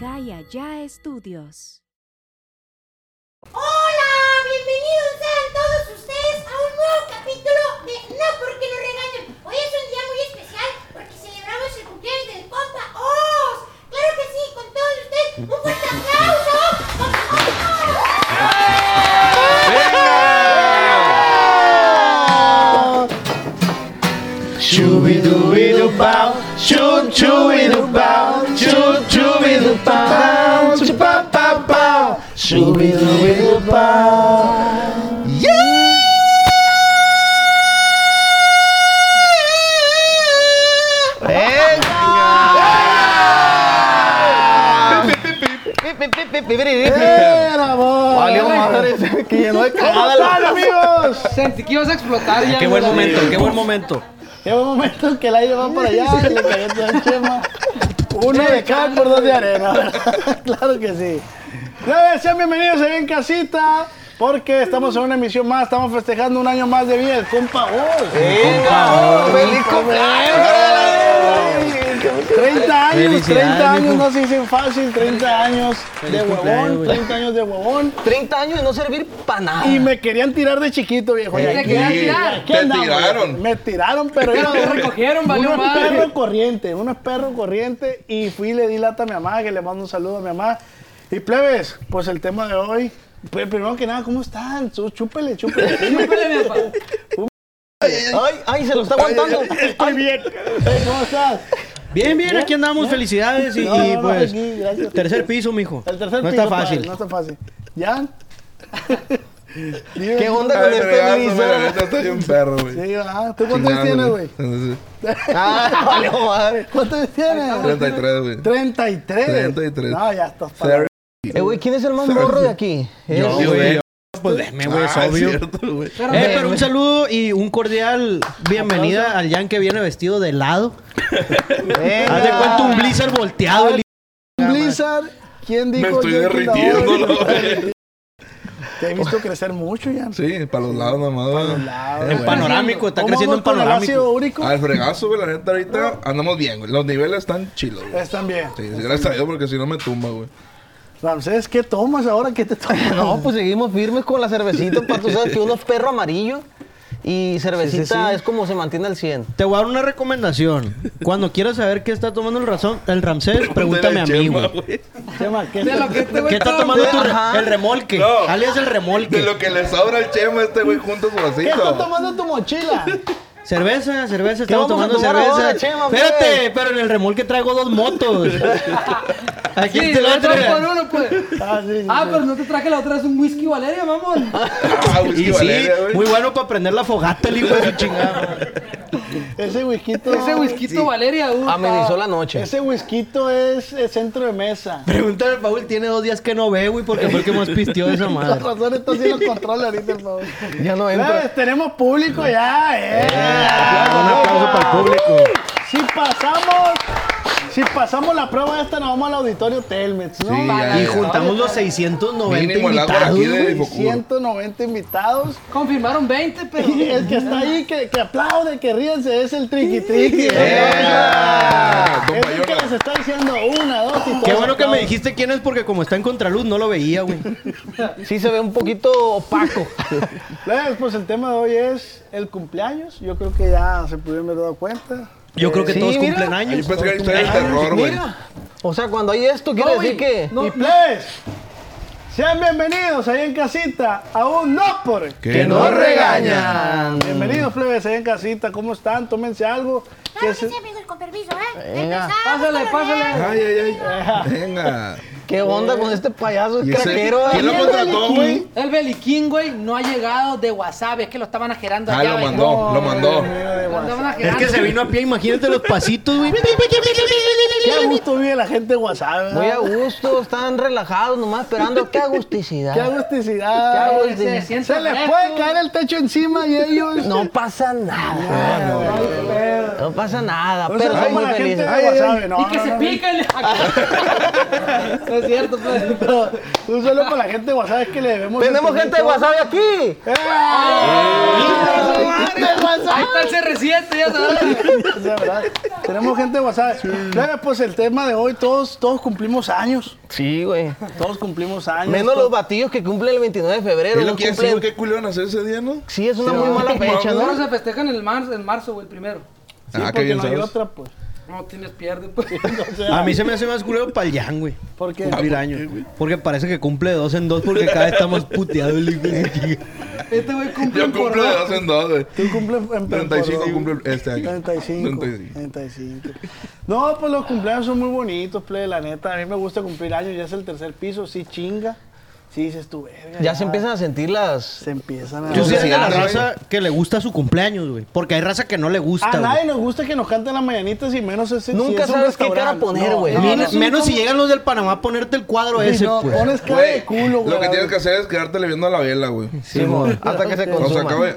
Acá y allá estudios. Hola, bienvenidos sean todos ustedes a un nuevo capítulo de No porque nos regañen. Hoy es un día muy especial porque celebramos el cumpleaños del compa Oz. Claro que sí, con todos ustedes. Un fuerte aplauso. ¡Compa Shoo-be-doo-be-doo-bow, shoo-choo-be-doo-bow, ¡Era, amor! Valió madre, que llenó de ¿Cómo cagada la- amigos? Sentí que ibas a explotar ya. Qué buen momento, qué buen momento. Qué buen momento que la llevó para allá y le cayó toda el chema. Uno de cal por dos de arena. claro que sí. Plebes, Sean bienvenidos ahí en casita. Porque estamos en una emisión más, estamos festejando un año más de vida. El compa Oz. Venga, feliz cumpleaños. 30 años, Felicidades, 30 años no se dicen fácil, 30 años de huevón, güey. 30 años de huevón. 30 años de no servir para nada. Y me querían tirar de chiquito, viejo. Y Te querían tirar. Te andamos, tiraron. Me tiraron, pero era Te recogieron, valió uno es perro corriente, uno es perro corriente. Y fui y le di lata a mi mamá, que le mando un saludo a mi mamá. Y plebes, pues el tema de hoy. Pues primero que nada, ¿cómo están? Chúpele, chúpele. Chúpele, mi papá. Ay, ay, se lo está aguantando. Estoy bien. ¿Cómo estás? Bien, bien, aquí andamos, felicidades y, No, y, no, no, pues aquí, gracias. tercer piso, mijo. El tercer no piso, está padre, fácil. No está fácil. ¿Ya? Dime. ¿Qué onda con este mira, neta, estoy un perro, güey. Sí, ah, ¿tú cuántos años tienes, güey? Ah, valió madre. ¿Cuántos años tienes? 33, güey. 33. 33. No, ya estás para. Eh, güey, ¿quién es el más morro de aquí? Yo, Sí, güey. Pues déjeme, güey, es Ah, es obvio. cierto, güey. Pero, Eh, pero un saludo y un cordial bienvenida al Jan que viene vestido de helado. Venga. Haz de cuenta un blizzard volteado. el Blizzard, ¿quién dijo? Me estoy derritiendo. Te he visto crecer mucho ya. Sí, para los lados nomás. güey. En panorámico, está ¿Cómo creciendo el panorámico. úrico? Al fregazo, güey, la neta, ahorita andamos bien, güey. Los niveles están chilos, güey. Están bien. Sí, sí, gracias a Dios, porque si no me tumba, güey. Ramsés, ¿qué tomas ahora? ¿Qué te tomas? No, pues seguimos firmes con la cervecita, para tú sabes que uno es perro amarillo y cervecita Sí, sí, sí. es como se mantiene al 100. Te voy a dar una recomendación. Cuando quieras saber qué está tomando el razón, el Ramsés, pregúntame a mí, güey. Chema, ¿qué de lo que este ¿Qué está toma, tomando tu re- el remolque? No. Alias el De remolque. lo que le sobra al chema, este güey junto su ¿Qué vasito. está tomando tu mochila? Cerveza, cerveza, estamos tomando cerveza. ahora, Chema? Espérate, pero en el remolque traigo dos motos. Aquí Sí, el otro. por uno, pues. Ah, sí, sí, Ah, sí. pero no te traje la otra vez un whisky Valeria, mamón. Ah, whisky Y sí, Valeria, güey. muy bueno para prender la fogata, el hijo de su chingada. Ese whisky. Ese whisky Valeria, uh, Amenizó la noche. Ese whisky es, es centro de mesa. Pregúntale al Paul, tiene dos días que no ve, güey, porque fue el que más pisteó de esa Con madre. razón está haciendo control ahorita, el favor. Ya no entra. Tenemos público ya, eh. Un aplauso para el público. Si pasamos, si pasamos la prueba esta, nos vamos al auditorio Telmex, ¿no? Sí, Para- ya, Y juntamos los 690 Mínimo el agua invitados. aquí de güey. Bocur. 190 invitados. Confirmaron 20, pero. Y el que está ahí, que, que aplaude, que ríense, es el triqui triqui. ¡Ea! Es el que les está diciendo una, dos y Qué bueno que me dijiste quién es porque como está en contraluz no lo veía, güey. Sí se ve un poquito opaco. Plebes, Pues el tema de hoy es el cumpleaños. Yo creo que ya se pudieron haber dado cuenta. Yo creo que Sí, todos mira. cumplen Yo años. pensé que historia de terror, güey. Mira. O sea, cuando hay esto, quiere No, decir que. No, y sean bienvenidos ahí en casita a un no por Que no regañan. Bienvenidos plebes ahí en casita, ¿cómo están? Tómense algo. Claro que se- sí, amigos, con permiso, ¿eh? Venga. Pásale, pásale. Ay, ay, ay. Venga. ¿Qué onda con este payaso? ¿Y Es ese- craquero. ¿Quién lo ¿eh? contrató, güey? El Beliquín, güey, no ha llegado de WhatsApp. Es que lo estaban ajerando Ah, allá. lo mandó, lo mandó. Lo andaban Es que se vino a pie, imagínate los pasitos, güey. Qué a gusto vive la gente de WhatsApp. ¿verdad? Muy a gusto, están relajados, nomás esperando. Qué agusticidad. Qué agusticidad. Qué Se, agusticidad. siente Se les puede caer el techo encima y ellos. No pasa nada. No pasa nada. Pero para la gente de WhatsApp. No, Y que se no. Es cierto, pues. Un saludo para la gente de WhatsApp es que le debemos. Tenemos gente de WhatsApp aquí. ¡Eh! ¡Gente de Ahí está el CR7, ya sabes. Es verdad. Tenemos gente de WhatsApp. Luego, pues el tema de hoy, todos, todos cumplimos años. Sí, güey. Todos cumplimos años. Menos los batillos que cumplen el 29 de febrero. Es lo no que cumplen- ¿qué culo iban a hacer ese día, no? Sí, es una muy mala fecha, Primero ¿no? se festejan en el marzo, en marzo, güey, el primero. Sí, Ah, qué porque bien no hay otra, pues. No tienes pierde, pues. O sea, A mí se me hace más culero para el Yang, güey. ¿Por qué? Cumplir años. Porque parece que cumple de dos en dos porque cada vez está más puteado el hijo de chica. Este güey cumple Yo en cumplo de dos. en dos, güey. Tú cumples en 35 por- cumple este año. 35. 35. 35. No, pues los cumpleaños son muy bonitos, play, la neta. A mí me gusta cumplir años, ya es el tercer piso, sí chinga. Sí, dices tú, verga. Ya se empiezan a sentir las. Se empiezan a... Yo de la sí, raza que le gusta su cumpleaños, güey. Porque hay raza que no le gusta, A nadie güey. nos gusta que nos canten las mañanitas y menos ese Nunca si sabes qué cara poner, güey. No, no, menos si llegan los del Panamá a ponerte el cuadro Sí, ese, no, pues. pones cara Güey, de culo, güey. Lo que tienes que hacer es quedártele viendo a la vela, güey. Simón, hasta que se consuma. acabe.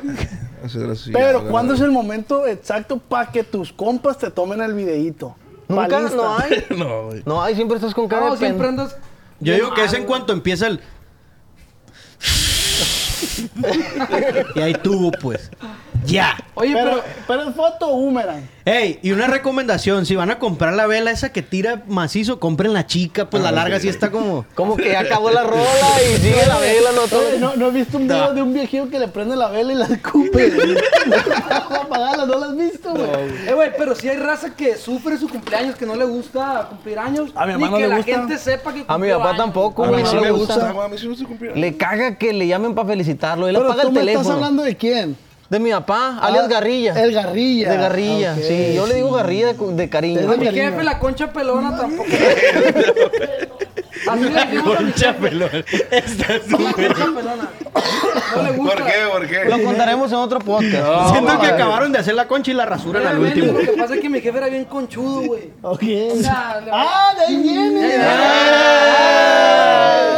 Pero, ¿cuándo es el momento exacto para que tus compas te tomen el videíto? Nunca, no hay. No, güey. No hay, siempre estás con cara No, de siempre pen. andas. Yo digo que es en cuanto empieza el. Y ahí tuvo, pues. Ya. Oye, Pero, pero. pero es foto boomerang. Ey, y una recomendación: si van a comprar la vela esa que tira macizo, compren la chica, pues la Ah, larga sí. está como. Como que ya acabó la rola y sigue la vela, no todo. ¿no, ¿No has visto un video de un viejillo que le prende la vela y la escupe? Para apagarla, ¿no lo has visto, güey? Eh, güey, pero si hay raza que sufre su cumpleaños, que no le gusta cumplir años. A mi ni hermano que le la gusta. gente sepa que A mi papá años. tampoco, A güey. mí sí no me le gusta. gusta. Ah, mami, sí no se cumplió. Le caga que le llamen para felicitarlo. Él Pero apaga tú el me teléfono. estás hablando de quién? De mi papá, alias Garrilla. El Garrilla. De Garrilla, Ok. sí. Yo le digo Garrilla de, de cariño. A mi jefe, la concha pelona tampoco. Así le decimos a mi jefe. pelón. Esta es La concha pelona. No le gusta. ¿Por qué? ¿Por qué? Lo contaremos en otro podcast. Siento que acabaron de hacer la concha y la rasuran al Realmente, último. Lo que pasa es que mi jefe era bien conchudo, güey. Ok. sea, le- Ah, de ahí viene. Ah,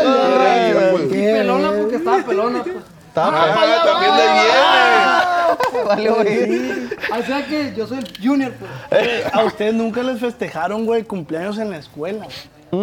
pelona porque estaba pelona, pues. Ah, también le viene. Vale, güey. O sea que yo soy el junior, pues. Eh, A ustedes nunca les festejaron, güey, cumpleaños en la escuela.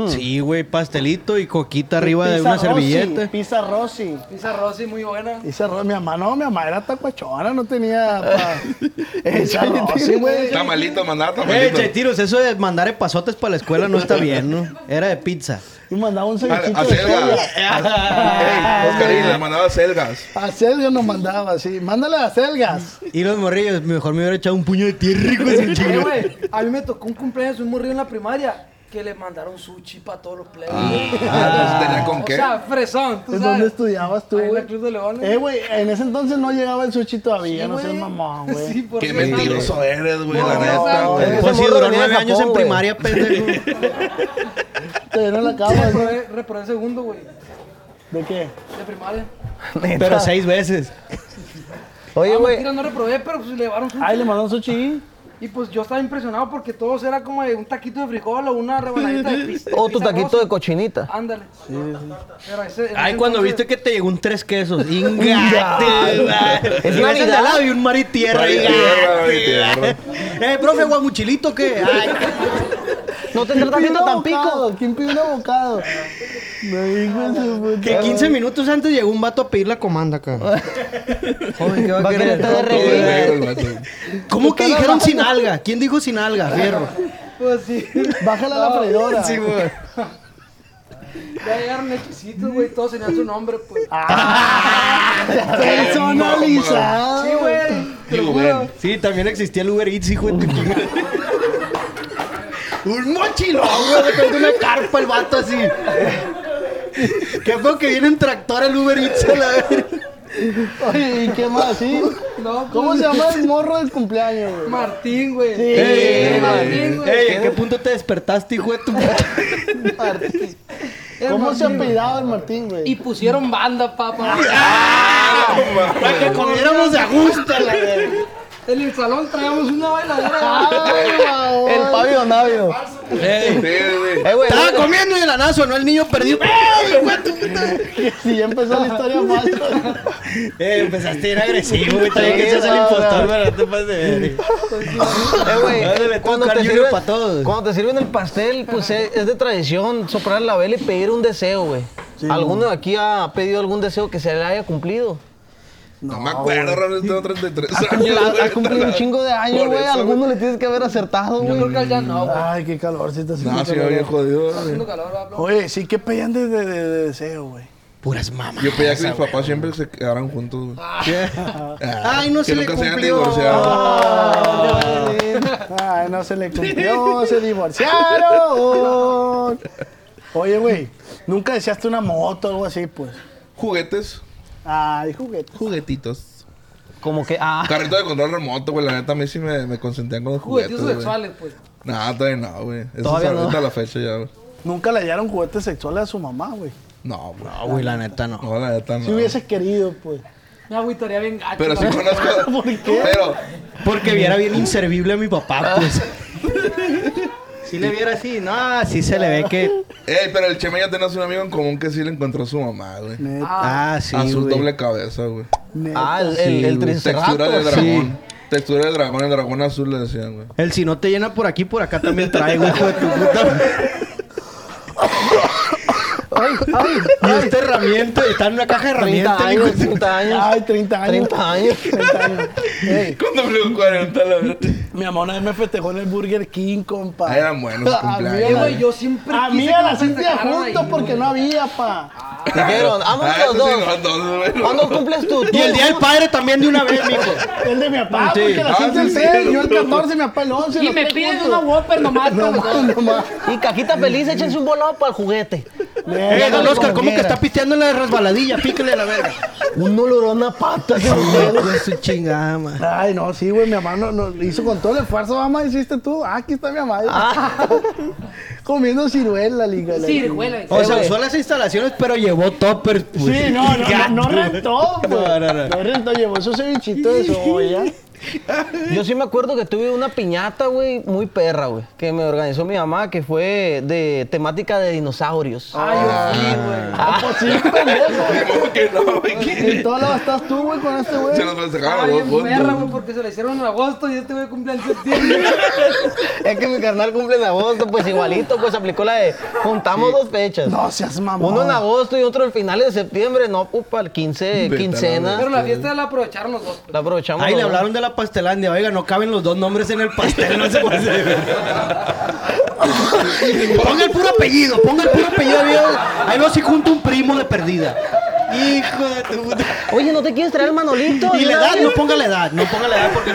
Sí, güey, pastelito y coquita arriba de una Rossi, servilleta. Pizza Rossi. Pizza Rossi muy buena. Pizza Rossi. Mi mamá no, mi mamá era tacuachona, no tenía pa... Pizza Rossi, güey. Está malito, mandaba Eh, tamalito. chetiros, eso de mandar epazotes para la escuela no está bien, ¿no? Era de pizza. Y mandaba un A, cevichito a de Selgas. Selga. Ey, Oscarín, le mandaba Selgas. A Selga nos mandaba, sí. Mándale a Selgas. Y los morrillos, mejor me hubiera echado un puño de tierra, Eh, chingada. güey, a mí me tocó un cumpleaños un morrillo en la primaria que le mandaron sushi para todos los players. Ah, ¿tenía con o qué? sea, fresón, tú ¿En sabes. dónde estudiabas tú, Ahí en güey? la Cruz de Leones. Eh, güey, en ese entonces no llegaba el sushi todavía, Sí, no seas güey. mamón, güey. Sí, Qué mentiroso eres, güey, la No, neta, no, güey. Ese Pues sí, duró nueve años Japón, en güey. primaria, pendejo. Te dieron la cama, güey. Reprobé, reprobé el segundo, güey, ¿De qué? de primaria. Pero seis veces. Oye, Ah, güey. mentira, no reprobé, pero pues le llevaron sushi. Ay, le mandaron sushi. Y pues yo estaba impresionado porque todos era como de un taquito de frijol o una rebanadita de pizza. O tu pizza taquito rosa. de cochinita. Ándale. Pero ese, en Ay, cuando entonces- viste que te llegó un tres quesos. Ingate, Es el de lado y un mar y tierra. Mar y ingate, tierra, mar y ingate. Eh, profe, guamuchilito, ¿qué? Ay, No te ¿Quién tratamiento pidió un tan pico. abocado? ¿Quién pidió un abocado? Me dijo su puta que 15 minutos antes llegó un vato a pedir la comanda acá. Joder, ¿qué va Va a a querer de Todo. ¿Cómo que dijeron sin alga? ¿Quién dijo sin alga, fierro? Pues sí. Bájala la freidora. Sí, güey. Ya llegaron exquisitos, güey. Todos tenían su nombre, pues. Personalizado. Sí, güey. Sí, también existía el Uber Eats, hijo de tu. Un mochilón, güey, de repente una carpa el vato así. Qué feo que viene en tractor el Uber Eats a la vez. Oye, ¿y qué más? ¿Sí? No, pues, ¿Cómo se llama el morro del cumpleaños, güey? Martín, güey. Sí. Ey, Martín, güey. ey, ¿en qué punto te despertaste, hijo de tu Era ¿Cómo se Martín, güey. apellidaba el Martín, güey? Y pusieron banda, papá. Para que comiéramos de a gusto, la verga. En el salón traíamos una bailadora. Ay, babón. El Fabio Navio. Eh, güey, Estaba comiendo y de la nada sonó el niño perdido. Si ya empezó la historia falsa. Eh, empezaste a ir agresivo, güey. También que seas el no, impostor, no. pero no te pases de ver. eh, güey, cuando, te sirven, todos. cuando te sirven el pastel, pues es, es de tradición soplar la vela y pedir un deseo, güey. ¿Alguno de aquí ha pedido algún deseo que se le haya cumplido? No me acuerdo, Raúl, tengo 33 Has años. cumplido, un chingo de años, güey. Alguno le tienes que haber acertado, Yo güey. creo que al ya no, güey. Ay, qué calorcito. haciendo No, sí, oye, jodido. Haciendo calor. Oye, sí, ¿qué pedían de, de, de- de deseo, güey? Puras mamás. Yo pedía que mis papás siempre se quedaran juntos, güey. Ay, no que se le nunca se hayan cumplió. divorciado. Ay, no se le cumplió, se divorciaron. Oye, güey, ¿nunca deseaste una moto o algo así, pues? Juguetes, Ay, juguete. juguetitos. Como que, ah. Carrito de control remoto, güey. La neta, a mí sí me, me consentían con los juguetes, Juguetitos güey. sexuales, pues. No, todavía no, güey. Eso Todavía es ahorita a la fecha ya, güey. Nunca le hallaron juguetes sexuales a su mamá, güey. No, güey. No, güey, la neta no. No, la neta no. Si hubieses querido, pues. Me agüitaría bien gacho. Pero sí ¿no? conozco. ¿Por qué? Pero, Porque viera bien inservible a mi papá, pues. Si le viera así, no, sí se le ve que. ey, pero el Chema ya tenés un amigo en común que sí le encontró a su mamá, güey. Ah, sí. Azul güey. doble cabeza, güey. neta. Ah, el, sí, el, güey. Textura de Sí. dragón. Textura de dragón, el dragón azul le decían, güey. El si no te llena por aquí, por acá también traigo, hijo de tu puta. Y esta herramienta está en una caja de 30 herramientas. hijo años, de- 30 años. Ay, 30 años. 30 años. 30 años. Ey, Cuando cumplió 40, la verdad. mi mamá una vez me festejó en el Burger King, compa. Ah, eran buenos A mí cumpleaños, a la- güey, yo siempre A mí a que las me 6 días festejaran juntos porque no había, pa. Dijeron, vámonos Ah, los estos sí, dos. los dos, güey. ¿Cuándo cumples tú? Y el día del padre también de una vez, mijo. El de mi papá, Sí. porque Ah, 5 el sí, 6, sí. yo el 14, mi papá el 11. Y me piden una Whopper nomás. Y cajita feliz, échense un volado para el juguete. Eh, don Oscar, ¿cómo que está pisteando en la resbaladilla? Píquele a la verga. Un olorón a patas. De su chingada, ma. Ay, no, sí, güey, mi mamá no, no- hizo con todo el esfuerzo, mamá, hiciste tú. Ah, aquí está mi mamá. Comiendo ciruela, liga. la- Ciruela. O sea, güey. usó las instalaciones, pero llevó toppers. pues. Sí, no, no, no, no rentó, pues. No, no, no. No rentó, llevó esos cevichitos de soya. Yo sí me acuerdo que tuve una piñata, güey, muy perra, güey, que me organizó mi mamá, que fue de temática de dinosaurios. Ay, yo sí, güey. Ah, pues. ¿Cómo que no, güey? En todas las estás tú, güey, con este güey. Se nos festejaban Ay, los dos perra, güey, porque se la hicieron en agosto y este güey cumple en septiembre. Es que mi carnal cumple en agosto, pues igualito, pues aplicó la de juntamos dos fechas. No seas mamón. Uno en agosto y otro el finales de septiembre, no, upa, el 15, Vete a la quincena. Pero la fiesta la aprovecharon los dos. pues. La aprovechamos. Ahí le hablaron de la pastelandia. Oiga, no caben los dos nombres en el pastel. No se puede hacer. Ponga el puro apellido. Ponga el puro apellido. Ahí veo- si junto un primo de perdida. Hijo de tu puta. Oye, ¿no te quieres traer el Manolito? Y la edad, no ponga la edad. No ponga la edad porque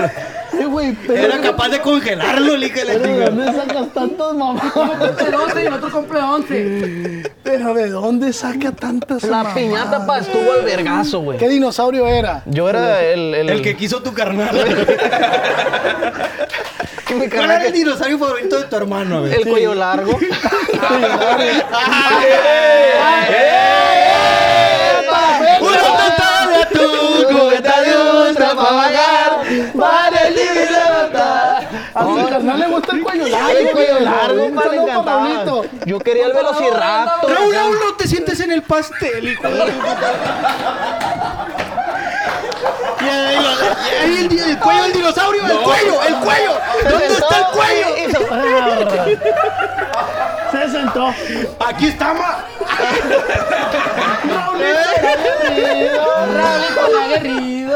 no- Sí, güey, pero. era capaz de congelarlo, el hijo de la Pero ¿de dónde sacas tantos mamás? Uno 12 y el otro cumple 11. Pero ¿de dónde saca tantas La mamadas? piñata pa estuvo al vergazo, güey. ¿Qué dinosaurio era? Yo era el... El, El que quiso tu carnal. ¿Cuál era el dinosaurio favorito de tu hermano? güey? el cuello largo. Una le gusta el cuello largo. El cuello largo, para. Yo quería el velociraptor. Raúl, Raúl, no te sientes en el pastel, hijo de ahí, el, cuello del dinosaurio, el cuello, el cuello. ¿Dónde está el cuello? Se sentó. Aquí estamos. El aguerrido.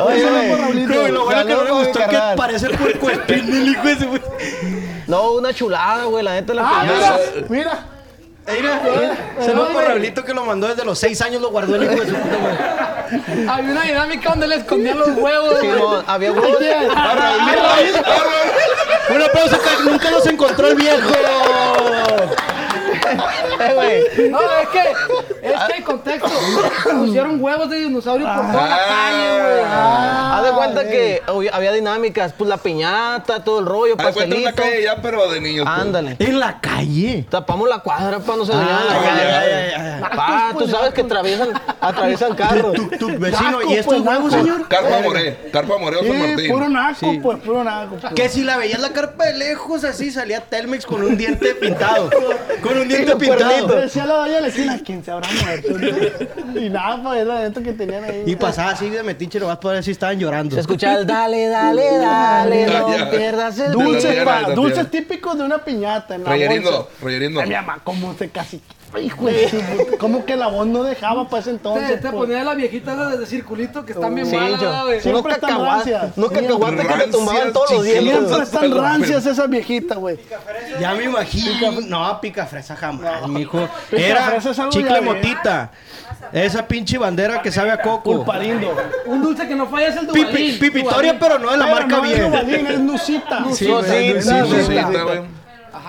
Oye. No, y lo bueno que no le gustó es que parece puerco espín el hijo ese, güey. No, una chulada, güey, la neta la Ah, mira, mira. Mira, saludos para Raulito que lo mandó desde los 6 años, lo guardó el hijo de su puta madre. Había una dinámica donde le escondían los huevos. Sí, güey. no, había huevos. Un aplauso que nunca los encontró el viejo. Güey. No, es que, es que en contexto. Pusieron huevos de dinosaurio por toda la calle, güey. Haz de cuenta que oye, había dinámicas, pues la piñata, todo el rollo, Haz de cuenta una pastelito. calle ya, pero de niños. pues. Ándale. En la calle. Tapamos la cuadra para no se dañara la calle. Pa, tú sabes que atraviesan, Atraviesan carros. Tu, tu vecino, Naco, ¿y estos pues, huevos, naco. señor? Carpa Moré, Carpa Moré o San Sí, Martín. puro naco, pues, puro naco. pues. Que si la veías la carpa de lejos, así salía Telmex con un diente pintado. Con un diente pintado. Decía la doña de la esquina, ¿quién se habrá muerto? y nada, pues era que tenían ahí. Y pasaba así de metiche, nomás para ver si estaban llorando. Se escuchaba el dale, dale, dale, no pierdas el Dulces, típicos de una piñata en la cómo se casi... Hijo de ¿Cómo que la voz no dejaba para ese entonces? Te, te pues? ponía la viejita de circulito que están bien Sí, yo- ¿verdad, güey. Siempre están rancias. unos cacahuates que te tumbaban todos los dientes. Siempre están rancias esas viejitas, güey. Ya me imagino. No, pica fresa jamás, mijo. Pica Era chicle motita. Esa pinche bandera que sabe a coco. Pulparindo. Un dulce que no falla es el Pipi, Dubalín. pipitoria, pero no de la Pero marca no es bien. Dubalín, es Nusita. Sí, Sí, güey,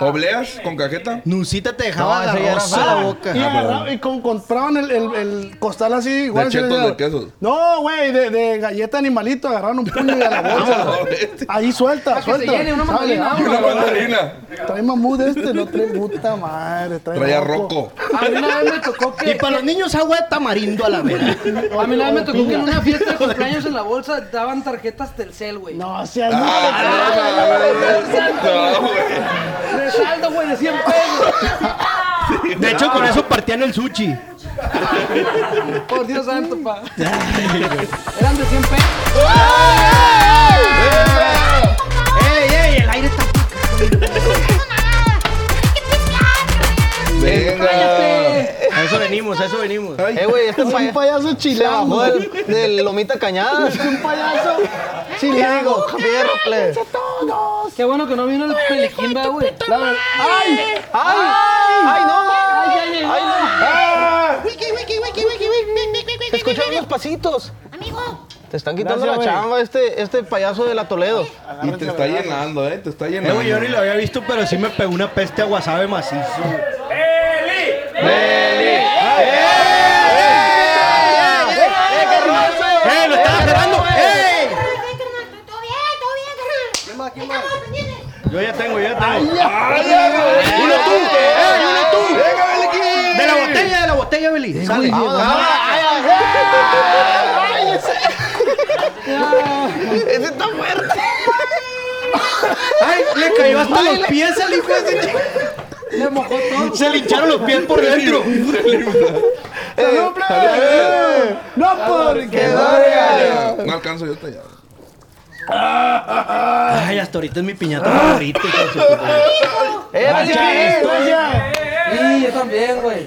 ¿Obleas con cajeta? Nusita te dejaba No, la ese ya era rosa la fala. boca. Y, agarraba- y con- compraban el, el, el costal así, igual. De chetos de quesos. No, güey, de, de galleta animalito, agarraron un puño y a la bolsa. Ahí suelta, Para que se suelta. llene una Sale. mandarina, una mandarina. Trae mamut este, no trae puta madre. Trae Traía roco. roco. A mí una vez me tocó que... Y para los niños agua de tamarindo a la vez. A mí una vez me tocó que en una fiesta de cumpleaños en la bolsa daban tarjetas Telcel, güey. No seas No, güey. De saldo, güey, de 100 pesos. De hecho, con eso partían el sushi. Por Dios santo, pa. Eran de 100 pesos. ¡Ey, ey! El aire está. Venga. Eso venimos, a eso venimos. Eh, güey, este Es un paya- payaso se chilango. bajó del, del Lomita Cañada. Es un payaso chilango. plebe. Todos. Qué bueno que no vino el peliquín, ¿verdad, güey. ¡Ay! ¡Ay! ¡Ay, no! ¡Ay, no! Se escuchan unos pasitos. Amigo, Te están quitando Gracias, la chamba este, este payaso de la Toledo. Y te está llenando, eh. Te está Eh, llenando. yo ni lo había visto, pero sí me pegó una peste a wasabi macizo. ¡Eh, lo estaba esperando! ¡Ey! ven, carnal, todo bien, todo bien, carnal. ¿Qué estamos pendientes? Yo ya tengo, yo ya tengo. ¡Uno tú! ¡Ey, uno tú! ¡Venga, Beliquín! De la botella, de la botella, Beli. Sale. Ese está muerto. ¡Ay, le cayó hasta los pies al hijo de ese chico! Le mojó todo. Se le hincharon los pies por dentro. ¡Salud, plebe! ¡No porque no regalo! No alcanzo yo allá. Ay, hasta ahorita es mi piñata favorita. ¡Eh, ¡Gracias! Sí, yo también, güey.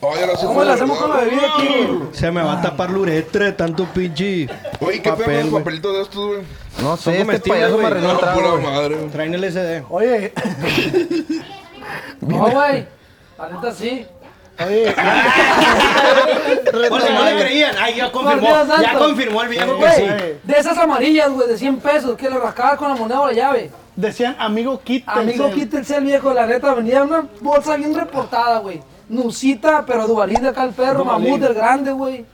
¿Cómo le hacemos con la bebida aquí? Se me va a tapar la uretra de tanto pinche. Oye, ¿qué papel, pedo güey. papelitos de estos, güey? No Son sé, este payaso me güey. arregló el trago. Traen el SD. Oye, No, güey. La neta sí. oye, si no le creían, ay, ya confirmó. Por Dios Ya confirmó el viejo que Güey, sí. de esas amarillas, güey, de 100 pesos, que le rascabas con la moneda o la llave. decían, amigo, quítense. Amigo, quítense el viejo, la neta, venía una bolsa bien reportada, güey. Nusita, pero Duvalín de acá el perro, mamut del grande, güey.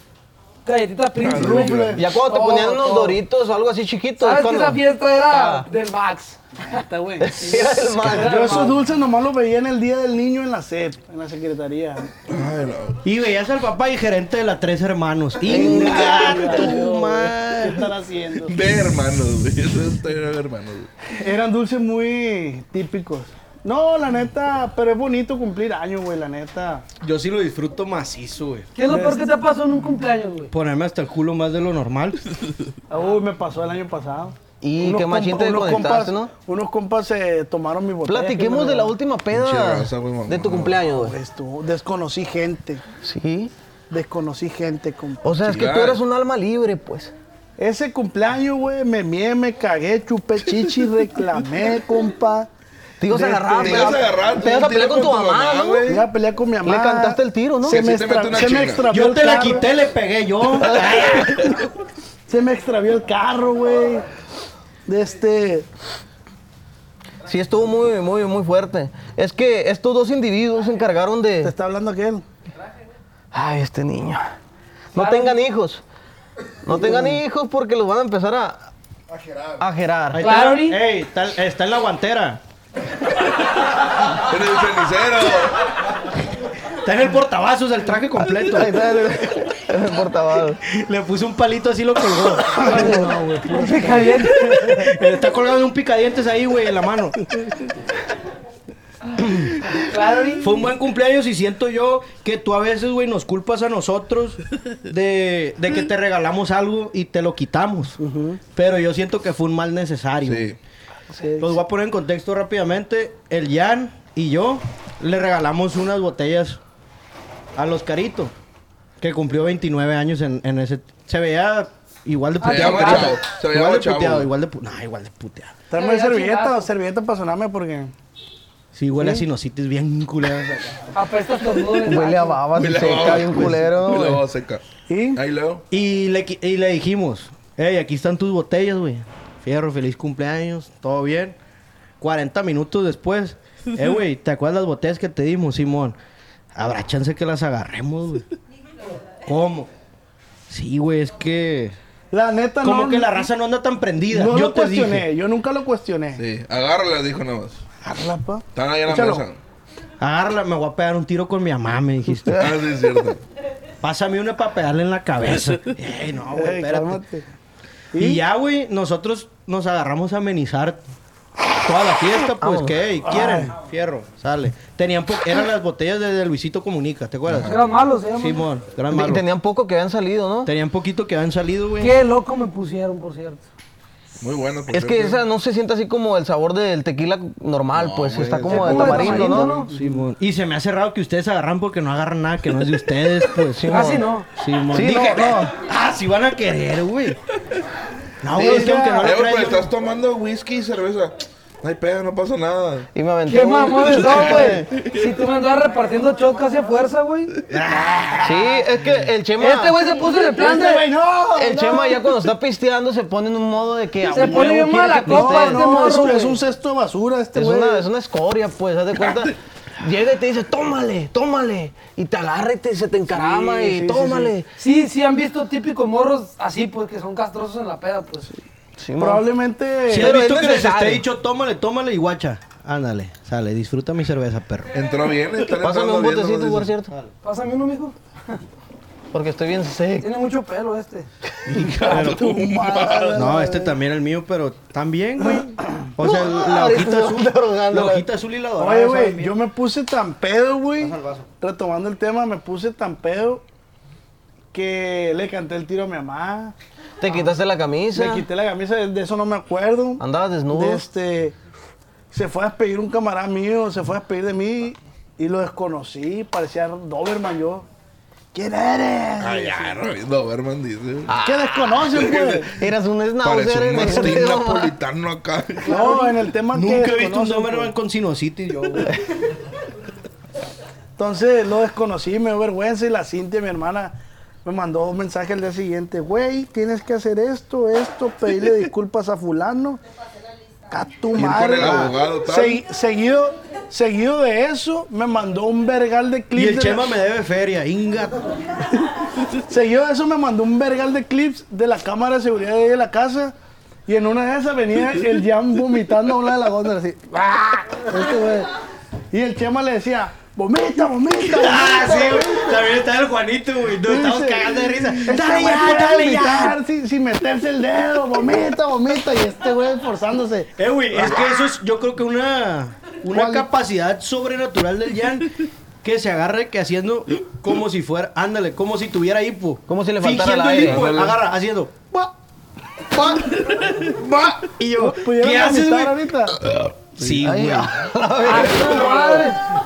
Galletita Prince, güey. Ya cuando te Todo, ponían unos todo. doritos o algo así chiquito. ¿Sabes es que cuando- esa fiesta era Ah. del Max? Era el mal. Yo esos dulces nomás los veía en el Día del Niño en la SEP, en la secretaría. Ay, no. Y veías al papá y gerente de las tres hermanos. ¡Inga tu ¿Qué madre! están haciendo? De hermanos, güey. Eso es de hermanos, güey. Eran dulces muy típicos. No, la neta, pero es bonito cumplir años, güey, la neta. Yo sí lo disfruto macizo, güey. ¿Qué es lo peor que te pasó en un cumpleaños, güey? Ponerme hasta el culo más de lo normal. Uy, me pasó el año pasado. Y Unos qué machín te unos conectaste, compas- ¿no? Unos compas se tomaron mi botella. Platiquemos de la última peda raza, güey, mamá. de tu cumpleaños, güey. Desconocí gente. Sí. Desconocí gente, compa. O sea, es que tú eres un alma libre, pues. Ese cumpleaños, güey, me mié, me cagué, chupé chichi, reclamé, compa. Te ibas a agarrar, Te ibas a agarrar. Te ibas a pelear con tu mamá, ¿no? güey. Iba a pelear con mi mamá. Le cantaste el tiro, ¿no? Se me, te extravió Yo el te la carro. quité, le pegué yo. Se me extravió el carro, güey. De este. Sí, estuvo muy, muy, muy fuerte. Es que estos dos individuos se encargaron Te de... está hablando aquel. Ay, este niño. No tengan hijos. No tengan hijos porque los van a empezar a... A gerar. Claro, está. Ori. Ey, está, está en la guantera. En el cenicero. Está en el portavasos el traje completo. Ahí está el, el portavasos. Le puse un palito así y lo colgó. Caliente. Está colgado de un picadientes ahí, güey, en la mano. Fue un buen cumpleaños y siento yo que tú a veces, güey, nos culpas a nosotros de, de que te regalamos algo y te lo quitamos. Pero yo siento que fue un mal necesario. Sí. Los voy a poner en contexto rápidamente. El Jan y yo le regalamos unas botellas al Oscarito, que cumplió 29 años en, en ese... Se veía igual de Se veía puteado. chavo, se veía igual de chavo. puteado, igual de pu- nah, igual de puteado. Tráeme servilleta o servilleta para sonarme porque. Sí, huele a sinusitis bien culeras acá. Apesta estornudo en el Huele a baba, se a seca bien güey. culero, Huele a baba seca. ¿Y? Ahí leo. Y le, y le dijimos, hey, aquí están tus botellas, güey. Fierro, feliz cumpleaños, todo bien. 40 minutos después, eh, güey, ¿te acuerdas las botellas que te dimos, Simón? Habrá chance que las agarremos, güey. ¿Cómo? Sí, güey, es que... La neta Como no. que la raza no anda tan prendida. No Yo lo te cuestioné, dije. yo nunca lo cuestioné. Sí, agárrala, dijo nada más. Agárrala, pa. Están ahí en la Échalo. mesa. Agárrala, me voy a pegar un tiro con mi mamá, me dijiste. Ah, sí, es cierto. Pásame una para pegarle en la cabeza. Ey, no, güey, Ey, espérate. cálmate. Y ya, güey, nosotros nos agarramos a amenizar toda la fiesta, pues, Vámonos. ¿qué? ¿Quieren? Fierro, sale. Tenían po- eran las botellas de, de Luisito Comunica, ¿te acuerdas? Eran malos, ¿eh? Simón, gran Y malo. Tenían poco que habían salido, ¿no? Tenían poquito que habían salido, güey. Qué loco me pusieron, por cierto. Muy bueno. por Es que cierto. esa no se siente así como el sabor del tequila normal, No, pues güey, está es como de tamarindo, tamarindo, ¿no? ¿no? Simón. Y se me hace raro que ustedes agarran porque no agarran nada que no es de ustedes, pues. Casi no. Simón. Sí, Dije, no, no. Ah, si van a querer, güey. No, Sí, güey, es que aunque no le traigan- pero estás tomando whisky y cerveza. No hay pedo, no pasa nada. Y me aventé Qué mamones son, güey. Si tú me andabas repartiendo shots casi a fuerza, güey. Sí, es que el Chema... Este güey se puso en el plan de. Este güey, no. El no. Chema ya cuando está pisteando se pone en un modo de que... Se huevo pone bien mala copa, este No, morro, es, un- güey. es un cesto de basura este Es güey. una, es una escoria, pues, haz de cuenta. Llega y te dice, tómale, tómale. Y te agarra y te, se te encarama Sí, y sí, sí, tómale. Sí, sí han visto típicos morros así, pues, que son castrosos en la peda, pues. Sí. Probablemente. Si has visto que les esté dicho, tómale, tómale y guacha. Ándale, sale, disfruta mi cerveza, perro. Entró bien, está Pásame un botecito, por cierto. Pásame uno, mijo. Porque estoy bien seco. Tiene mucho pelo este. No, este también el mío, pero también, güey. O sea, la hojita azul. La hojita azul y la dorada. Oye, güey, yo me puse tan pedo, güey. Retomando el tema, me puse tan pedo que le canté el tiro a mi mamá. Te quitaste la camisa. Le quité la camisa, de, de eso no me acuerdo. Andabas desnudo. De este, se fue a despedir un camarada mío, se fue a despedir de mí y lo desconocí. Parecía Doberman yo. ¿Quién eres? Ay, ya, Doberman dice. ¿Qué desconocen, pues? Eras un schnauzer. En el napolitano acá. No, en el tema que Nunca he visto un desconocen, Doberman pues. con sinusitis yo, güey. Entonces lo desconocí, me dio vergüenza y la Cintia, mi hermana, me mandó un mensaje al día siguiente. Güey, tienes que hacer esto, esto, pedirle disculpas a fulano. A tu madre. el abogado, seguido, seguido de eso, me mandó un vergal de Y clips. el de Chema la- me debe feria, inga. Seguido de eso, me mandó un vergal de clips de la cámara de seguridad de ahí de la casa. Y en una de esas venía el Jan vomitando a una de las góndolas así. ¡Ah! Este. Y el Chema le decía, vomita, vomita. Ah, vomita, sí, güey. vomita". También está el Juanito, güey. Nos estamos cagando de risa. Este Dale ya, dale ya. Sin, sin meterse el dedo, vomita, vomita. Y este güey esforzándose. Eh, güey, es que eso es, yo creo que una, una ¿Cuál? capacidad sobrenatural del Jan que se agarre que haciendo como si fuera, ándale, como si tuviera hipo. Como si le faltara Fingiendo aire. hipo, agarra, haciendo. Va, va, va. Y yo, ¿Pudieron ¿qué haces, güey? ahorita? Sí, güey.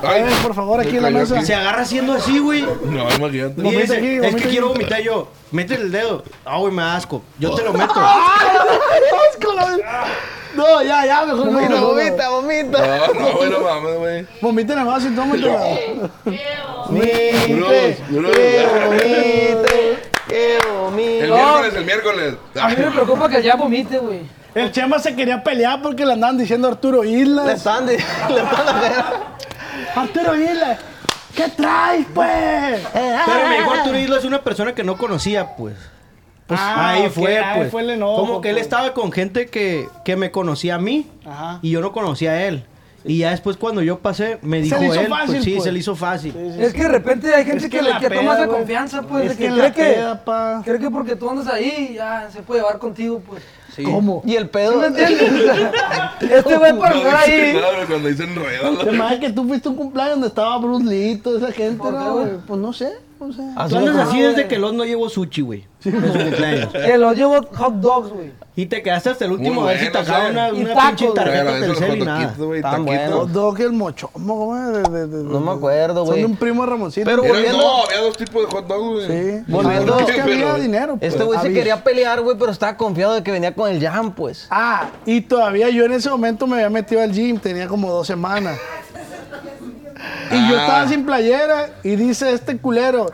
Ay, ver, por favor, aquí en la mesa. aquí. Se agarra haciendo así, güey. No, imagínate. Y Vomita dice, aquí, es que quiero vomitar yo. Métele el dedo. Ah, güey, me da asco. Yo te lo meto. Asco, la- No, ya, ya, mejor no. No. vomita, vomita. No, no, güey, no mames, güey. Vomita nada más y tómatela. Vomite, que vomite. El miércoles, el miércoles. A mí me preocupa que ya vomite, güey. El Chema se quería pelear porque le andaban diciendo Arturo Le Islas. le están haciendo- Arturo Islas, ¿qué traes, pues? Pero me dijo Arturo Isla es una persona que no conocía, pues. Pues Ah, ahí ok, fue, ahí pues. fue el enojo, Como que él pues. estaba con gente que, que me conocía a mí Ajá. y yo no conocía a él. Y ya después cuando yo pasé, me dijo le hizo él, fácil, pues sí, pues. se le hizo fácil. Sí, sí, Es que de repente hay gente Es que, que le la que toma peda, güey. confianza, pues, Es de que cree la que, peda, pa. cree que porque tú andas ahí, ya se puede llevar contigo, pues. ¿Cómo? Y el pedo. ¿Sí me entiendes? este güey por andar ahí. Claro, cuando dicen ruedas. Hace que tú fuiste a un cumpleaños donde estaba Bruce Lee y toda esa gente, ¿Por qué, ¿no, güey? Pues no sé, no sé. Así Tú andas no- así güey. desde que los no llevó sushi, güey. Cumpleaños. Que lo llevo hot dogs, güey. Y te quedaste hasta el último Muy a ver si te bueno, acaba sí. una, Y una tacos, pinche güey. tarjeta y hot nada. güey, Tan taquitos. buenos. Los dog y el mochomo, ¿cómo es? De, de, de- No me acuerdo, Son güey. de un primo de Ramoncito. Pero Eran- volviendo- no, había dos tipos de hot dogs, güey. Sí. Volviendo- es que había Pero- dinero. pues. Este güey se Había. quería pelear, güey, pero estaba confiado de que venía con el jam, pues. Ah, y todavía yo en ese momento me había metido al gym, tenía como dos semanas. Y yo Ah. estaba sin playera y dice este culero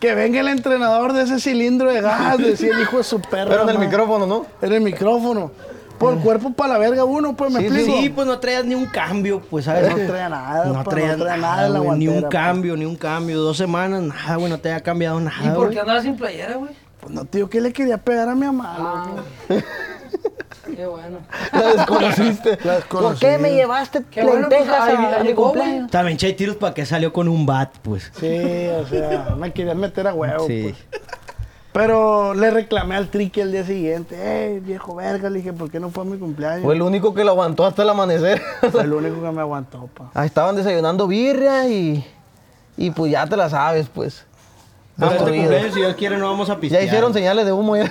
que venga el entrenador de ese cilindro de gas, decía el hijo de su perro. Pero en el micrófono, ¿no? En el micrófono. Por el cuerpo para la verga uno, pues me Sí, explico. Sí, pues no traías ni un cambio, pues, ¿sabes? No traía nada, No pa, no traías traía nada nada, en la güey, Ni un pa. cambio, ni un cambio. Dos semanas, nada, güey, no te había cambiado ¿Y nada, por güey. qué andabas sin playera, güey? Pues no, tío, ¿qué le quería pegar a mi mamá? Ah? qué bueno. La desconociste. La ¿Por qué me llevaste Qué bueno, pues, lentejas a, a mi cumpleaños? También Chay tiros para que salió con un bat, pues. Sí, o sea, me quería meter a huevo, Sí. pues. Pero le reclamé al triqui el día siguiente. ¡Eh, viejo verga! Le dije, ¿por qué no fue a mi cumpleaños? Fue el único que lo aguantó hasta el amanecer. Fue el único que me aguantó, pa. Ahí estaban desayunando birria y. Y pues ya te la sabes, pues. Ah, este cumpleaños, si Dios quiere, no vamos a Ya pistear. hicieron señales de humo ya.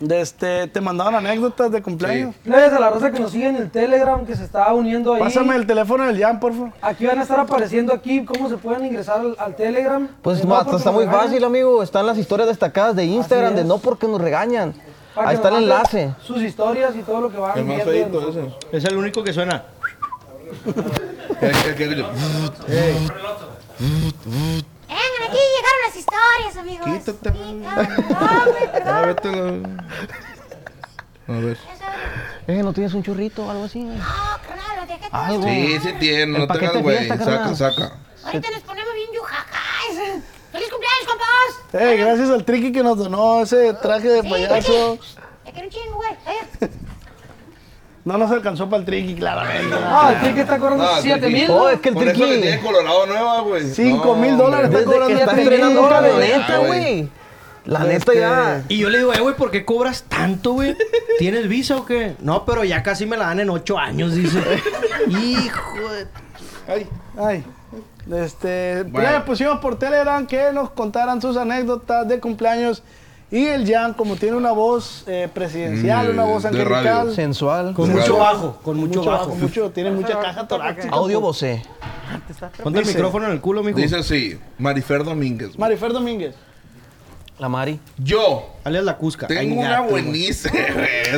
De este, te mandaban anécdotas de cumpleaños. Plebes a la raza que nos sigue en el Telegram, que se está uniendo ahí. Pásame el teléfono del Jan, por favor. Aquí van a estar apareciendo aquí cómo se pueden ingresar al, al Telegram. Pues Eh, no está muy fácil, amigo. Están las historias destacadas de Instagram, de no porque nos regañan. para Ahí está el enlace. Sus historias y todo lo que van El más feito ese. Es el único que suena. El- el que- Vengan, aquí llegaron las historias, amigos. Ah, perdón. vete a la- A ver. Eh, ¿no tienes un churrito o algo así? No, carnal, lo dejé todo. Algo. Sí, sí tiene, no te hagas güey. Saca, saca. Ahorita nos ponemos bien yujajas. ¡Feliz cumpleaños, compas! Eh, gracias al triqui que nos donó ese traje de Sí, payaso. Ya quiero un chingo, güey. No nos alcanzó para el triqui, claramente. Ah, el que está cobrando No, el 7 Triqui. mil. Oh, es que el Por eso le triqui. tiene Colorado nueva, güey. Cinco No, mil dólares está cobrando está el triqui. estrenando dólares. camioneta, güey. La neta Este- ya. Y yo le digo, eh, güey, ¿por qué cobras tanto, güey? ¿Tienes visa o qué? No, pero ya casi me la dan en ocho años, dice. Hijo de... Ay. Ay. Este, Bueno. le pusimos por Telegram que nos contaran sus anécdotas de cumpleaños. Y el Jan, como tiene una voz eh, presidencial, Mm, una voz angelical. Sensual. Con mucho bajo, con mucho, mucho bajo. mucho, tiene mucha caja torácica. Audio vocé. Ponte el micrófono en el culo, mijo. Dice así, Marifer Domínguez. Marifer Domínguez. La Mari. Yo Alias la Cusca. tengo una buenísima.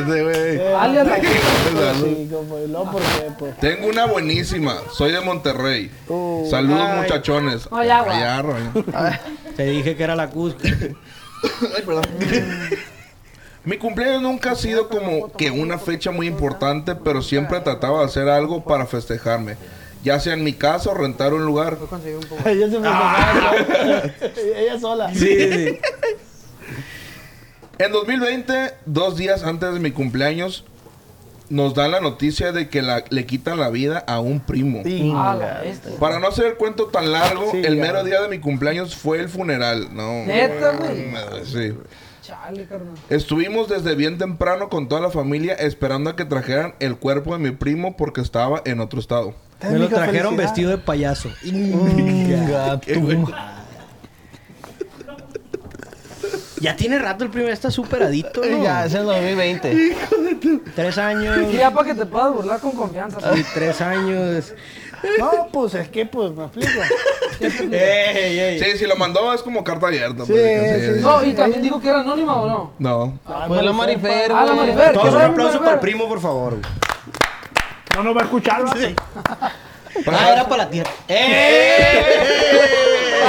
Güey. Alias la porque, pues. Tengo una buenísima. Soy de Monterrey. Uh, Saludos, ay. muchachones. Güey. Allá, Ryan. Te dije que era la Cusca. Ay, perdón. Mi cumpleaños nunca ha sido como que una fecha muy importante, pero siempre trataba de hacer algo para festejarme. Ya sea en mi casa o rentar un lugar. Ella se me Ah. Ella sola. Sí, sí. En 2020, dos días antes de mi cumpleaños, nos dan la noticia de que la- le quitan la vida a un primo. Ah. Para no hacer el cuento tan largo, Sí, el ya. mero día de mi cumpleaños fue el funeral. No. Neta, güey. Sí. Chale, carnal. Estuvimos desde bien temprano con toda la familia esperando a que trajeran el cuerpo de mi primo porque estaba en otro estado. Me lo trajeron vestido de payaso. Qué güey. Ya tiene rato el primer, está superadito, ¿no? Ya, es el 2020. Tres años. Y ya para que te puedas burlar con confianza. Sí, tres años. No, pues es que, pues, me explico. Ey, ey. Sí, si lo mandó es como carta abierta. Sí, pues, sí, sí. No, y también digo que era anónima o no. No. Fue la Marifer, Ah, la. Marifer. Todos un ¿Qué aplauso para el primo, por favor. güey. No nos va a escuchar, ¿no? Ah, era para la tierra.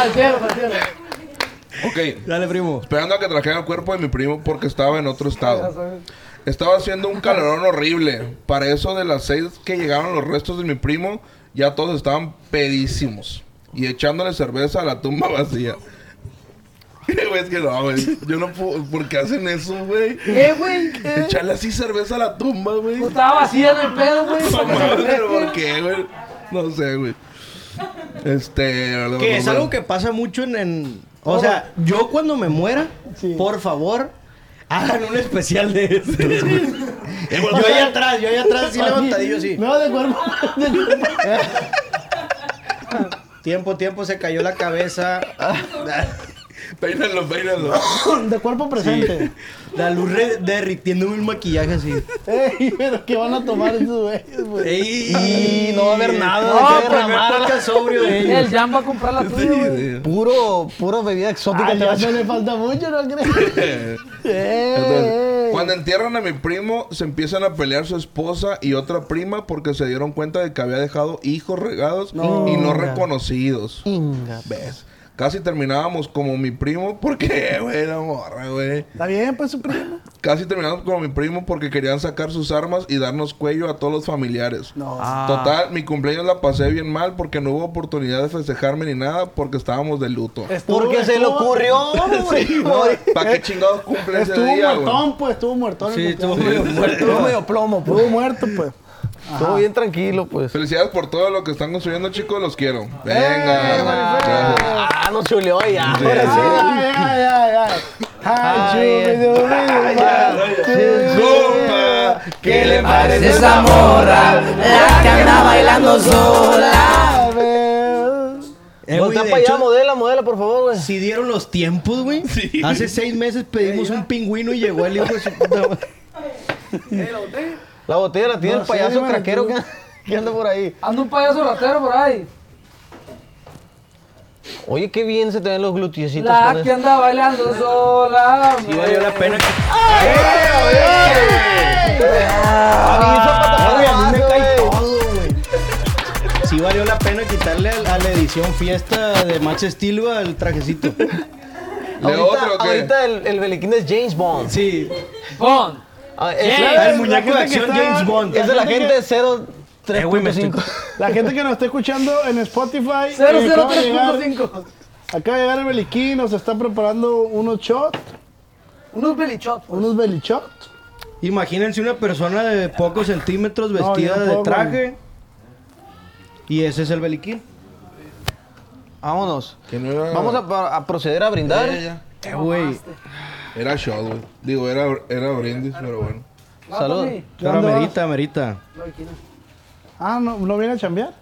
Al cielo, al cielo. Ok. Dale, primo. Esperando a que trajeran el cuerpo de mi primo porque estaba en otro estado. Estaba haciendo un calorón horrible. Para eso de las seis que llegaron los restos de mi primo, ya todos estaban pedísimos. Y echándole cerveza a la tumba vacía. Güey, es que no, güey. Yo no puedo. ¿Por qué hacen eso, güey? ¿Qué, güey? ¿Qué? Echarle así cerveza a la tumba, güey. Pues Estaba vacía en el pedo, güey. No mames. ¿por qué, güey? No sé, güey. Este. Que es algo que pasa mucho en... en- o sea, yo cuando me muera, Sí. por favor, hagan un especial de eso. yo allá atrás, yo allá atrás, así levantadillo, así. No, de cuerpo. Tiempo, tiempo, se cayó la cabeza. Peínalo, peínalo. De cuerpo presente. La luz re- derritiéndome el maquillaje así. Ey, pero ¿qué van a tomar esos güeyes, güey? Ey, no va a haber nada de No, qué primer derramar. podcast sobrio de El. Jan va a comprar la tuya, güey. Puro, puro bebida exótica. Ay, te va a ya no le falta mucho, ¿no crees? Ey. Cuando entierran a mi primo, se empiezan a pelear su esposa y otra prima porque se dieron cuenta de que había dejado hijos regados y no reconocidos. Inga. ¿Ves? Casi terminábamos como mi primo porque, güey, la morra, güey. Está bien, pues su primo. Casi terminamos como mi primo porque querían sacar sus armas y darnos cuello a todos los familiares. No. Total, mi cumpleaños la pasé bien mal porque no hubo oportunidad de festejarme ni nada porque estábamos de luto. Estuvo- Porque se le estuvo- ocurrió, güey. ¿Para qué chingados cumple ese Estuvo día, güey? muertón, pues, estuvo muertón. Sí, estuvo medio muerto. Estuvo medio plomo, pues. Estuvo muerto, pues. Estuvo bien tranquilo, pues. Felicidades por todo lo que están construyendo, chicos. Los quiero. ¡Eh, Venga. Ah, nos chuleó ya. Ahora sí. Ay, ay, ay, ay. Ay, Ay, chulo, Compa, ¿qué le parece Esa morra, la que anda bailando sola. Eh, güey, para allá, hecho, modela, modela, por favor, güey. Si dieron los tiempos, güey. Hace seis meses pedimos un pingüino y llegó el hijo de su puta madre. La botella la tiene No el payaso dímelo craquero que, que anda por ahí. Anda un payaso ratero por ahí. Oye, qué bien se te ven los glutecitos La que eso. anda bailando sola. Sí valió la pena que... Avisa, Eh, güey, a mí me cae güey. todo, güey. Sí valió la pena quitarle a, a la edición fiesta de Max Steel al trajecito. ¿Le Ahorita, otro o qué? ahorita el, el beliquín es James Bond. Sí. Bond. Ah, es, el muñeco de acción está- James Bond. es de la gente gente de 0 Eh, güey, me estoy- 3.5. La gente que nos está escuchando en Spotify. eh, acaba de llegar- 003.5. Acaba de llegar el Beliquín, nos está preparando unos shots, Unos belichot. unos belly shots. Imagínense una persona de pocos centímetros No, vestida de traje. Y ese es el beliquín. Vámonos. Que no era... Vamos a, a proceder a brindar. Ya, ya, Eh, güey. Era shot, güey. Digo, era, era brindis, pero bueno. Salud. ¿Qué Pero amerita, amerita. Ah, ¿no, ¿no viene a chambear?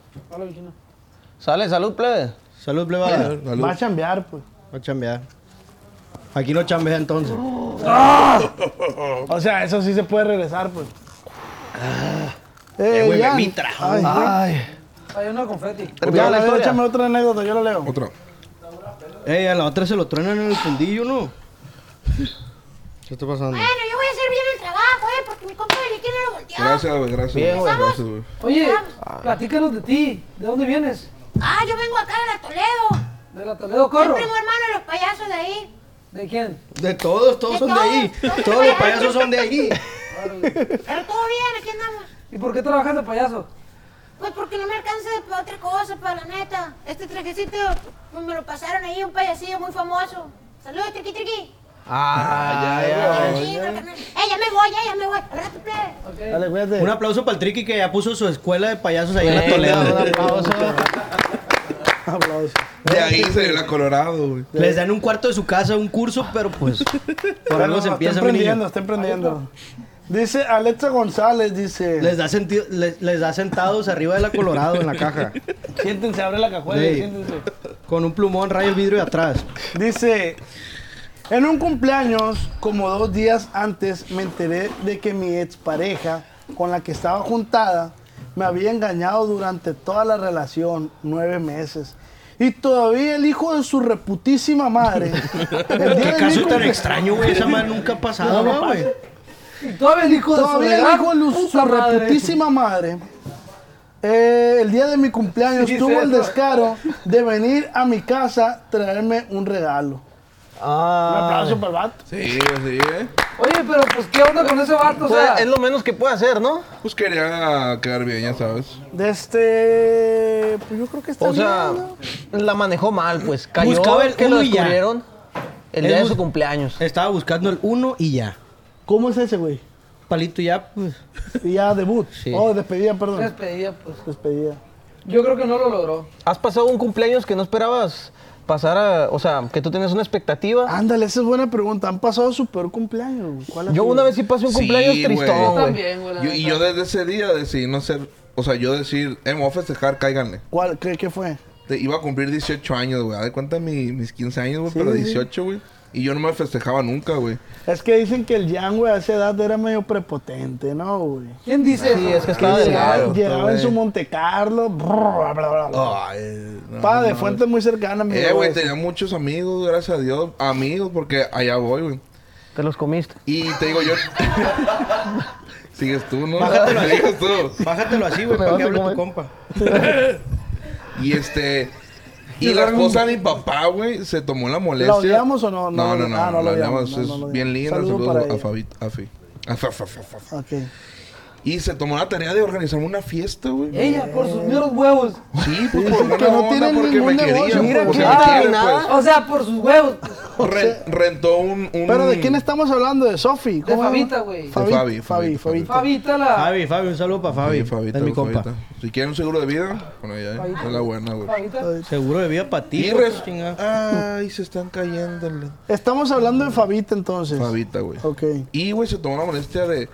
Sale, salud, plebe. Salud, plebada. Salud. Va a chambear, pues. Va a chambear. Aquí no chambea entonces. O sea, eso sí se puede regresar, pues. Eh, güey, me Jan. mi trajo. Ay, güey. Ay. Hay una confeti. Ya, la historia. échame otra anécdota, yo la leo. Otra. Ey, a la otra se lo truenan en el fundillo, ¿no? ¿Qué está pasando? Bueno, yo voy a hacer bien el trabajo, ¿eh? Porque mi compa Beliquín no lo volteó. Gracias, güey. Gracias. Bien, güey. Gracias, güey. Oye, platícanos de ti. ¿De dónde vienes? Ah, yo vengo acá de la Toledo. De la Toledo Corro. primo hermano de los payasos de ahí. ¿De quién? De todos, todos De son de ahí. todos Todos los payasos son de ahí. Pero todo bien, aquí andamos. ¿Y por qué trabajas de payaso? Pues porque no me alcanza para otra cosa, para la neta. Este trajecito pues, me lo pasaron ahí, un payasillo muy famoso. Saludos, triqui triqui. Ah, ya, ya. Sí, carnal. Eh, ya me voy, ya, ya me voy. Al rato, plebe. Dale, cuídate. Un aplauso para el Triqui que ya puso su escuela de payasos ahí en la Toledo. un aplauso. De ahí se la Colorado, güey. Les dan un cuarto de su casa, un curso, pero pues por algo se Está empieza, mi emprendiendo, niño. está emprendiendo. Dice Alexa González, dice... Les da, sentido, les, les da sentados arriba de la Colorado en la caja. Siéntense, abre la cajuela, Sí. siéntense. Con un plumón, raya el vidrio de atrás. Dice, en un cumpleaños, como dos días antes, me enteré de que mi expareja, con la que estaba juntada, me había engañado durante toda la relación, nueve meses. Y todavía el hijo de su reputísima madre. el día Qué de caso mi tan extraño, güey. Esa madre nunca ha pasado, No, ¿no, no güey? Y todavía el hijo de su Todavía el gran hijo de lu- su puta madre. reputísima madre. eh, el día de mi cumpleaños Sí, tuvo el descaro de venir a mi casa traerme un regalo. Un Ah. aplauso para el vato. Sí, sí, eh. Oye, pero pues, ¿qué onda con ese vato? O Pues, sea, es lo menos que puede hacer, ¿no? Pues quería quedar bien, ya sabes. De este. Pues yo creo que está O sea, bien, ¿no? la manejó mal, pues. Cayó Buscaba el que lo uno y ya. descubrieron. El día de su cumpleaños. Estaba buscando el uno y ya. ¿Cómo es ese, güey? Palito ya, pues. Y ya debut. Sí. Oh, despedida, perdón. Despedida, pues. Despedida. Yo creo que no lo logró. ¿Has pasado un cumpleaños que no esperabas pasar a... O sea, que tú tenías una expectativa? Ándale, esa es buena pregunta. ¿Han pasado su peor cumpleaños? güey? ¿Cuál ha Yo una vez sí pasé un Sí, cumpleaños güey. tristón, güey. también, güey. Yo- y yo desde ese día decidí no ser, o sea, yo decir, eh, me voy a festejar, cáiganle. ¿Cuál? ¿Qué, qué fue? Te- iba a cumplir 18 años, güey. De cuenta mi- mis 15 años, güey, Sí, pero sí. 18, güey. Y yo no me festejaba nunca, güey. Es que dicen que el Jan, güey, a esa edad era medio prepotente, ¿no, güey? ¿Quién dice Sí, es que estaba Llegaba, delgado. llegaba en su. Monte Carlo. brr, bla, bla, bla. Ay, no, Pa, de no. fuentes muy cercanas, mi Eh, güey, tenía muchos amigos, gracias a Dios. Amigos, porque allá voy, güey. Te los comiste. Y te digo yo... Sigues tú, ¿no? Bájatelo así. Tú. Bájatelo así, güey, tu compa. Y este... Y la esposa de mi papá, güey, se tomó la molestia. ¿La odiamos o no? No, no, no. Ah, no la odiamos, odiamos. no, es no la bien odiamos. linda. Saludo Saludos a ella. Fabi. A Fi. A Y se tomó la tarea de organizarme una fiesta, güey. Ella, por sus meros huevos. Sí, pues por sí, buena que no onda, tienen porque me quería. Mira pues. O sea, por sus huevos. Ren- rentó un, un- ¿Pero de quién estamos hablando? ¿De Sofi? De Fabita, güey. Fabi, Fabi, Fabi, Fabi, Fabi. Fabita la. Fabi, Fabi, un saludo para Fabi. Sí, Fabita, es mi compa. Fabita. Si quieren un seguro de vida, con ella, ¿eh? es la buena, güey. Seguro de vida para ti, res-. Ay, se están cayendo. Estamos hablando de Fabita entonces. Fabita, güey. Ok. Y, güey, se tomó la molestia de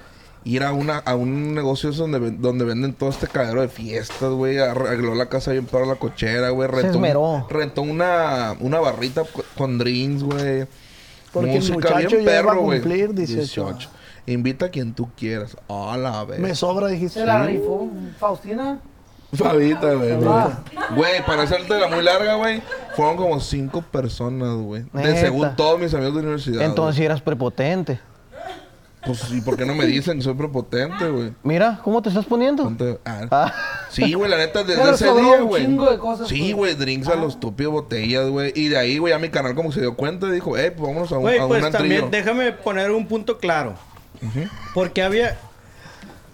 ir a una a un negocio donde, ven- donde venden todo este cadero de fiestas, güey. Arregló la casa bien para la cochera, güey. Rentó, un- rentó una, una barrita co- con drinks, güey. Porque el muchacho ya va a güey. cumplir 18. Invita a quien tú quieras. A la vez. Me sobra, dijiste. Se la rifó. Faustina. Fabita, güey. Ah. Güey, para hacerte la muy larga, güey, fueron como cinco personas, güey. De según todos mis amigos de universidad. Entonces güey. eras prepotente. Pues, ¿y por qué no me dicen que soy prepotente, güey? Mira, ¿cómo te estás poniendo? Ponte- ah. Ah. Sí, güey, la neta, desde Pero ese sobró día, un güey. chingo de cosas, Sí, pues. güey, drinks a los estúpidos, botellas, güey. Y de ahí, güey, a mi canal como se dio cuenta y dijo, eh, pues vámonos a un, Güey, a un pues antrillo. también déjame poner un punto claro. Porque había...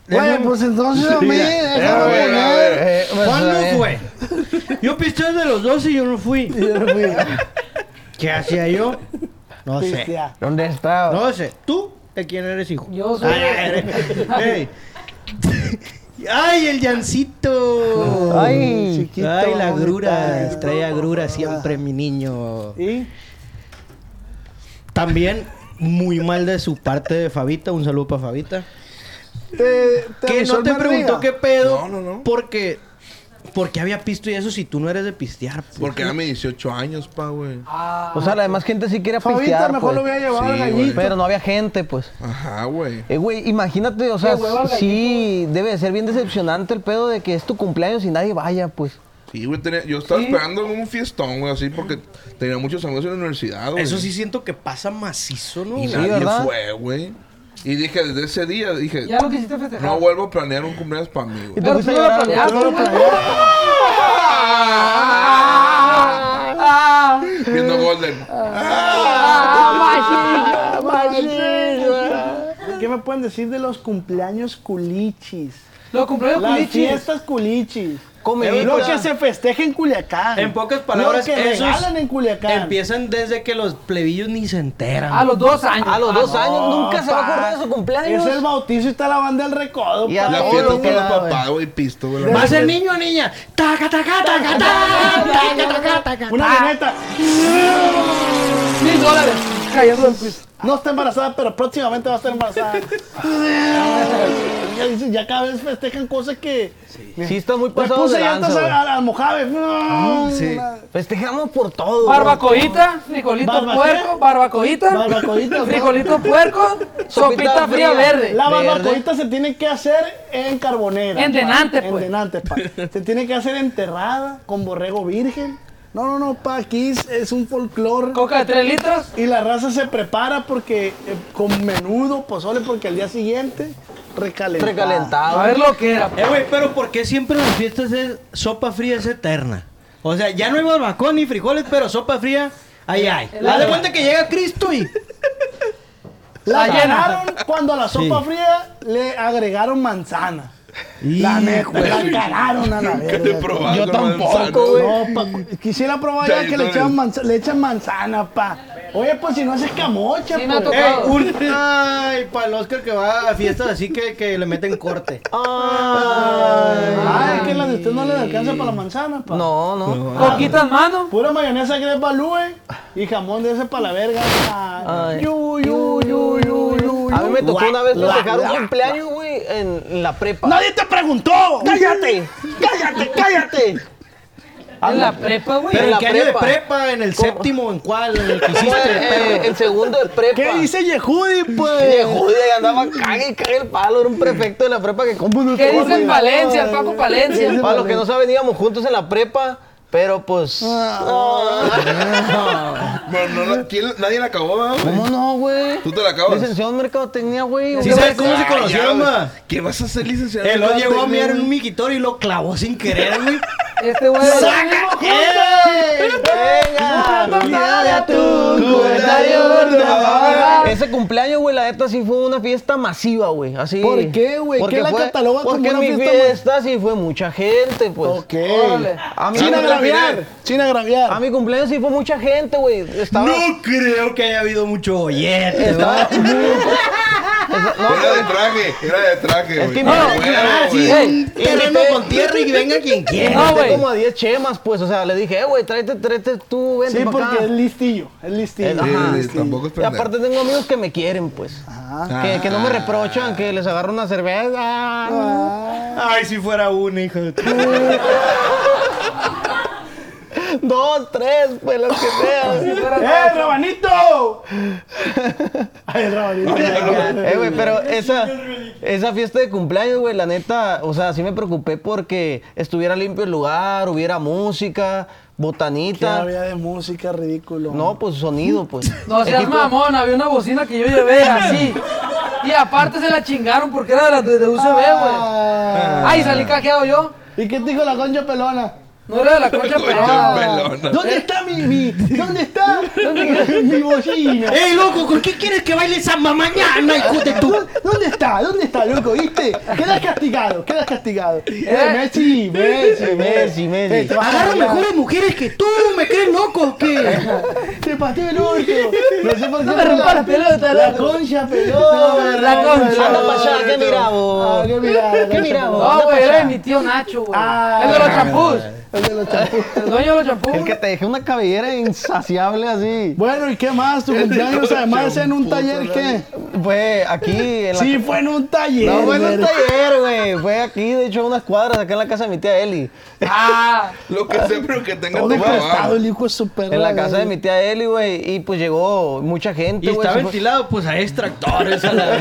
Güey, pues entonces a mí, Mira, déjame a ver, a poner. ver. Eh, pues, ¿Cuándo eh, fue? Yo pisté de los 12 y yo no fui. Yo no fui. ¿Qué hacía yo? No sé. ¿Dónde estaba? No sé. ¿Tú de quién eres hijo? Yo soy. Ay, ay, ay. ¡Ay, el Yancito! Ay, Chiquito, Ay, la ¿dónde grura. estás? Trae agrura siempre, mi niño. ¿Y? También muy mal de su parte de Fabita. Un saludo para Fabita. ¿Te, te Que no te preguntó qué pedo. No, no, no. Porque... Porque había pisto y eso si tú no eres de pistear. pues. Porque mis 18 años, pa, güey. Ah, O sea, la demás gente sí quería Fabita, pistear, mejor pues. lo hubiera llevado Sí, al güey. gallito. Pero no había gente, pues. Ajá, güey. Eh, güey, imagínate, o sea, Qué sí debe de ser bien decepcionante el pedo de que es tu cumpleaños y nadie vaya, pues. Sí, güey, tenía- yo estaba Sí. esperando un fiestón, güey, así, porque tenía muchos amigos en la universidad, güey. Eso sí siento que pasa macizo, ¿no? Y Sí, nadie ¿verdad? fue, güey. Y dije, desde ese día, dije, ya lo quisiste festejar. no vuelvo a planear un cumpleaños para mí, Y güey. Pero tú no lo planeaste, Viendo Golden. ah, ¿Qué me pueden decir de los cumpleaños culichis? Los cumpleaños Las culichis. fiestas culichis. Comidita. Lo que se festeja en Culiacán. En pocas palabras, Lo que esos regalan en Culiacán. Empiezan desde que los plebillos ni se enteran. A los dos años. A los dos Ah, años No, nunca se va a pa. acordar de su cumpleaños. Es el bautizo y está la banda del recodo. Y a pa. La fiesta da, los papás, güey, pisto, güey. ¿Va a ser niño o niña? Taca, taca, taca, taca, taca, taca, taca. Una veneta. Mil dólares. Cayendo del piso. No está embarazada, pero próximamente va a estar embarazada. ya, cada vez festejan cosas que. Sí, está muy pasado puse de llantas lanza, güey. a- al Mojave. No, Sí. Festejamos por todo. Barbacoita, frijolito ¿Barba puerco, barbacoita, Barbacoita, ¿no? frijolito puerco, sopita fría fría. verde. La Verde. barbacoita se tiene que hacer en carbonera. En pa. denante, En pues. denante, pa. Se tiene que hacer enterrada con borrego virgen. No, no, no, pa. Aquí es, es un folclore. Coca de 3 litros. Y la raza se prepara porque eh, con menudo, pozole, porque al día siguiente recalentada. Recalentado. A ver lo que era. Eh, güey, pero ¿por qué siempre en las fiestas es sopa fría es eterna? O sea, ya no hay barbacoa ni frijoles, pero sopa fría, ahí hay. Haz de cuenta que llega Cristo y... La llena. llenaron cuando a la sopa Sí. fría le agregaron manzana. La neta, la cagaron a la verga. Yo tampoco, manzana, güey. No, quisiera probar ya que le, yo echaban también. manza- le echan manzana, pa. Oye, pues si no haces camocha, Sí, me ha pues. tocado. Eh, un, ay, para el Oscar que va a fiestas así que, que le meten corte. Ay, que la de usted no le alcanza para la manzana, pa. No, no. Coquita en mano. Pura mayonesa que es balúe y jamón de ese para la verga. Ay. Yu, yu, yu, yu, yu, A mí me tocó una vez festejar un cumpleaños, güey, en, la prepa. ¡Nadie te preguntó! ¡Cállate! ¡Cállate! ¡Cállate! En la prepa, güey. ¿Pero en en la qué año de prepa. ¿En el séptimo? ¿En cuál? ¿En el que hiciste? Eh, en segundo de prepa. ¿Qué dice Yehudi, pues? De Judia y andaba cague y cague el palo. Era un prefecto de la prepa que como no ¿Qué dice en Valencia, el Paco Palencia? Para los que no saben, íbamos juntos en la prepa. Pero pues. Bueno, no la- ¿quién- nadie la acabó, ¿verdad, güey? ¿Cómo no, güey? ¿Tú te la acabas? Licenciado en mercadotecnia, güey. ¿Sí ¿Qué sabes cómo se Ah, conocieron, ma? ¿Qué vas a hacer, licenciado? Él lo llegó a mirar en un miquitorio y lo clavó sin querer, güey. Este güey. ¡Venga! Ese cumpleaños, güey, la neta sí fue una fiesta masiva, güey. Así. ¿Por qué, güey? Porque ¿Qué la fue- cataloga como Porque una mi fiesta fiesta sí fue mucha gente, pues. Ok. Órale. A Sin Ah, no, agraviar, sin agraviar. a mi cumpleaños sí fue mucha gente, güey. Estaba. No creo que haya habido mucho bollete, estaba ¿no? no, Era de traje, era de traje, Es güey. que No, mira, güey, Ah, sí, terreno con tierra y venga quien quiera. No, güey. como a 10 chemas, pues. O sea, le dije, eh, güey, tráete, tráete tú, vente Sí, pa' acá. porque es listillo, es listillo. Es- Ajá. sí, sí, tampoco es Y aparte tengo amigos que me quieren, pues. Que, que no me reprochan, que les agarro una cerveza. Ay, si fuera una, hijo de tu... Dos, tres, pues las que sean. ¡Eh, rabanito! Ay, el rabanito. Eh, güey, pero esa, esa fiesta de cumpleaños, güey, la neta, o sea, sí me preocupé porque estuviera limpio el lugar, hubiera música, ¿Qué botanita. había de música ridículo? No, pues sonido, pues. No seas Equipo- mamón, había una bocina que yo llevé así. Y aparte se la chingaron porque era de las de, de UCB, güey. Ah. Ay, salí cajeado yo. ¿Y qué te dijo la concha pelona? No era de la concha pelona. ¿Dónde está mi, mi ¿Dónde está mi bocina? ¡Ey, loco! ¿Con qué quieres que baile esa mañana, hijo de? ¿Dó- ¿Dónde está? ¿Dónde está, loco? ¿Viste? Quedas castigado, quedas castigado. Eh, Messi, Messi, Messi, Messi. Eh, te vas a Agarro bailar. mejores mujeres que tú, ¿me crees loco o qué? Te pateo el orto. No sé por qué. No me rompa la pelota, La concha pelona. La concha. Anda pa' allá, ¿qué mira Ah, vos? qué mirada. ¿Qué mira vos? No, Anda güey, pa' era mi tío Nacho, güey. Ah. el de los champús. El de los champús. El dueño de los champús. El que te dejé una cabellera insaciable así. Bueno, ¿y qué más? ¿Tu cumpleaños además en un taller qué? Fue aquí en la Sí, fue en un taller. No, fue en un taller, güey. Fue aquí, de hecho, unas cuadras, acá en la casa de mi tía Eli. Ah, Lo que sé, pero que tenga Todo tu prestado, trabajo. el hijo es súper En la casa de mi tía Eli, güey. Y pues llegó mucha gente, Y güey. está Se fue- ventilado, pues a extractores, a la...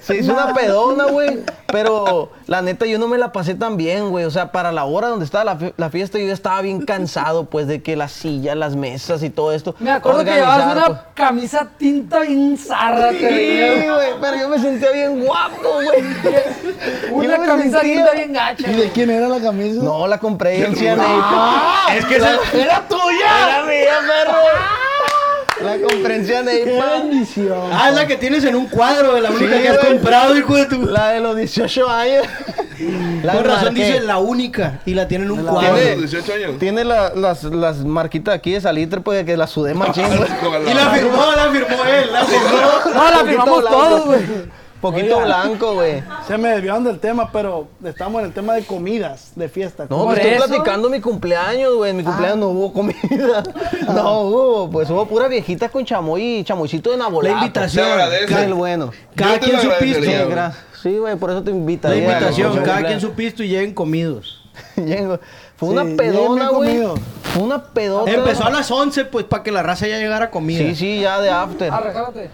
Se hizo una pedona, güey. Pero la neta, yo no me la pasé tan bien, güey. O sea, para la hora donde estaba la, la fiesta, yo estaba bien cansado, pues, de que las sillas, las mesas y todo esto. me acuerdo que llevabas una pues. camisa tinta bien zarra, te Sí, güey, pero yo me sentía bien guapo, güey. Una Yo camisa sentía- tinta bien gacha. ¿Y de quién era la camisa? No, la compré en CNA. Es que esa... ¡Era tuya! Era mía, perro. La compré en ¡Qué bendición! Ah, es la que tienes en un cuadro, la única Sí, que has güey. comprado, hijo de tu... La de los 18 años. La Con razón marqué. dice la única y la tiene en un cuadro. Tiene- 18 años. Tiene la- las, las marquitas aquí de salitre, pues, que la sudé machín. Y la firmó, la firmó él, la firmó. No, la firmamos todos, güey. Poquito Oiga. blanco, güey. Se me desviaron del tema, pero estamos en el tema de comidas, de fiesta. No, me estoy eso. platicando mi cumpleaños, güey. En mi cumpleaños no hubo comida. No hubo, pues hubo pura viejita con chamoy y chamoycito de nabolato. La invitación. Sí, el bueno. Cada quien su pisto. Sí, güey. Sí, por eso te invito. La invitación, cada quien su pisto y lleguen comidos. Fue Sí, una bien pedona, güey. Fue una pedota. Empezó a las 11, pues, para que la raza ya llegara comida. Sí, sí, ya de after. Arre,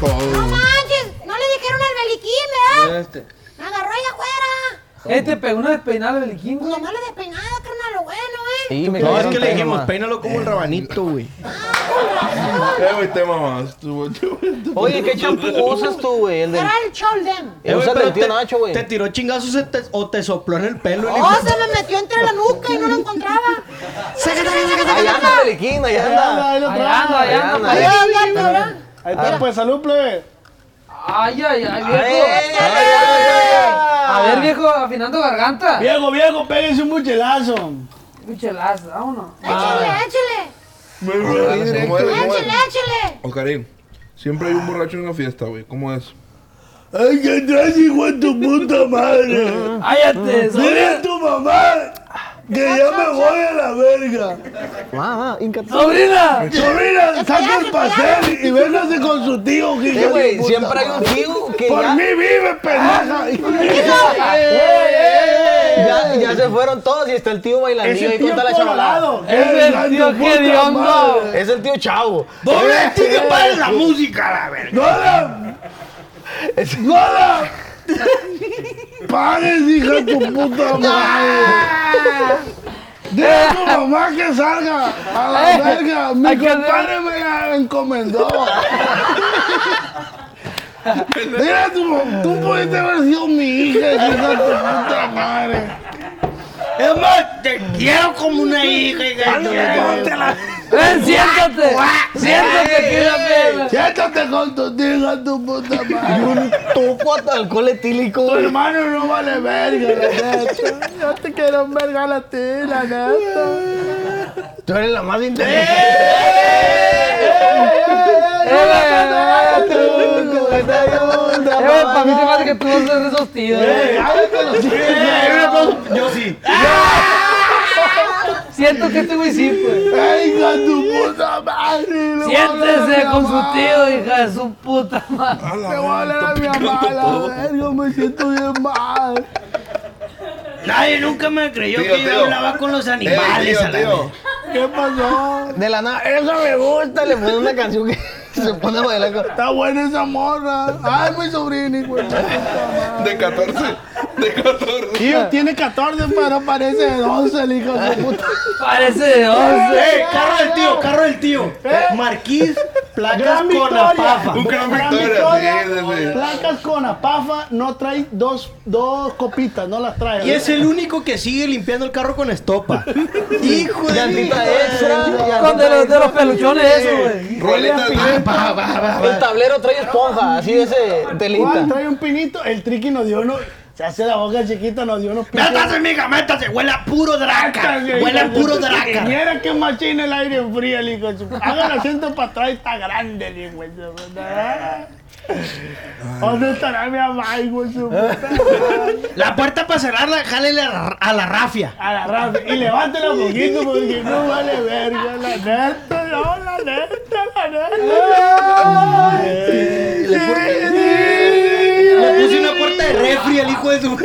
todo. no manches, no le dijeron al beliquín, ¿verdad? Este. Me agarró ahí afuera. Eh, te pegó una despeinada el beliquín, Pues güey. nomás le despeinada, carnal, lo bueno, ¿eh? Sí, me No, es que le dijimos, peínalo como el rabanito, güey. Eh, güey, te mamás. Tú, tú, tú. Oye, ¿qué champú usas tú, güey? El del... Era el Cholden. Eh, usa te- Nacho, güey. Te tiró chingazos o te- o te sopló en el pelo. el Oh, se me metió entre la nuca y no lo encontraba. Ahí anda, Beliquín, ahí anda. anda, ahí anda, ahí anda, anda. Ahí anda. Ahí está, pues, salud, plebe. Ay, ay, ay, viejo. ay, ay, ay, A ver, viejo, afinando garganta. Viejo, viejo, péguense un buchelazo. Muchelazo, vámonos. Échale, échale. ¿Cómo es? ¿Cómo es? Échale, échale. Oscarín, siempre hay un borracho en una fiesta, güey. ¿Cómo es? Ay, que traes, hijo de tu puta madre. Cállate, Dile a tu mamá que ya me voy a la verga. Ah, ah, Inca. ¡Sobrina! Sobrina, saca el pastel y véngase con su tío, hija de güey, puta siempre hay un tío que Por ya, mí vive, pendeja. ya, ya se fueron todos y está el tío bailando ahí contra la chavalada. Es el tío madre. Es el tío chavo. ¡Doble tío, para la música, la verga! ¡Gola! ¡Gola! ¡Pares, hija de tu puta madre! Dile a tu mamá que salga a la Eh, verga. Mi compadre me la encomendó. Dile a tu mamá, tú pudiste haber sido mi hija, hija de tu puta madre. Es más, te quiero como una hija, hija de tu puta madre. Ven, siéntate. Siéntate aquí en la pierna. Siéntate con tu de tu puta madre. Un topo de alcohol etílico, Tu hermano no vale verga, la neta. Yo te quiero verga a ti, la neta. Tú eres la más inteligente. Eh, para mí se me hace que tú ser de esos tíos. eh. Yo sí. Siento que este güey sí, pues. ¡Ay, hija de tu puta madre! Le a a Siéntese con su tío, hija de su puta madre. Le voy a hablar a mi mamá, la verga, me siento bien mal. Nadie nunca me creyó Tío, que yo tío. hablaba con los Eh, animales tío, a la tío. vez. ¿Qué pasó? De la nada, eso me gusta. Le pone una canción que se pone a bailar con. Está buena esa morra. Ay, mi sobrino, hijo de puta madre. De 14. De 14. Tío, tiene 14, pero parece de 12 el hijo de puta. Parece de 11. ¡Eh, carro del tío, carro del tío! Marquís, placas Gran con Victoria. apafa. Un gran victoria, sí. Placas con apafa, no trae dos, dos copitas, no las trae. Y es el único que sigue limpiando el carro con estopa. Hijo de Llantita extra. De los, de los peluchones, eso, güey. El tablero trae esponja, así de ese Juan telita. trae un pinito, el triqui nos dio uno. Se hace la boca chiquita, nos dio unos pinos. Métase, mija, métase. Huele a puro draca. Huele a puro draca. Mira que machina el aire frío, el hijo Haga el asiento para atrás, está grande el hijo. ¿Dónde estará mi mamá, hijo de su puta? La puerta para cerrarla, jálele a la, a la rafia. A la raza. Y levántela un poquito porque no vale verga. La neta, no, la neta, la neta. Le puse una puerta de refri al hijo de su.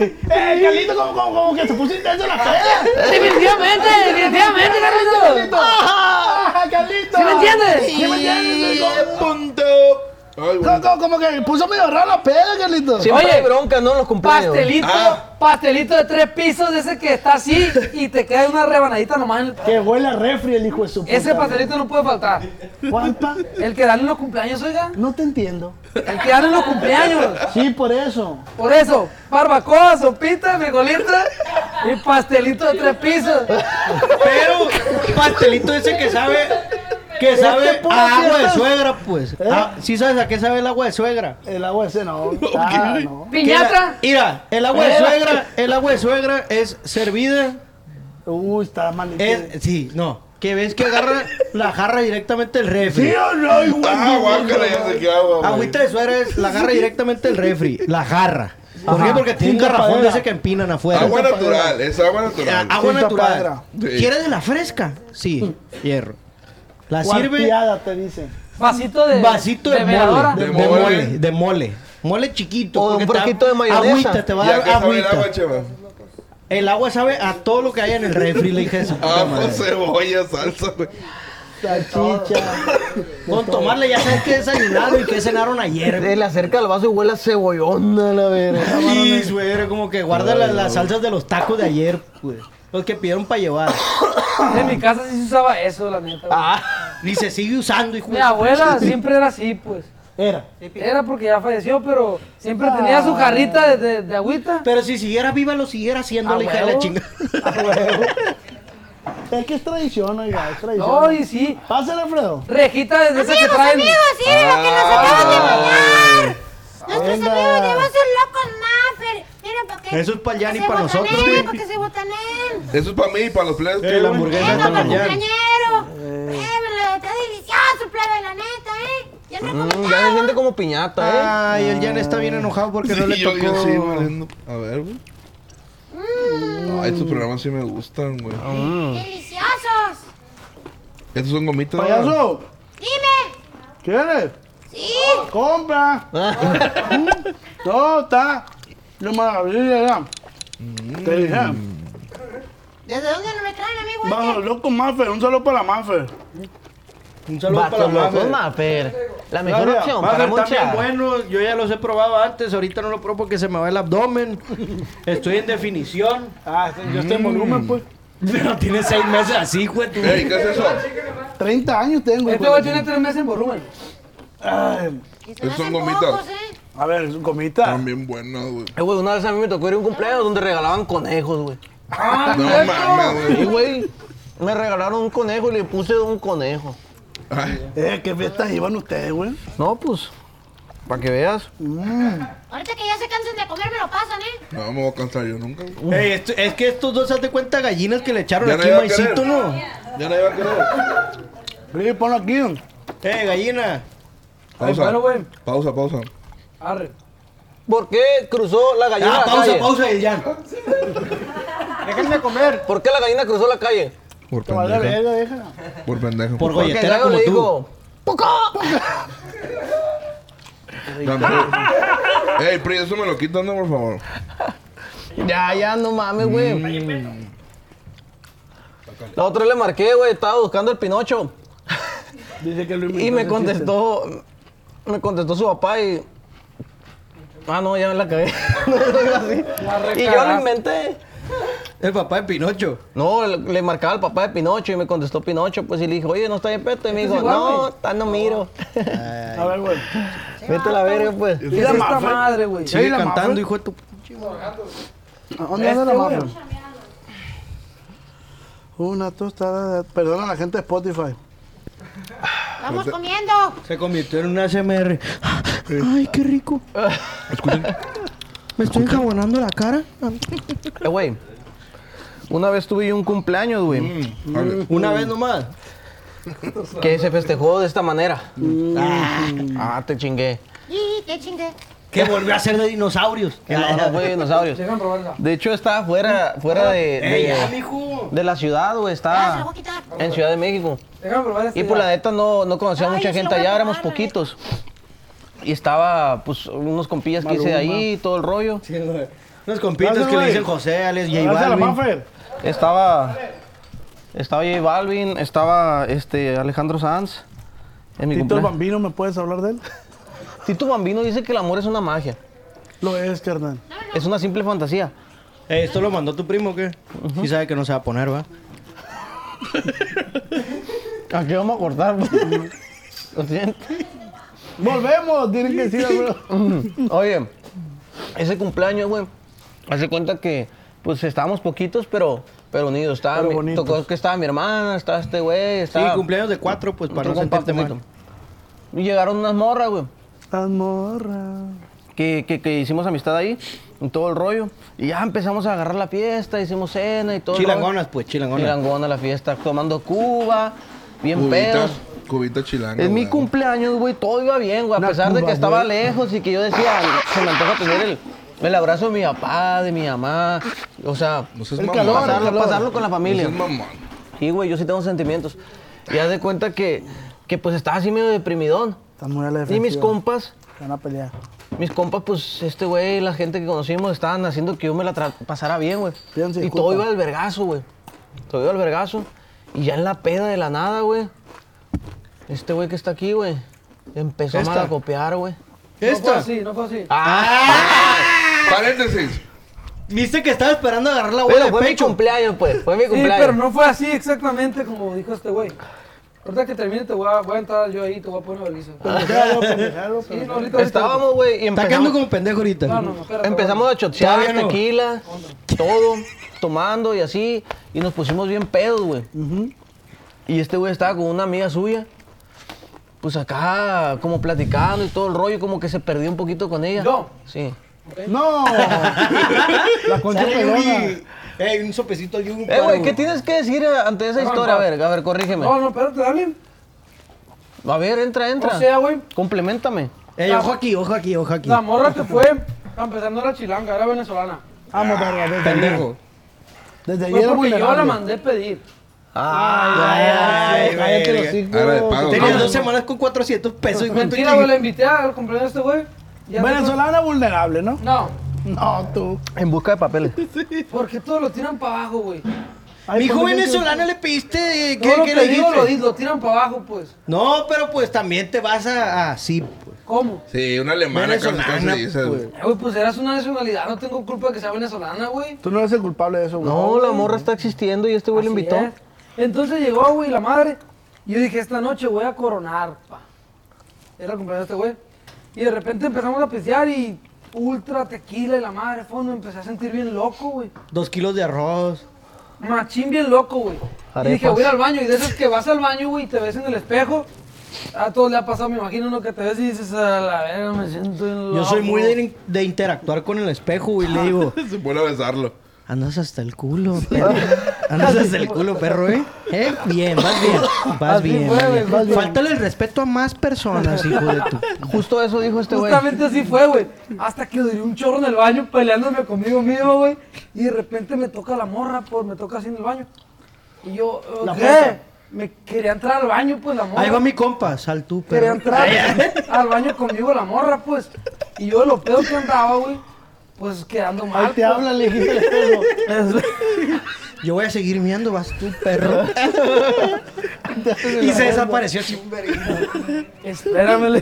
Eh, Carlito, como, como, como que se puso intenso la peda. Definitivamente, definitivamente, Carlito. ¡Ah, Carlito! ¿Sí me entiendes? ¿Sí me entiendes, punto. Ay, Como, güey. como- como que puso medio raro la peda, Carlito. Siempre Oye, hay bronca, ¿no? Los cumpleaños. Pastelito, Ah. pastelito de tres pisos de ese que está así y te queda una rebanadita nomás en el... Que huele a refri el hijo de su puta. Ese pastelito no puede faltar. Juanpa, El que dan en los cumpleaños, oiga. no te entiendo. El que dan en los cumpleaños. Sí, por eso. Por eso, barbacoa, sopita, frijolita y pastelito de tres pisos. Pero, pastelito ese que sabe. Este sabe a agua de suegra, pues. ¿Eh? Ah, ¿Sí sabes a qué sabe el agua de suegra? El agua ese no. Ah, no. Piñata. Mira, el agua de suegra, el agua de suegra es servida. Uy, está. Es, sí, no. Que ves que agarra la jarra directamente del refri. ¿Sí o no, hijo de Ah, guácala, ya sé qué agua, güey. Agüita de suegra es la agarra directamente del refri. La jarra. ¿Por Ajá. qué? Porque tiene un garrafón de ese que empinan afuera. Agua natural, es agua Ah, natural. Agua natural. ¿Quieres de la fresca? Sí, hierro. La sirve Cuarteada, te dicen. Vasito de. vasito de, veladora. mole. De, De de mole. mole. De mole. Mole chiquito. O un poquito de mayonesa. Agüita, te va a ¿Ya dar que sabe el agüita. agua? El agua sabe a todo lo que hay en el refri, le dije a puta Ah, pues cebolla, salsa, güey. Salchicha. Con tomarle ya sabes que desayunaron y que cenaron ayer. Se le acerca al vaso y huele a cebollona, la verga. Sí, güey, como que guarda la- las salsas de los tacos de ayer, pues. Los que pidieron para llevar. En mi casa sí se usaba eso, la neta. güey. Ah, Ni se sigue usando, hijo Mi de abuela siempre era así, pues. Era. Era porque ya falleció, pero siempre tenía su jarrita de, de- de agüita. Pero si siguiera viva, lo siguiera haciendo, Ah, la hija de la chinga. A huevo. Es que es tradición, oiga, es tradición. No, y sí. Pásale, Alfredo. Rejita de esas que Amigos, traen. amigos, miren lo que nos acaban de mandar. Nuestros Venga. amigos de Voces Locos Maffer. Eso es para Jan y para nosotros, güey. ¿Por qué se botanen? Eso es para mí y para los plebes. Eh, ¿qué, la hamburguesa Venga, está para para Jan. cumpleañero. Pruébelo, está plebe, la neta, ¿eh? Ya no Mm, ya se siente como piñata, ¿eh? Ay, el Jan está bien enojado porque no le yo- yo tocó. sí, valiendo. A ver, güey. Ay, estos programas sí me gustan, güey. Mm. Deliciosos. Estos son gomitas. Payaso, Dime. ¿quieres? Sí. ¡Compra! Todo está de maravilla ya. Te dije. ¿Desde dónde no me traen, amigo? Bajo este? loco Maffer, un saludo para Maffer. Un saludo para la Mafer. La mejor Mafer, opción Mafer, para monchar. buenos. Yo ya los he probado antes. Ahorita no lo pruebo porque se me va el abdomen. Estoy en definición. Ah, yo estoy en volumen, pues. Pero tiene seis meses así, güey. ¿qué es eso? 30 años tengo. Este güey tiene tres meses en volumen. Ay, son gomitas. pocos, ¿eh? A ver, es un comita. Están bien buenas, güey. Eh, güey, una vez a mí me tocó ir a un cumpleaños donde regalaban conejos, güey. Ah, No mames, Sí, güey. güey. Me regalaron un conejo y le puse un conejo. Ay, Eh, ¿qué fiestas iban ustedes, güey? No, pues, para que veas. Ahorita que ya se cansen de comer, me lo pasan, ¿eh? no me voy a cansar yo nunca. Ey, esto- es que estos dos, haz de cuenta, gallinas que le echaron Ya aquí a maicito. ¿no? Ya no iba a querer. Sí, ponlo aquí. Eh, gallina. Pausa. bueno, güey. Pausa, pausa. Arre. ¿Por qué cruzó la gallina Ah, la pausa, calle? pausa, el Jan. Déjenme comer. ¿Por qué la gallina cruzó la calle? Por Te vale pendejo. verga, deja. Por pendejo. Por golletera como le tú. no. Ey, Pri, eso me lo quitan, no, por favor. ya, ya, no mames, güey. La otra le marqué, güey, estaba buscando el Pinocho. Dice que lo Y me contestó, me contestó su papá y... Ah, no, ya me la cagué. Así. y yo lo inventé. El papá de Pinocho. No, le, marcaba al papá de Pinocho y me contestó Pinocho, pues y le dije, oye, no está bien peto. Y me dijo, igual, no, está no miro. A ver, güey. Vete a la verga, pues. ¿Qué es esta Mafer? madre, güey? Sigue la cantando, hijo de tu... ¿A ¿Dónde anda la Este, mafia? Una tostada de... Perdona a la gente de Spotify. Vamos comiendo. Se convirtió en un ASMR. Ay, qué rico. Me estoy enjabonando la cara. Eh, güey. Una vez tuve yo un cumpleaños, güey, Mm. Una vez nomás. que se festejó de esta manera. Ah, te chingué. Y te chingué. Que volvió a ser de dinosaurios. No, no fue dinosaurios. Dejan probarla. De hecho, estaba fuera, fuera de, Ey, ya, de, mijo. de la ciudad, güey. Ah, se lo Estaba voy a quitar. en Ciudad de México. Déjame probar este. Y por ya. la neta no, no conocía Ay, mucha lo gente voy a allá, éramos probar, poquitos. Y estaba, pues, unos compillas que hice de ahí, todo el rollo. Sí. Unos compitas que le dicen José, Alex, J a Balvin. Estaba, estaba J Balvin, estaba este Alejandro Sanz. En mi Tito el cumpleaños. Bambino, ¿me puedes hablar de él? Tito Bambino dice que el amor es una magia. Lo es, carnal. Es una simple fantasía. Eh, ¿Esto lo mandó tu primo o qué? Sí sabe que no se va a poner, ¿va? Aquí vamos a cortar. Lo siento. Volvemos, tienen que decir algo. Oye, ese cumpleaños, güey, hace cuenta que, pues, estábamos poquitos, pero, pero unidos. Estaba Pero mi- tocó que estaba mi hermana, estaba este güey, Sí, estaba... cumpleaños de cuatro, pues para no sentirte mal. Y llegaron unas morras, güey, Las morras. que, que, que hicimos amistad ahí, y todo el rollo. Y ya empezamos a agarrar la fiesta, hicimos cena y todo. Chilangonas, pues, chilangonas. Chilangona la fiesta, tomando cuba, bien pedos. Cubita chilanga. Es mi güey. cumpleaños, güey, todo iba bien, güey, a Una pesar de cuba, que estaba güey. lejos y que yo decía, se me antoja tener el, el abrazo de mi papá, de mi mamá, o sea, No seas El mamón. calor, pasarlo, calor. pasarlo con la No familia. seas mamón. Sí, güey, yo sí tengo sentimientos. Y haz de cuenta que, que pues estaba así medio deprimidón. Muy a la Y defensiva. mis compas, Van a pelear. mis compas, pues este güey, la gente que conocimos, estaban haciendo que yo me la tra- pasara bien, güey. Pídanse Y disculpas. todo iba al vergazo, güey. Todo iba al vergazo. Y ya en la peda de la nada, güey. Este güey que está aquí, güey. Empezó Esta. a malacopiar, güey. No fue ¿Esta? así, no fue así. Paréntesis. ¿Viste que estaba esperando agarrar la bola Pero de fue mi pecho? cumpleaños, pues. Fue mi Sí, cumpleaños. pero no fue así exactamente como dijo este güey. Ahorita que termine te voy a, voy a entrar yo ahí y te voy a poner una baliza. Pendejalo, Sí, no, ahorita, ahorita. Estábamos, güey, y Está quedando empezamos, como pendejo ahorita. No, no, no, espérate. empezamos a chotear Todavía no. tequila, todo, tomando y así. Y nos pusimos bien pedos, güey. Y este güey estaba con una amiga suya. Pues acá, como platicando y todo el rollo, como que se perdió un poquito con ella. ¿Yo? Sí. No. La concha pelona. Ey, un sopecito al Yugi. Eh, güey, ¿qué tienes que decir ante esa No, historia? A ver, a ver, corrígeme. No, no, espérate, dale. A ver, entra, entra. O sea, güey, Complementame. Ey, ojo aquí, ojo aquí, ojo aquí. la morra que fue, empezar no era chilanga, era venezolana. Vamos, verga, desde Pendejo. Desde Fue ayer porque yo la mandé pedir. Ay, ay, pago. Tenías ¿no? dos semanas con 400 pesos y cuánto Mentira, güey, la invité al cumpleaños este güey. Venezolana vulnerable, ¿no? No, No, tú. En busca de papeles. porque todos lo tiran para abajo, güey. Ay, Mi hijo ¿por qué venezolano le pediste. Todo ¿Qué, lo que le digo lo, lo tiran para abajo, pues. No, pero pues también te vas a. a sí, pues. ¿Cómo? Sí, una alemana casi casi Venezolana, dice. pues. Eh, Güey, pues eras una nacionalidad, no tengo culpa de que sea venezolana, güey. Tú no eres el culpable de eso, güey. No, la morra está existiendo y este güey le Así invitó. es. Entonces llegó, güey, la madre. Y yo dije, esta noche voy a coronar, pa. Era el cumpleaños de este güey. Y de repente empezamos a pistear y ultra tequila y la madre, fondo, me empecé a sentir bien loco, güey. Dos kilos de arroz. Machín bien loco, güey. Y dije, voy a ir al baño. Y de esos que vas al baño, güey, y te ves en el espejo. A todos le ha pasado, me imagino, uno que te ves y dices, a la verga, me siento bien loco. Yo soy muy de, de interactuar con el espejo y le digo, Se pone a besarlo. Andas hasta el culo, perro. Andas hasta el culo, perro, ¿eh? ¿Eh? Bien, vas bien. Vas Así bien. fue, vas güey, bien. vas bien. Faltale el respeto a más personas, hijo de tu. Justo eso dijo este güey. Justamente así fue, güey. Hasta que duré un chorro en el baño peleándome conmigo mismo, güey. Y de repente me toca la morra, pues me toca así en el baño. Y yo, La ¿qué? Me quería entrar al baño, pues la morra. Ahí va mi compa, sal tú, Quería perro. entrar al baño conmigo la morra, pues. Y yo de lo peor que andaba, güey, pues quedando mal. Ahí te pues. habla, le dijiste. Yo voy a seguir miando, vas tú, perro. y se desapareció así un verguito. Espérame, le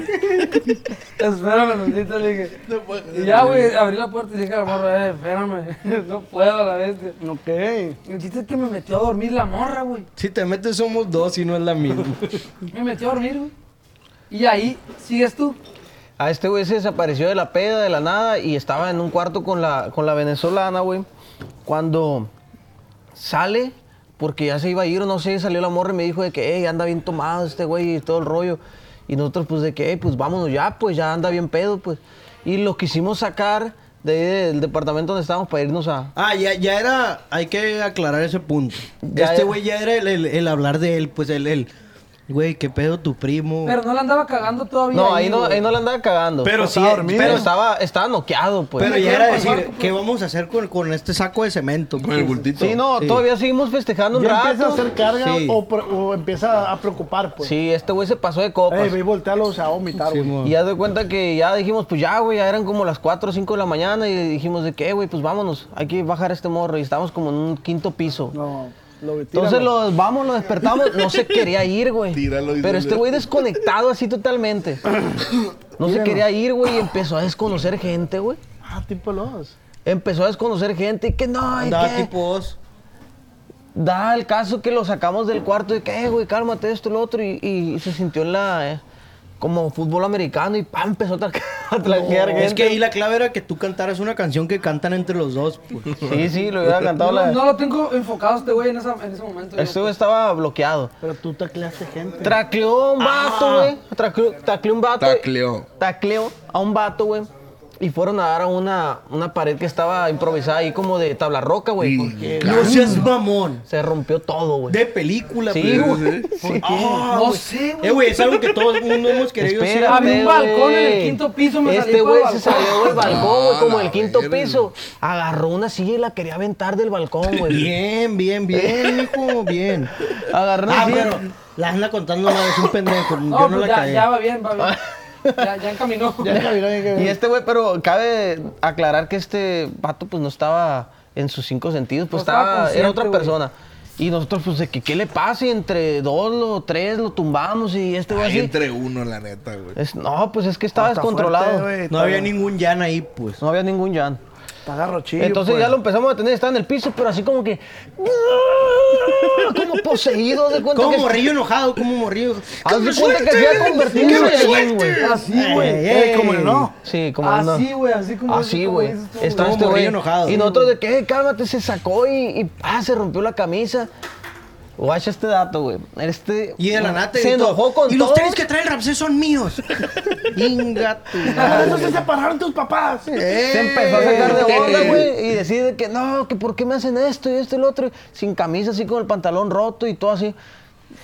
Espérame, le dije. Y ya, güey, abrí la puerta y dije a la morra, eh, espérame. no puedo a la bestia. Ok. El chiste es que me metió a dormir la morra, güey. Si te metes somos dos y no es la misma. Me metió a dormir, güey. Y ahí sigues tú. A este güey se desapareció de la peda, de la nada, y estaba en un cuarto con la, con la venezolana, güey. Cuando sale, porque ya se iba a ir o no sé, salió la morra y me dijo de que, hey, anda bien tomado este güey y todo el rollo. Y nosotros, pues, de que, hey, pues vámonos ya, pues ya anda bien pedo, pues. Y lo quisimos sacar de ahí del departamento donde estábamos para irnos a. Ah, ya, ya era. Hay que aclarar ese punto. Ya este güey ya era el, el- el hablar de él, pues el. el güey, qué pedo tu primo. Pero no la andaba cagando todavía. No, ahí no, güey. ahí no la andaba cagando. Pero Pero, sí, pero estaba, estaba noqueado, pues. Pero ya era decir, pues. ¿qué vamos a hacer con, con este saco de cemento? Con el bultito. Sí, no, Sí. todavía seguimos festejando un Ya rato. empieza a hacer carga Sí. o, empieza a preocupar, pues. Sí, este güey se pasó de copas. Ey, ve y voltealo, o sea, a vomitar, güey. Y ya de cuenta que ya dijimos, pues ya, güey, ya eran como las 4 o 5 de la mañana y dijimos de que, güey, pues vámonos, hay que bajar este morro y estábamos como en un quinto piso. No, lo Entonces los vamos, lo despertamos, no se quería ir, güey. Tíralo y Pero este güey desconectado así totalmente. No se quería ir, güey, y empezó a desconocer gente, güey. Ah, tipo los. Empezó a desconocer gente y que no, y Andaba que tipo dos. da el caso que lo sacamos del cuarto y que, "Eh, güey, cálmate esto, lo otro, y, y se sintió en la, eh, como fútbol americano y pam, empezó a, tra- a traquear gente. Es que ahí la clave era que tú cantaras una canción que cantan entre los dos. pues. Sí, sí, lo hubiera cantado No, la... no lo tengo enfocado este güey en, esa- en ese momento. Este güey estaba bloqueado. Pero tú tacleaste gente. Tracleó un vato, güey. Tracleó, tacleó un vato. Tacleó. Tacleó a un vato, güey. Y fueron a dar a una, una pared que estaba improvisada ahí como de tabla roca, güey. Porque No seas mamón. se rompió todo, güey. De película, Sí, pues. güey. Sí. Ah, No sé, güey. Eh, güey, es algo que todo el mundo hemos querido hacer. Espérate, Había un balcón en el güey. quinto piso, me salí Este para güey el se balcón. salió del balcón, güey, Ah, como la el quinto verga. piso. Agarró una silla y la quería aventar del balcón, güey. Bien, bien, bien, hijo, bien. Agarró una Ah, silla. pero la anda contando una vez un pendejo. No, Yo no pues la ya, cagué. ya va bien, va bien. Ya, ya encaminó. Ya caminó, ya caminó. Y este güey, pero cabe aclarar que este vato pues no estaba en sus cinco sentidos, pues No estaba estaba, era otra persona. Y nosotros pues que qué le pasa y entre dos o tres lo tumbamos y este güey así. entre uno, la neta, güey. Es- no, pues es que estaba descontrolado. fuerte, No había ningún Jan ahí, pues. no había ningún Jan. Está garrochillo, Entonces pues. ya lo empezamos a tener, estaba en el piso, pero así como que. como poseído, de cuenta Como que. morrillo enojado, como morrillo. Haz de cuenta que se iba a convertir en Saiyajin, güey. Así, güey. Ey, como el no. Sí, como no. Así, güey, así como Así, güey. Estaba este güey. morrillo enojado. Y nosotros de que, "Eh, cálmate, se sacó y, y ah, se rompió la camisa. Guacha este dato, güey. Este. Y de la nata Se enojó con Y los tenis que trae el Ramsés son míos. Inga tu Por eso madre. se separaron tus papás. Se empezó a sacar de onda, güey, y decide que no, que por qué me hacen esto y esto y lo otro, sin camisa, así con el pantalón roto y todo así.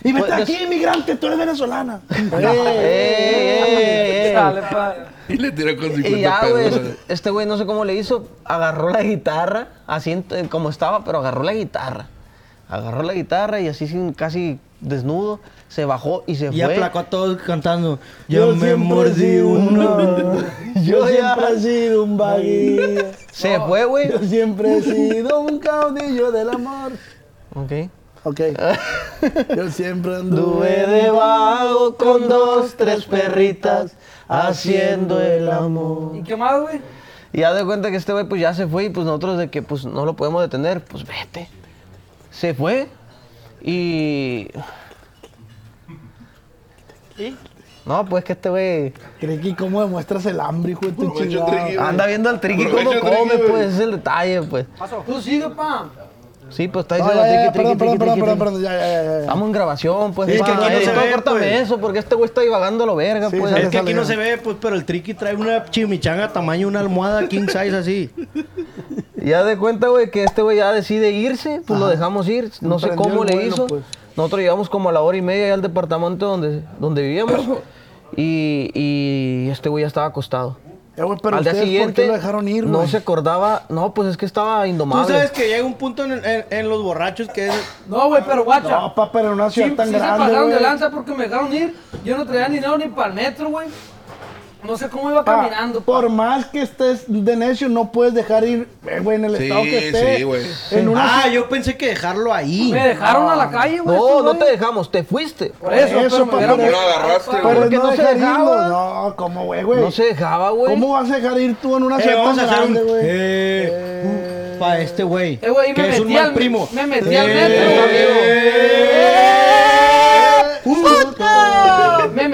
Y vete Pues, aquí, inmigrante, tú eres venezolana. ¡Ey, ey, ey! Dale, pa. Y le tiró con 50 Y ya, güey, pesos. este- este güey no sé cómo le hizo, agarró la guitarra, así en como estaba, pero agarró la guitarra. Agarró la guitarra y así sin casi desnudo, se bajó y se Y fue. aplacó a todos cantando. Yo me mordí uno. Yo siempre he sido un vaguillo. Se fue, güey. Yo siempre he sido un caudillo del amor. Ok. Ok. Yo siempre anduve Anduve de vago con dos, tres perritas haciendo el amor. ¿Y qué más, güey? Y ya de cuenta que este güey pues ya se fue y pues nosotros de que pues no lo podemos detener, pues vete. Se fue y... No, pues que este güey que cómo demuestras el hambre, hijo de tu chingada. Triqui, anda viendo al triqui cómo come, Triqui, pues es el detalle, pues. Tú sigue, pa. Sí, pues está diciendo triqui, triqui, triqui, perdón, triqui, perdón, triqui. perdón, ya, ya, ya, ya. Estamos en grabación, pues. Sí, es que aquí no se ve, córtame pues. eso, porque este güey está divagando a lo verga, Sí, pues. Es que aquí no se ve, pues, pero el triqui trae una chimichanga tamaño una almohada king size así. Ya de cuenta, güey, que este güey ya decide irse, pues lo dejamos ir. No sé cómo le vuelo, hizo. pues. Nosotros llegamos como a la hora y media ya al departamento donde, donde vivíamos. y, y este güey ya estaba acostado. Eh, güey, pero al día siguiente ¿por qué lo dejaron ir, no güey? se acordaba. No, pues es que estaba Tú indomable. sabes que llega un punto en, en- en los borrachos que es... No, güey, pero guacha. No, pa, pero en una Sí, ciudad tan sí se grande, pasaron de güey. lanza porque me dejaron ir. Yo no traía dinero ni para el metro, güey. No sé cómo iba caminando. pa. por más que estés de necio, no puedes dejar ir, eh, güey, en el Sí, estado que esté. sí, güey. En una Ah, yo pensé que dejarlo ahí. Me dejaron a la calle, güey. no, no te dejamos, te fuiste. Por eso, Eso, pero pero- No lo agarraste, güey. Pero porque no, no se dejar dejaba. irlo. No, ¿cómo, güey, güey? No se dejaba, güey. ¿Cómo vas a dejar ir tú en una Eh, ciudad vamos a tan hacer un... grande, güey? Eh, pa' este güey. Eh, güey, me que es un metí al- primo. me metí al Eh, metro, Me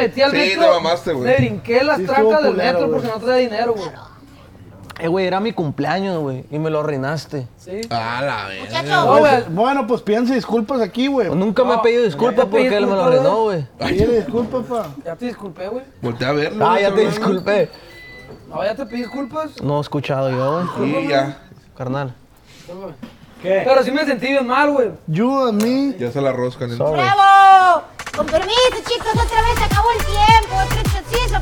metí al Sí, metro. te mamaste, güey. Me brinqué las Sí, trancas del culero, metro porque no traía dinero, güey. Eh, güey, era mi cumpleaños, güey. Y me lo arruinaste. Sí. A la vez. Muchacho, No, güey. Bueno, pues pídense disculpas aquí, güey. Nunca me ha pedido disculpas porque él me lo arruinó, güey. Pídele disculpas, pa. Ya te disculpé, güey. Voltea a verlo. Ah, ya te disculpé. No, ya te pedí disculpas. No he escuchado yo, güey. Sí, ya. Carnal. Pero sí me sentí bien mal, güey. You and me. Ya se la roscan. ¿eh? Sorry. ¡Bravo! Con permiso, chicos, otra vez se acabó el tiempo. ¿Otro shotcito o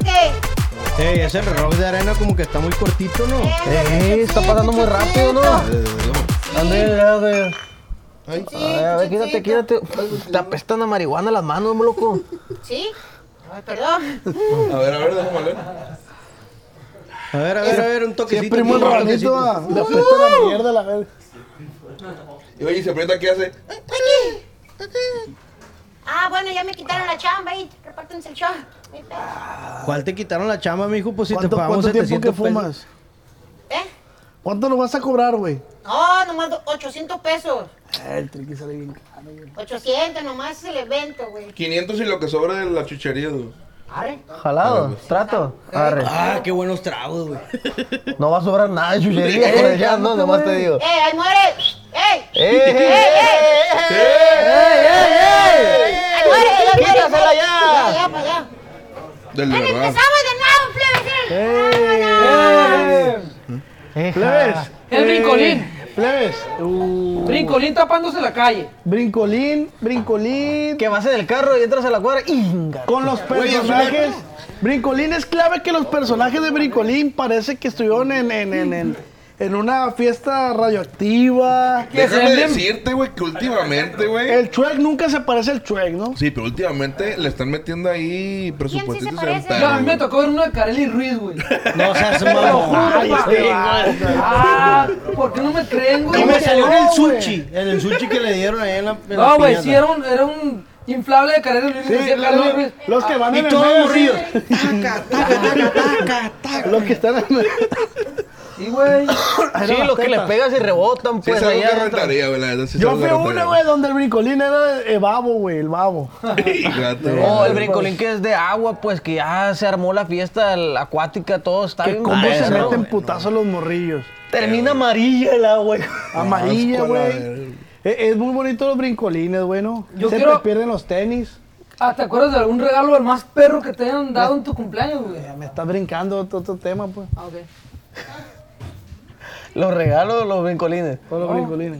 qué? Ey, ese reloj de arena como que está muy cortito, ¿no? Eh, está pasando muy rápido, ¿no? Ande, ande. Ay. A ver, quítate, quítate. Te apestan a marihuana las manos, loco. ¿Sí? Ay, perdón. A ver, a ver, déjame ver. A ver, a ver, a ver, un toquecito. es primo el un ranito, toquecito. ah, le apesta la mierda, la verga. Y oye, se aprieta, ¿qué hace? Ah, bueno, ya me quitaron la chamba y repártense el show. ¿Cuál te quitaron la chamba, mijo? Pues si te ¿Cuánto, pagamos cuánto tiempo que 700 pesos. fumas? ¿Eh? ¿Cuánto nos vas a cobrar, güey? No, nomás do- 800 pesos. Eh, el triqui sale bien caro, güey. 800, nomás es el evento, güey. 500 y lo que sobra de la chuchería, güey. Arre. Jalado, trato. Arre. Ah, qué buenos tragos, güey. No va a sobrar nada de chuchería, güey. Ya no, nomás te digo. ¡Eh, ahí muere! ¡Ey! ¡Eh, eh, eh, ¡Ahí muere! ahí muere! ¡Quítasela ya! Para allá, para allá. Del ¡Ven, verdad. empezamos de nuevo, plebes! eh! Eh, Plebes. El brincolín. Plebes. Uh, Brincolín tapándose la calle. brincolín, brincolín. Que vas en el carro y entras a la cuadra. ¡Inga! Con los personajes. Brincolín es clave que los personajes de Brincolín parece que estuvieron en, en, en, en, en una fiesta radioactiva. Déjame decirte, güey, que últimamente, güey. El Chuec nunca se parece al Chuec, ¿no? Sí, pero últimamente le están metiendo ahí presupuestitos ¿Quién sí a mí me tocó ver uno de Kareli Ruiz, güey. No seas Te lo mamón. juro, Ay, este. Ah, ¿por qué no me creen, güey? Y me salió en el sushi. En el sushi que le dieron ahí en la. en la No, güey, sí era un, era un inflable de Kareli Ruiz. Sí, Ruiz. los que van Y en el todos medio. Taca, taca, taca, taca, taca. Los que están en el. Sí, güey. Sí, los que le pegas y rebotan, Sí, pues es algo ahí que adentro. rentaría, güey, la verdad. sí es Yo fui a una, güey, donde el brincolín era el babo, güey, el babo. Oh, el brincolín que es de agua, pues que ya se armó la fiesta acuática, todo está Que bien. cómo se ¿no? meten putazos los morrillos. Termina amarilla el agua. güey. Amarilla, güey. verga. Es, es muy bonito los brincolines, bueno. Yo quiero- te pierden los tenis. Ah, ¿te acuerdas de algún regalo el más perro que te hayan dado en tu cumpleaños, güey? Me estás brincando otro, otro tema, pues. Ah, ok. Los regalos, los brincolines. Todos los brincolines.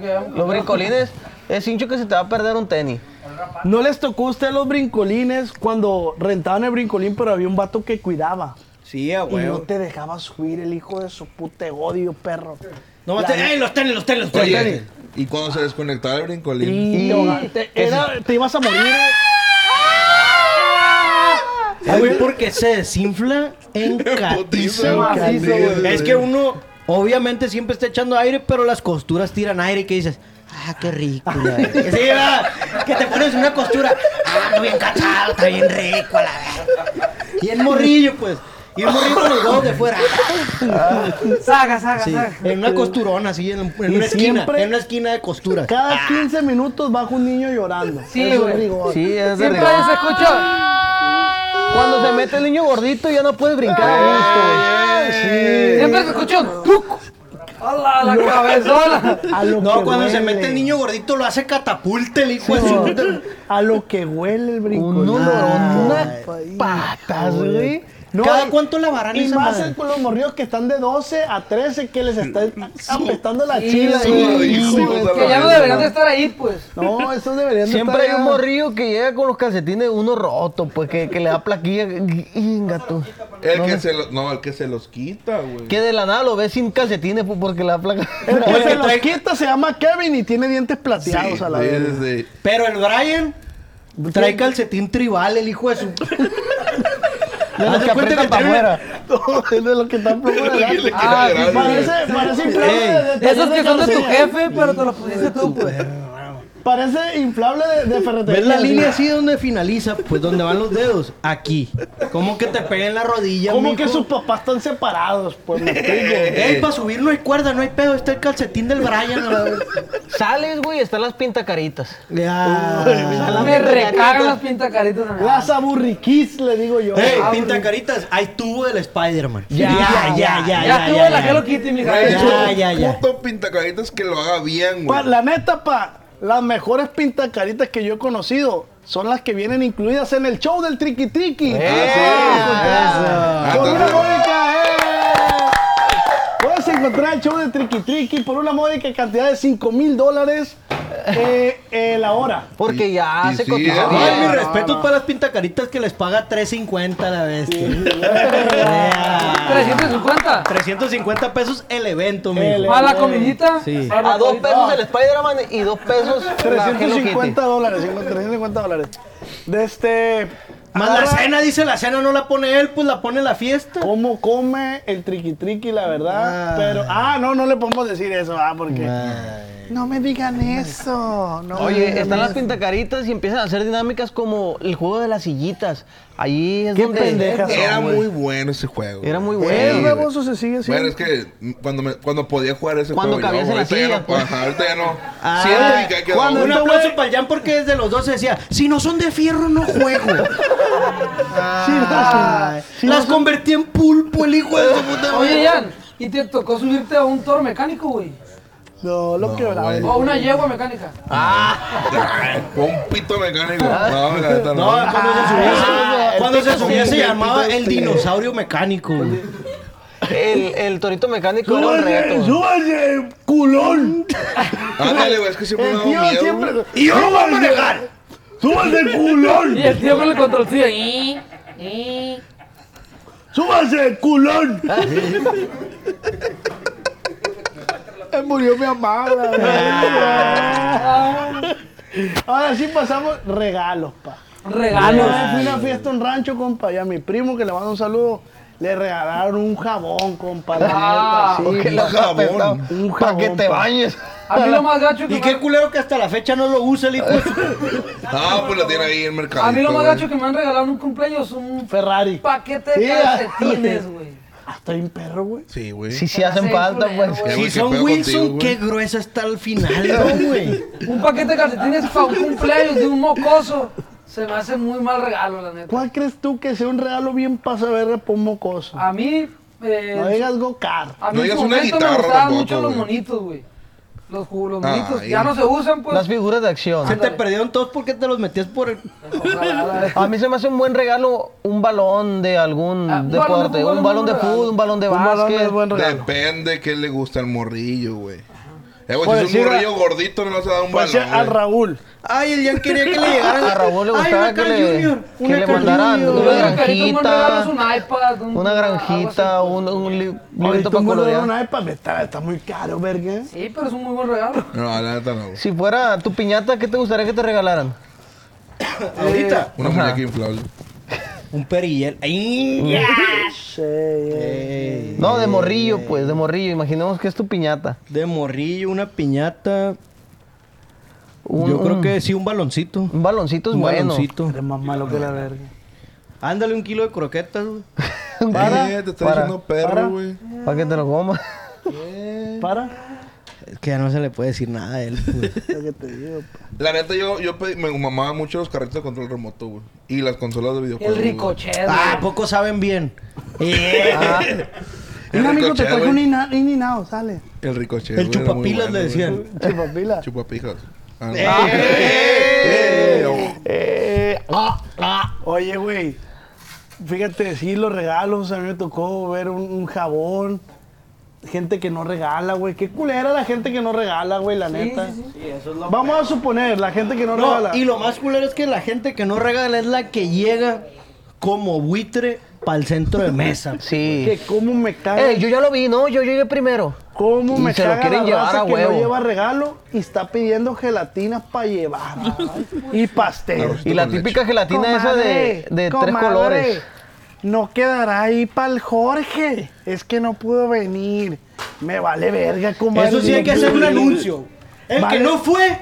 Que habíamos- Los brincolines es hincho que se te va a perder un tenis. ¿No les tocó a ustedes los brincolines cuando rentaban el brincolín, pero había un vato que cuidaba? Sí, a Y no te dejaba subir el hijo de su puta odio, perro. No La- te... ¡Ey, los tenis, los tenis, los tenis! Oye, y cuando se desconectaba el brincolín. Y te, te- era- te ibas a morir. Eh, güey, porque se desinfla en catiza. Macizo, güey. Es que uno, obviamente, siempre está echando aire, pero las costuras tiran aire y que dices, ah, qué rico. la verga". Sí, ¿verdad? que te pones una costura, ah, no bien cachado, está bien rico, la verdad. Y el morrillo, pues. Y el morrillo con los huevos de fuera. Saca, Sí, saca. en una costurona, así, en, una esquina. siempre- En una esquina de costuras. Cada 15 minutos baja un niño llorando. Sí, Eso es güey. rigor. Sí, es de Siempre rigor. se escucha. Cuando se mete el niño gordito ya no puede brincar a gusto, güey. Siempre se escucha un tuc. ¡Hala, la cabezona! A lo No, que cuando se mete el niño gordito lo hace catapulta el hijo de su. A lo que huele el olorón, una Ay, patas, güey. No, ¿Cada cuánto lavarán Y esa más madre? con los morrillos que están de 12 a 13 que les está apestando la Sí, chila. sí, de- de Que ya no deberían de estar ahí, pues. No, esos deberían de Siempre estar hay un morrillo que llega con los calcetines uno roto, pues que, que le da plaquilla. Y gato. El que se los, no, el que se los quita, güey. Que de la nada lo ves sin calcetines pues, porque le da placa. El que se los quita se llama Kevin y tiene dientes plateados Sí, a la sí, vez. sí. Pero el Brian trae calcetín tribal, el hijo de su. De los Haz de que que para afuera. No, es de los que están queda Ah, Parece, parece de, esos que son de tu jefe, pero te lo pusiste tú, pues. Parece inflable de, de ferretería. ¿Ves la línea así donde finaliza? Pues donde van los dedos. Aquí. ¿Cómo que te peguen la rodilla, Como mijo? que sus papás están separados, pues me. Ey, para subir no hay cuerda, no hay pedo. Está el calcetín del Brian. Sales, güey, están las pintacaritas. Ya. Me recagan las pintacaritas. Las aburriquis, le digo yo. Ey, Ah, pinta caritas. Hay tubo del Spider-Man. Ya, ya, ya, ya. Ya estuvo la Hello Kitty. Güey, Ya, ya, ya. Puto pintacaritas que lo haga bien, Pa- güey. la neta, pa, las mejores pintacaritas que yo he conocido son las que vienen incluidas en el show del Triqui Triqui. Ah, Por una módica, ¡eh! Puedes encontrar el show de Triqui Triqui por una módica cantidad de 5 mil dólares eh, eh, la hora. Porque ya y se sí, bien. Ay, mis respetos para las pintacaritas que les paga 3.50 la bestia. 350. 350 pesos el evento, mijo. Para la comidita. Sí. A dos pesos el Spider-Man y dos pesos la Hello 350 Kitty. dólares, 350 dólares. De este. Más la cena, dice la cena no la pone él, pues la pone la fiesta. ¿Cómo come el triqui triqui, la verdad? Ah. Pero, ah, no, no le podemos decir eso, ah, porque. No me digan eso. No Oye, digan están las eso. pintacaritas y empiezan a hacer dinámicas como el juego de las sillitas. Ahí es Qué donde... pendejas Era muy bueno ese juego. Era muy Sí, bueno. ¿Es güey. baboso se sigue siendo? Bueno, es que cuando, me, cuando podía jugar ese Cuando juego. cabías yo, en la ahorita ya silla, no, pues. ajá, ahorita ya no. Ah, Siento que hay que cuando Un aplauso para el Jan porque desde los 12 decía, si no son de fierro no juego. Sí, Ay, sí, las no convertí en pulpo el hijo de su puta Oye, madre. Jan, ¿y te tocó subirte a un toro mecánico, güey? No, lo No, que hablaba. güey. O a una yegua mecánica. Ay, Un pito mecánico. No, la neta no. No, cuando se subía, Ah, se, cuando se, subía se llamaba el dinosaurio mecánico. güey. El, el torito mecánico era un reto. súbase, culón! Ándale, güey, es que siempre me ha miedo. siempre. Y yo no voy a manejar. ¡Súbase, culón! Y el tío con el controlcillo. "Eh, eh". ¡Súbase, culón! Eh, Murió mi amada. Ahora sí pasamos regalos, pa. Regalos. Fui a una fiesta en un rancho, compa, y a mi primo que le mando un saludo, le regalaron un jabón, compa. la Ah, sí. La jabón. Un Para que jabón, te bañes. A mí lo más gacho que Y me- qué culero que hasta la fecha no lo usa el hijo. Ah, pues lo tiene ahí en el mercado. A mí lo más gacho que me han regalado en un cumpleaños un Ferrari. paquete Sí, de calcetines, güey. Hasta un perro, güey. Sí, güey. Sí, sí hacen falta, pues. Güey, Si ¿qué son Wilson, contigo, qué gruesa está al final, ¿no, güey? Un paquete de calcetines para un cumpleaños de un mocoso. Se me hace muy mal regalo, la neta. ¿Cuál crees tú que sea un regalo bien pasa verga por mocoso? A mí, eh, No digas go-kart. a mí No en digas su una momento me guitarra gustaban tampoco, mucho los güey. monitos, güey. Los, ju- los monitos Ay. ya no se usan, pues. Las figuras de acción. Se te perdieron todos porque te los metías por el... Ojalá, A mí se me hace un buen regalo un balón de algún Ah, un balón de deporte. fútbol un balón de regalo. fútbol, un balón de Un balón básquet. es buen regalo. Depende qué le gusta al morrillo, güey. Eh, güey, Pues si es un sí, morrillo gordito, no le vas a dar un Pues balón. al. Raúl. Ay, el Jan quería que le llegaran... A Raúl le Ay, gustaba una que le, que una le mandaran una un granjita, un iPad. un- una granjita, así. un, un li- librito para un colorear. una iPad, está, está muy caro, verga. Sí, pero es un muy buen regalo. No, la neta no. Si fuera tu piñata, ¿qué te gustaría que te regalaran? Ahorita. Una Ajá. muñeca inflable. Un perillel. Ay, eh. Ey. No, de morrillo, pues, de morrillo. Imaginemos que es tu piñata. De morrillo, una piñata. Un- Yo creo un- que sí, un baloncito. Un baloncito es Un bueno. baloncito. Eres más malo que la verga. Ándale un kilo de croquetas, güey. Para, Eh, te está para, diciendo para. perro, güey. para que te lo comas. Para. Es que ya no se le puede decir nada a él, pues. Lo que te digo. pa. La neta, yo, yo pedí- me mamaba mucho los carritos de control remoto, güey. Y las consolas de videojuegos. El güey. ricochet. ah, ¿a güey. poco saben bien? Ah, El Un amigo te ricochet, trajo güey. un ina- sale. El ricochet. El güey, era muy chupapilas le bueno, decían. güey. Chupapila. Chupapijas. Ah, no. ¡Eh! Eh, oh. Eh, ah, ah. Oye, güey. Fíjate, sí, los regalos. A mí me tocó ver un, un jabón. Gente que no regala, güey. Qué culera la gente que no regala, güey, la neta. Vamos a suponer, la gente que no, regala. Y lo más culero es que la gente que no regala es la que llega como buitre para el centro de mesa. sí. Que cómo me caga. Eh, yo ya lo vi, ¿no? Yo llegué primero. ¿Cómo Y me se lo quieren la llevar raza a que huevo. no lleva regalo y está pidiendo gelatina para llevar? y pastel. Y la con leche. típica gelatina esa de, de tres comadre, colores. No quedará ahí para el Jorge. Es que no pudo venir. Me vale verga, comadre. Eso sí hay que hacer un anuncio. El Vale. que no fue,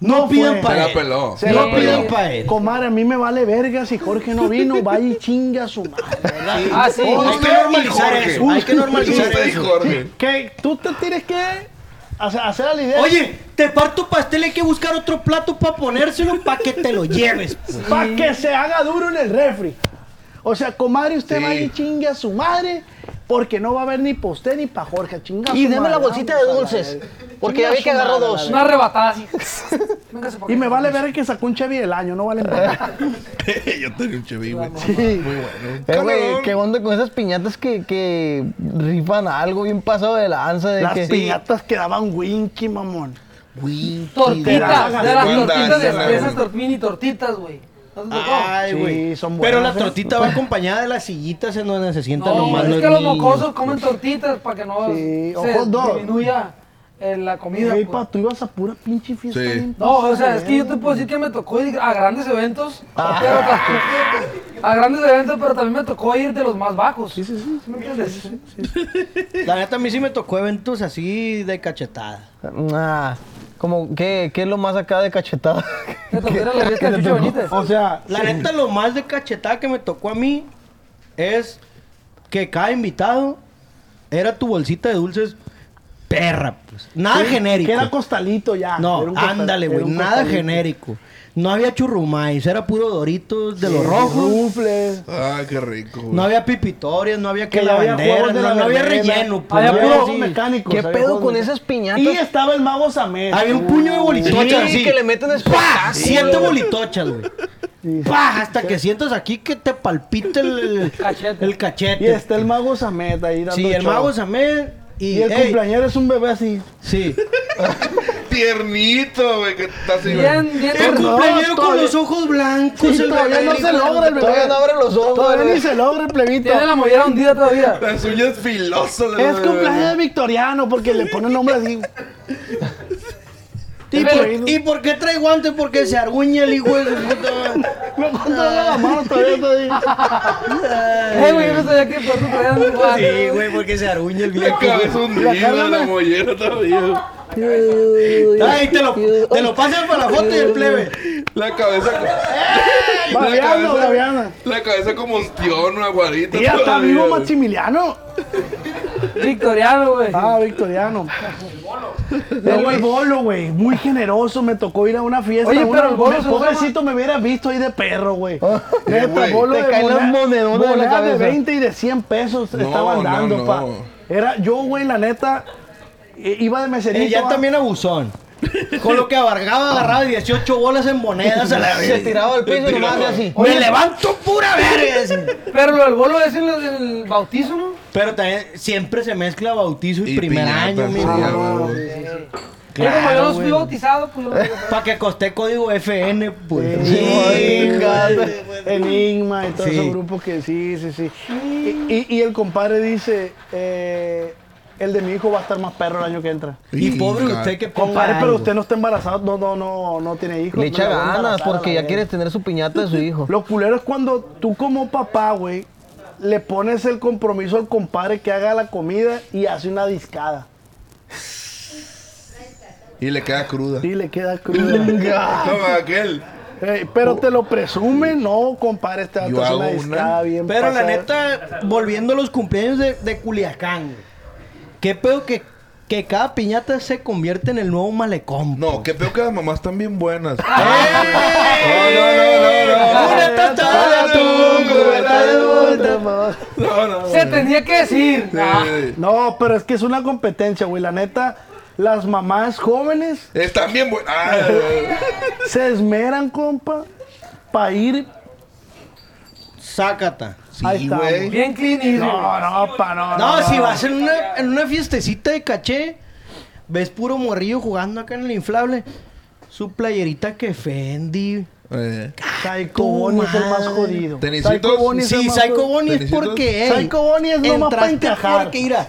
No no, pidan para él. peló. Se No la la peló. pidan para él. Comadre, a mí me vale verga si Jorge no vino. Vaya y chinga a su madre, ¿verdad? Ah, sí. Hay que normalizar eso. Hay que normalizar eso. Jorge. Que tú te tienes que hacer, la idea. Oye, te parto pastel, hay que buscar otro plato para ponérselo para que te lo lleves. Para que se haga duro en el refri. O sea, comadre, usted Sí. vaya y chingue a su madre. Porque no va a haber ni postre ni pa' Jorge. Chinga a Y deme madre, la bolsita de dulces. Porque ya vi que agarró dos. Una arrebatada así. Y me vale ver que sacó un Chevy del año, no vale nada. Yo tenía un Chevy, güey. Sí. Muy bueno. Eh, güey, Camarón. ¿qué onda con esas piñatas que, que rifan algo bien pasado de lanza? De Las que, piñatas que daban Winky, mamón. Tortitas, de las tortitas de, esas güey. tor- mini tortitas, güey. Ay, Sí, güey. son Pero buenas, la ¿eh? tortita va acompañada de las sillitas en donde se sientan No, nomás es los que los mocosos comen tortitas para que no Sí, se disminuya eh, la comida. Ey, pues. pa, tú ibas a pura pinche fiesta. Sí. No, o sea, es que yo te puedo decir que me tocó ir a grandes eventos, Ah. pero a grandes eventos, pero también me tocó ir de los más bajos. Sí, sí, sí. ¿Me entiendes? La neta, a mí sí me tocó eventos así de cachetada. Ah, como, ¿qué, ¿qué es lo más acá de cachetada? Me tocó ir a la fiesta de Chucho Benítez. O sea, La neta, lo más de cachetada que me tocó a mí es que cada invitado era tu bolsita de dulces perra, pues. Nada genérico. Que era costalito ya. No, Era un costal- ándale, güey. Nada costalito. genérico. No había churrumais, era puro doritos de los rojos. Rufles. Ah, qué rico, güey. No había pipitorias, no había que Que la había bandera, no, la no había relleno. pues, Había no puro- había juegos así. mecánicos. ¿Qué pedo con esas piñatas? Y estaba el mago Samés. Había un puño de bolitochas Sí, así. que le meten ¡Pah! espectáculo. Siete bolitochas, güey. ¡Pah! Hasta que sientas aquí que te palpite el, el Cachete. el cachete. Y está el mago Samet ahí dando Sí, el show. mago Samed. Y, Y el ey, cumpleañero es un bebé así. Sí. Tiernito, güey, que está así, güey. Bien, bien. El cumpleañero con los ojos blancos. Sí, el todavía no se logra el bebé. Todavía no abre los ojos. Todavía ni se logra el plebito. Tiene la mollera hundida todavía. Las uñas filosas. de Es la- cumpleaños de Victoriano porque le pone nombre así. ¿Y por, ¿Y por qué trae guantes? Porque se arguña el hijo de su puta madre. No controla la mano todavía. todavía. Eh, güey, yo no sabía que por eso traían un guante. Sí, güey, porque se arguña el La viejo. cabeza hundida, la mollera todavía. Ay, te lo, te lo pasan para la foto y el plebe. La cabeza. la Babeando, cabeza. La cabeza como ostión, aguadita. Y ya está vivo. Maximiliano. Victoriano, güey. Ah, Victoriano. Luego el bolo, güey. Muy generoso. Me tocó ir a una fiesta. Oye, una- pero el bolo se usa Pobrecito me hubiera visto ahí de perro, güey. Neta, güey, bolo te de caen las de la monedas de cabeza. 20 y de 100 pesos No, estaban dando, no. pa. Era yo, güey, la neta. Iba de meserito. Ella ¿va? también abusón. Con lo que abargaba, agarraba 18 bolas en monedas a la Se vez. tiraba al piso y nomás así. Me levanto pura verga. Pero lo del bolo es en el bautizo, ¿no? Pero también siempre se mezcla bautizo y, Y primer piñata, año, sí, huevo. Yo como yo no fui bautizado, pues Para que costé código FN, pues. Chinga, Enigma y todos Sí. esos grupos que sí, sí, sí. Y, y- y el compadre dice, eh, el de mi hijo va a estar más perro el año que entra. Y pobre usted que Compadre, pero usted no está embarazado, no, no, no, no tiene hijos. Le no echa a ganas porque ya verga. quieres tener su piñata de su hijo. Lo culero es cuando tú como papá, güey, le pones el compromiso al compadre que haga la comida y hace una discada. Y le queda cruda. Y le queda cruda. Toma aquel. Pero te lo presume, no, compadre, este Yo hace una discada bien Pero la neta, volviendo a los cumpleaños de, de Culiacán. Qué pedo que, que cada piñata se convierte en el nuevo malecón. No, qué peor que las mamás están bien buenas. Una tostada de atún, cubeta de vuelta. No, no, Se tenía que decir. Sí. No, pero es que es una competencia, güey. La neta, las mamás jóvenes Están bien buenas. Ah, se esmeran, compa, para ir. Sácata. Ahí sí, estamos. güey. Bien clean. No, no, pa, no. No, si vas en una, en una fiestecita de caché, ves puro morrillo jugando acá en el inflable. Su playerita que Fendi. Eh, Psycho Bonnie es el más jodido. Psycho Bonnie es el Sí, más Psycho. Bonnie es porque, ey, Psycho Bonnie es nomás para encajar. porque, mira,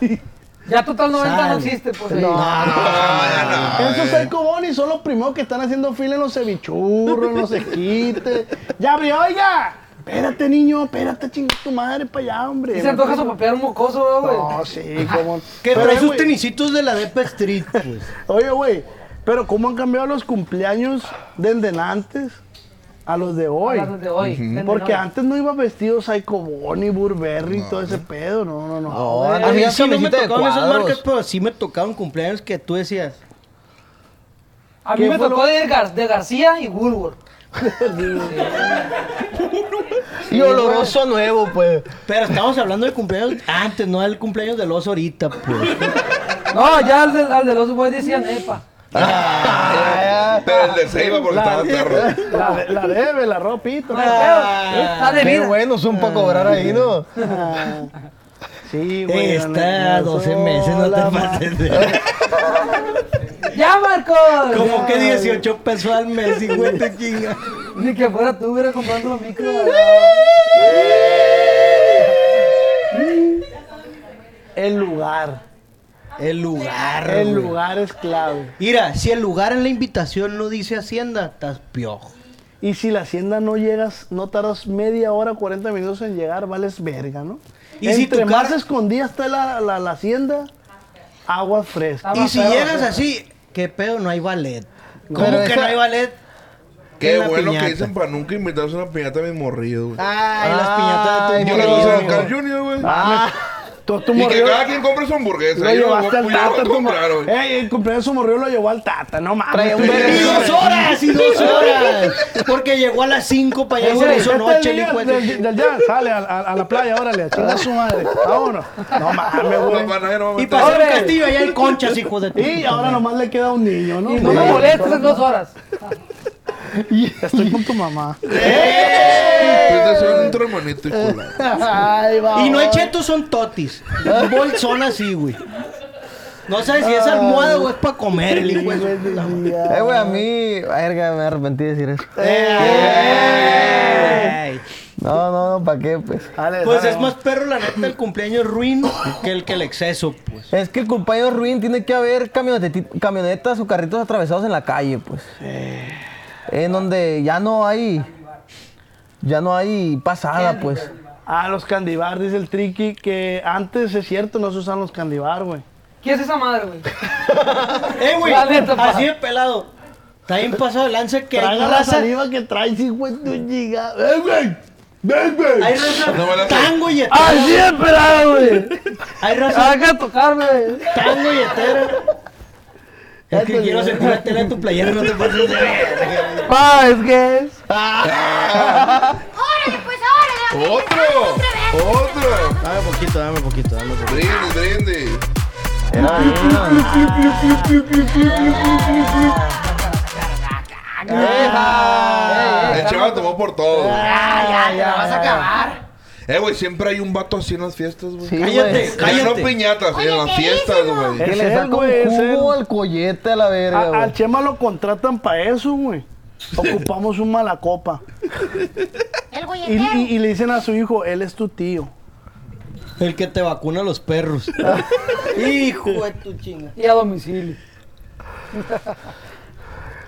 Ya Total 90 no existe, pues ahí. No, Ah, no, Esos eh. Psycho Bonnie son los primeros que están haciendo fila en los cevichurros, en los esquites. Ya abrió, oiga. Espérate, niño, espérate, chinga tu madre para allá, hombre. Y se antoja sopapear un mocoso, güey. No, sí, como. que Pero, trae sus tenisitos de la Depa Street, pues. Oye, güey, pero ¿cómo han cambiado los cumpleaños desde antes a los de hoy? Hablando de hoy. Porque antes no iba vestido Psycho Bonnie, Burberry y todo ese pedo. No, no, no. No, A mí sí no me tocaron esas marcas, pero sí me tocaron cumpleaños que tú decías. A mí ¿Qué me tocó de, Gar- de García y Woolworth. Y oloroso a nuevo, pues. Pero estamos hablando de cumpleaños antes, no del cumpleaños del oso ahorita, pues. No, ya al de, al de los güeyes decían EPA. Pero el de Seiba porque estaba perro. La, de- la debe, la ropita. No hay pedo. Está de Qué vida. buenos son para cobrar ahí, ¿no? Ah, Sí, güey. la Está neta, 12 eso, meses, no la te pases de... ¡Ya, Marcos! Como que 18 pesos al mes, y güey, te chinga. Ni que fuera tú, hubiera comprando los micros. El lugar. El lugar, El güey. lugar es clave. Mira, si el lugar en la invitación no dice Hacienda, estás piojo. Y si la hacienda no llegas, no tardas media hora, 40 minutos en llegar, vales verga, ¿no? Y si Entre tu más cara- escondida está la, la, la hacienda, agua fresca. Ah, Y si llegas así, ¿qué pedo? No hay ballet. ¿Cómo Pero que esa- no hay ballet? Qué bueno piñata. que dicen para nunca invitarse a una piñata mis morrillos, güey. Ay, las piñatas de tu Yo le puse a. Carl Jr., güey. Ah, tú, tú Y que cada quien compre su hamburguesa. Lo llevaste al yo tata. tu. Ey, el cumpleaños de su morrió lo llevó al tata, no mames. Un. Y dos horas, y dos horas. Porque llegó a las 5 para allá y se le hizo noche, el día hijo de- del, del día, sale a, a- a la playa, órale, a chingar a su madre. Vámonos. No mames, güey. No, no Y hacer un castillo allá hay conchas, hijo de tu- Y ahora nomás le queda un niño, ¿no? Y no me molestes en dos horas. Estoy con tu mamá. Son un tremonito y culo. Y no hay chetos, son totis. Un bolsón así, güey. No sabes si es almohada o es para comer el hijo Eh, güey, a mí, verga, me arrepentí de decir eso. Ey. No, no, no, ¿para qué? Pues. Dale, Pues dale, es más perro la neta el cumpleaños ruin que el que el exceso, pues. Es que el cumpleaños ruin tiene que haber camionetas o carritos atravesados en la calle, pues. En donde ya no hay. Ya no hay pasada, pues. Ah, los candibar, dice el triqui, que antes es cierto, no se usan los candibar, güey. ¿Qué es esa madre, güey? Eh, güey, así de pelado. Está bien pasado de lanza que hay la raza. saliva que traes, hijo de tu giga. ¡Eh, güey! ¡Ven, güey! Hay raza No tango y. ¡Así de pelado, güey! Hay raza Haga tocarme, güey. tango y etera. Es que quiero sentir la tela de tu playera, no te pases de verga. Pa, es que es. ¡Órale, pues, órale! ¡Otro! ¡Otro! Dame poquito, dame poquito, dame poquito. Brindis, brindis. El Chema tomó por todo. Ya, ya, ya, vas a acabar. Eh, güey, siempre hay un vato así en las fiestas, güey. Sí, Cállate. Ya no cállate. piñatas, Oye, en las ¿qué fiestas, güey. Que le él, saca un jugo al collete a la verga, güey. al Chema lo contratan para eso, güey. Ocupamos un malacopa. El Y, y- y le dicen a su hijo, él es tu tío. El que te vacuna a los perros. Hijo de tu chinga. Y a domicilio.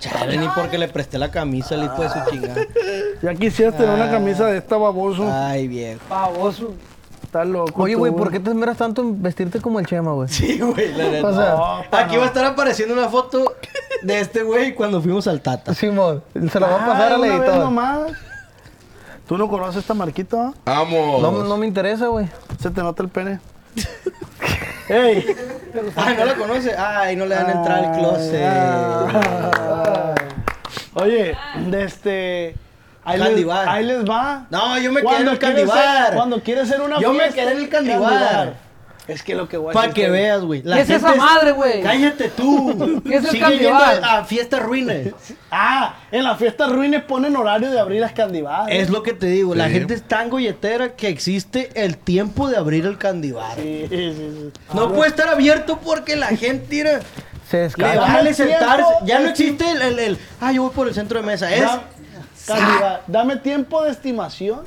Chale, ni porque le presté la camisa al hijo de su chingada. Ya quisieras tener una camisa de esta baboso. Ay, viejo. Pavoso. Estás loco. Oye, güey, ¿por qué te esmeras tanto en vestirte como el Chema, güey? Sí, güey, la neta. O sea, No, pa, Aquí va a estar apareciendo una foto de este güey cuando fuimos al Tata. Simón, se la va a Ah, pasar al editor. nomás. ¿Tú no conoces esta marquita? va? Vamos. No, no me interesa, güey. Se te nota el pene. ¡Ey! Ay, ¿no la conoce? Ay, no le dan entrar al closet. Ah. Oye, de este. Ahí les, Candibar. ahí les va. No, yo me quedé en el candibar. ser- Cuando quieres ser una Yo me quedé en el candibar. Es que lo que voy a Para que veas, güey. ¿Qué es esa madre, güey? Cállate tú. ¿Qué es el Sigue candibar? yendo a, a fiestas ruines. Ah, en las fiestas ruines ponen horario de abrir las candibares. Es lo que te digo. La gente es tan golletera que existe el tiempo de abrir el candibar. Sí, sí, sí. No puede estar abierto porque la gente tira. Se descarga. Tiempo, sentarse. Ya no existe el, el, el, Ah, yo voy por el centro de mesa. Es. Dame tiempo de estimación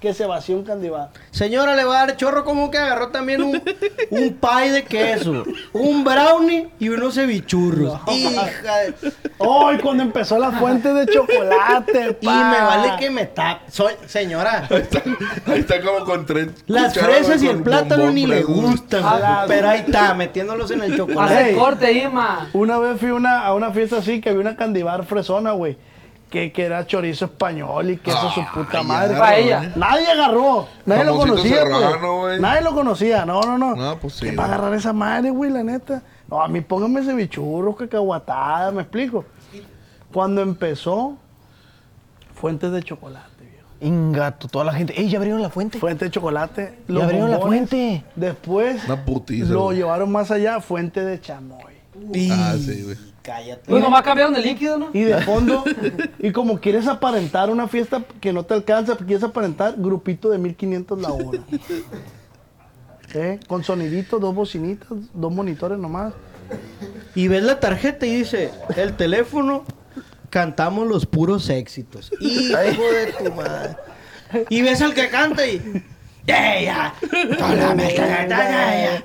que se vació un candibar. Señora, le va a dar chorro como que agarró también un, un pie de queso, un brownie y unos cevichurros. Hija de- ¡Ay, cuando empezó la fuente de chocolate! Y pa! me vale que me tape. Soy, señora, Ahí está, ahí está como con tres. las fresas y el plátano ni le gustan. Ah, pero ahí está, metiéndolos en el chocolate. Ey. corte, Ima. Una vez fui una, a una fiesta así que había una candibar fresona, güey. Que, que era chorizo español y queso su puta Ay, madre. ya, Paella. güey. Nadie agarró. Nadie lo conocía, serrano, güey. Nadie lo conocía. No, no, no. No, pues sí, ¿Qué va a güey. agarrar esa madre, güey, la neta? No, a mí pónganme ese bichurro, cacahuatada, ¿me explico? Cuando empezó, fuentes de chocolate, viejo. Ingato, toda la gente. ¡Ey, ya abrieron la fuente! Fuente de chocolate. Ya abrieron la fuente. Después Una putiza. lo güey. llevaron más allá, fuente de chamoy. Ah, sí, güey. Cállate. Pues nomás cambiaron de líquido, ¿no? Y de fondo, y como quieres aparentar una fiesta que no te alcanza, quieres aparentar, grupito de 1500 la hora. ¿Eh? Con sonidito, dos bocinitas, dos monitores nomás. Y ves la tarjeta y dice, el teléfono, cantamos los puros éxitos. Hijo de tu madre. Y ves al que canta y... ¡Ya, ya! ¡Hola, me está cantando, ya!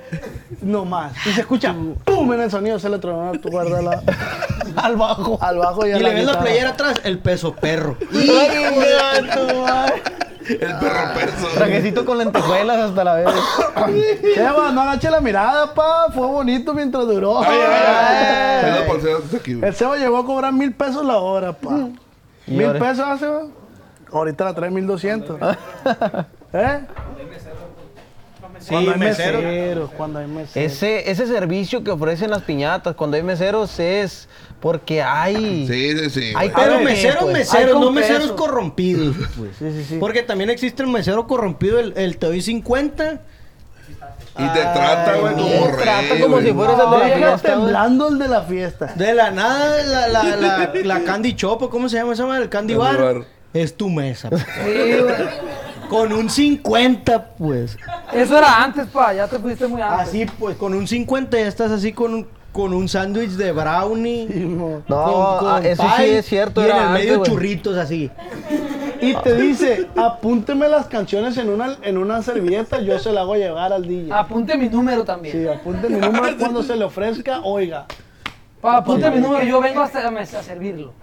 No más. Y se escucha, ¡pum! En el sonido se le tronó tu guarda la- al bajo. Al bajo y, a Y le ves la playera atrás, el peso perro. ¡Hijo de tu madre! El perro peso. Trajecito con lentejuelas hasta la vez. Cheva, no agache la mirada, pa. Fue bonito mientras duró. Ay, ay, ay. Ay. Es la parcela de aquí, güey. El Seba llegó a cobrar mil pesos la hora, pa. ¿Mil ahora- pesos hace, Seba? Ahorita la trae mil doscientos. ¿Eh? Sí, cuando hay mesero. meseros, cuando hay meseros. Ese, ese servicio que ofrecen las piñatas cuando hay meseros es porque hay. Sí, sí, sí. Hay. Pero meseros, pues. meseros, no meseros corrompidos. pues. Sí, sí, sí. Porque también existe el mesero corrompido, el, el te doy 50. Y te trata, güey, como te trata rey. como si fueras el de la fiesta, temblando el de la fiesta. De la nada, la, la, la, la Candy Shop, ¿o ¿cómo se llama esa madre? El Candy Candy Bar. Bar. Es tu mesa. Sí, güey. Con un 50, pues. Eso era antes, pa. Ya te fuiste muy antes. Así, pues, con un 50 ya estás así con un, con un sándwich de brownie. No. No, ah, eso sí es cierto, Y en el antes, medio güey. churritos así. Y te dice, apúnteme las canciones en una, en una servilleta, yo se la hago llegar al DJ. Apunte mi número también. Sí, apunte mi número cuando se le ofrezca, oiga. Pa, apunte mi número. Yo vengo hasta a mesa a servirlo.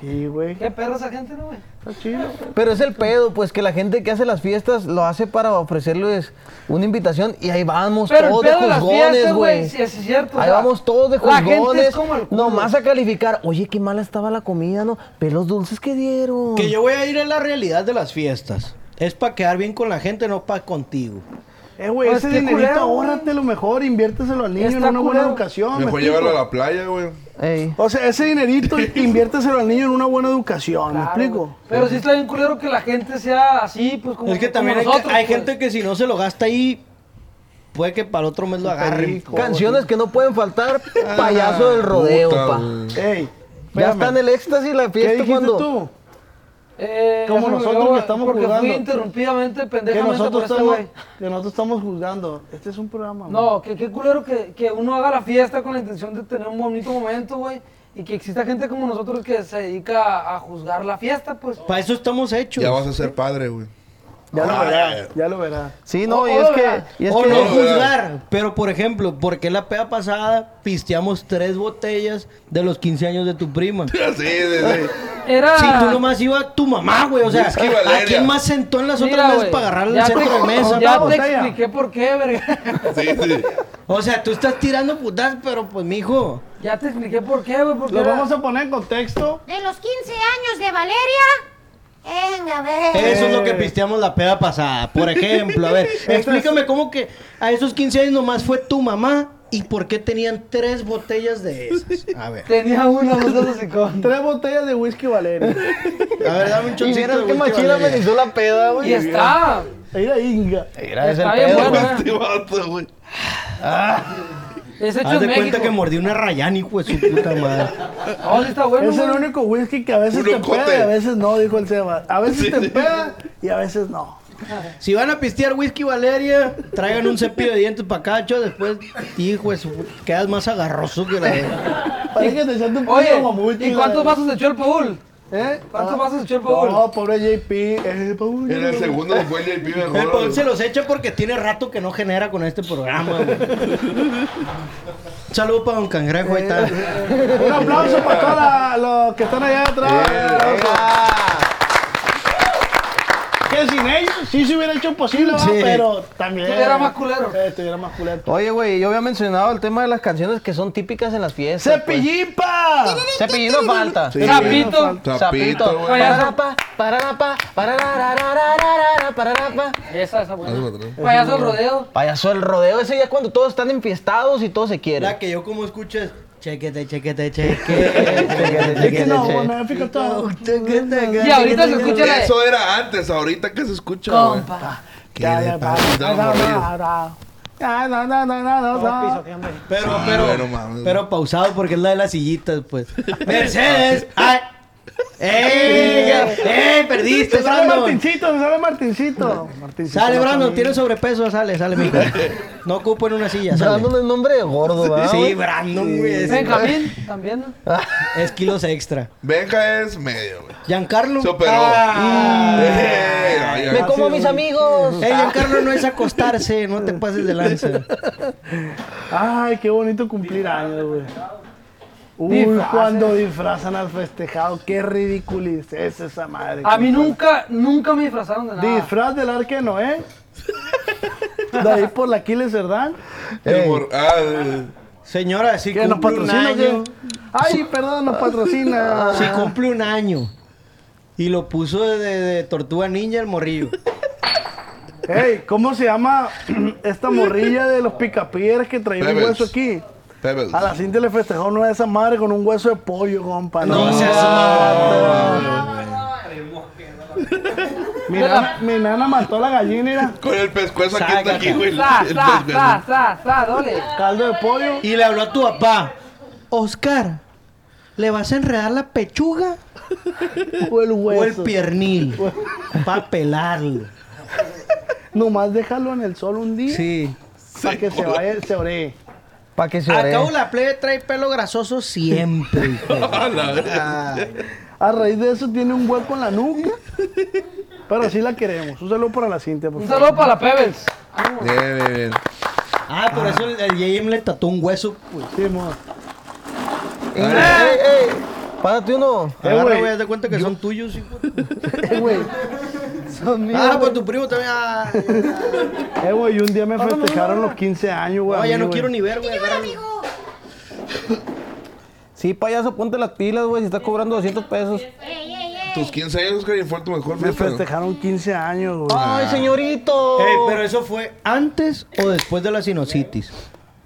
Sí, güey. Qué perro esa gente, ¿no, güey? Está chido. Pero es el pedo, pues que la gente que hace las fiestas lo hace para ofrecerles una invitación y ahí vamos Pero el todos de pedo de juzgones, güey, sí, es cierto. o Ahí sea, vamos todos de juzgones. el. Nomás a calificar. Oye, qué mala estaba la comida, ¿no? Ve los dulces que dieron. Que yo voy a ir a la realidad de las fiestas. Es para quedar bien con la gente, no para contigo. Eh, güey, Pues ese qué dinerito culero, güey. ahórrate lo mejor, inviérteselo al niño en una buena culero. educación. ¿me Mejor llevarlo a la playa, güey. Ey. O sea, ese dinerito inviérteselo al niño en una buena educación, ¿me explico? Pero sí está bien culero que la gente sea así, pues como es que también hay, nosotros, hay pues. gente que si no se lo gasta ahí, puede que para el otro mes lo. Perico. Canciones que no pueden faltar, payaso del rodeo, puta, pa. Ey, Ya está en el éxtasis la ¿Qué fiesta dijiste cuando... tú? Eh, Como nosotros que estamos porque jugando. fui interrumpidamente Que pendejamente por nosotros, este estamos, que nosotros estamos juzgando. Este es un programa. No, que qué culero que, que uno haga la fiesta con la intención de tener un bonito momento, güey. Y que exista gente como nosotros que se dedica a, a juzgar la fiesta, pues. Para eso estamos hechos. Ya vas a ser padre, güey. Ya lo Ah, verás, ya lo verás. Sí, no, y es que... Y es o que no no, juzgar, pero por ejemplo, porque la peda pasada pisteamos tres botellas de los 15 años de tu prima? Sí, sí, sí. Era. Si tú nomás iba tu mamá, güey, o sea, Whisky Valeria. ¿a quién más sentó en las Mira, otras mesas para agarrarle ya el centro te- de mesa? Ya te expliqué por qué, verga. Sí, sí. O sea, tú estás tirando putas, pero pues mijo, Ya te expliqué por qué, güey. Porque Lo era- vamos a poner en contexto. De los 15 años de Valeria. Venga, a ver. eso es lo que pisteamos la peda pasada. Por ejemplo, a ver, explícame cómo que a esos 15 años nomás fue tu mamá y por qué tenían tres botellas de esas. A ver, Tenía una, no seas hocicón. Tres botellas de whisky Valeria. a ver, dame un choncito de qué machina Valeria. amenizó la peda, güey. Y está. Mira, Inga. Mira, es el Está bien pedo, bueno, güey. eh. Es hecho Haz en de México. cuenta que mordí una Rayani, hijo de su puta madre. Oh, sí está bueno, es el güey. único whisky que a veces Un te pega y a veces no, dijo el Seba. A veces Sí, te sí. pega y a veces no. Si van a pistear whisky Valeria, traigan un cepillo de dientes para cacho, después, hijo de su quedas más agarroso que la Parece que te echaste un poco Oye, de mamuchi. ¿y cuántos vasos echó el Paul? ¿Eh? ¿Cuántos Ah, echó el Paul? No, pobre JP. El Paul. En el segundo después JP mejor. El Paul se los echa porque tiene rato que no genera con este programa, güey. Un saludo para Don Cangrejo, ahí está. Un aplauso para todos los que están allá atrás. Que sin ellos sí se hubiera hecho posible, pero también. Estuviera más culero. Eh, estuviera más culero. Oye, güey, yo había mencionado el tema de las canciones que son típicas en las fiestas. pues. ¡Cepillipa! Cepillín no falta. Sí. Zapito. Pararapa, pararapa, pararararararara, pararapa. Esa, esa buena. Hazlo para atrás. Payaso del rodeo. Payaso el rodeo, ese ya cuando todos están enfiestados y todos se quieren. La que yo como escucho es chequete, chequete, chequete. No, bueno, fíjate todo. Y ahorita se escucha la. Eso era antes, ahorita que se escucha. Compa. ¿Qué le pasa? Estaba morrido. Ah, no, no, no, no, no, no. Pero, pero, pero pausado porque es la de las sillitas, pues. Mercedes, ay. ¡Ey! ¡Ey! Perdiste, Se sale Brandon. Martincito, sale Martincito. Martincito Sale, Brandon, tiene sobrepeso, sale, sale, mijo. No ocupo en una silla, sale. Brandon es nombre de gordo, ¿verdad? Sí? Brandon, güey. es- Benjamín, también. Es kilos extra. Benja es medio, güey. Giancarlo. Se operó. Ah. Eh. Me como a mis amigos. Ey, Giancarlo no es acostarse, no te pases de lanza. Ay, qué bonito cumplir años, güey. Uy, Disfraces. cuando disfrazan al festejado, qué ridiculez es esa madre. A mí nunca, nunca me disfrazaron de nada. Disfraz del arca de Noé. De ahí por la Aquiles Cerdán. Ah, Señora, si Que nos cumple un patrocina. año, ¿qué? Ay, perdón, nos patrocina. si cumple un año y lo puso de, de tortuga ninja el morrillo. Ey, ¿cómo se llama esta morrilla de los picapiedras que traía un hueso aquí? Pebbles. A la cinta le festejó una de esas madres con un hueso de pollo, compa. No seas Mi nana, mi nana mató a la gallina, mira. Con el pescuezo aquí está aquí, güey. Sa, El sa, pescuezo. sa, sa, sa, dole. Caldo de pollo. Y le habló a tu papá. Oscar, ¿le vas a enredar la pechuga O el o el hueso. piernil? Para pelarlo. Nomás déjalo en el sol un día Sí. para que se vaya, se ore. Para que se Al ore. cabo la plebe trae pelo grasoso siempre. hijo A raíz de eso tiene un hueco en la nuca. Pero así la queremos. Un saludo para la Cintia, por Un favor. saludo para la Pebbles. Bien, bien, bien. Ah, por eso el, el JM le tatuó un hueso. Pues. Sí, mo. ¡Ey, ey! Párate uno. Agarra, güey. güey, haz de cuenta que son tuyos, hijo. Eh, güey. Son míos. Ah, pues tu primo también. Ah, Eh, güey, un día me festejaron los 15 años, güey. no, ya no güey. quiero ni ver, güey. agárralo. amigo. Sí, payaso, ponte las pilas, güey. Si estás cobrando 200 pesos. Ey, ey, ey. Tus 15 años, Oscar, y fue tu mejor Me festejaron 15 años, güey. ¡Ay, señorito! Ey, pero eso fue antes o después de la sinusitis.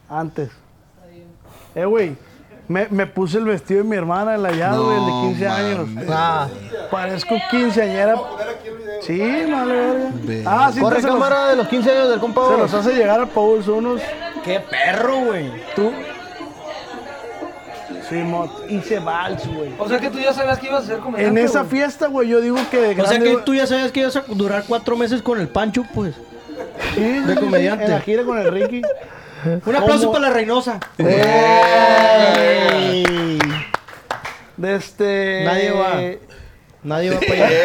Antes. Eh, güey. Me, me puse el vestido de mi hermana, el hallado, güey, el de 15 años. Ah, Parezco quinceañera. Sí, vale, verga. Ah, sí, Corre se los- cámara de los 15 años del compa. Se los hace llegar a Pauls unos. ¡Qué perro, güey! Tú. Sí, mot. Hice vals, güey. O sea que tú ya sabías que ibas a ser comediante. En esa fiesta, güey, yo digo que de O sea que tú ya sabías que ibas a durar cuatro meses con el Pancho, pues. Sí, de comediante. En la gira con el Ricky. Un aplauso ¿Cómo? para la Reynosa. ¡Ey! De este. Nadie va. Nadie va para allá.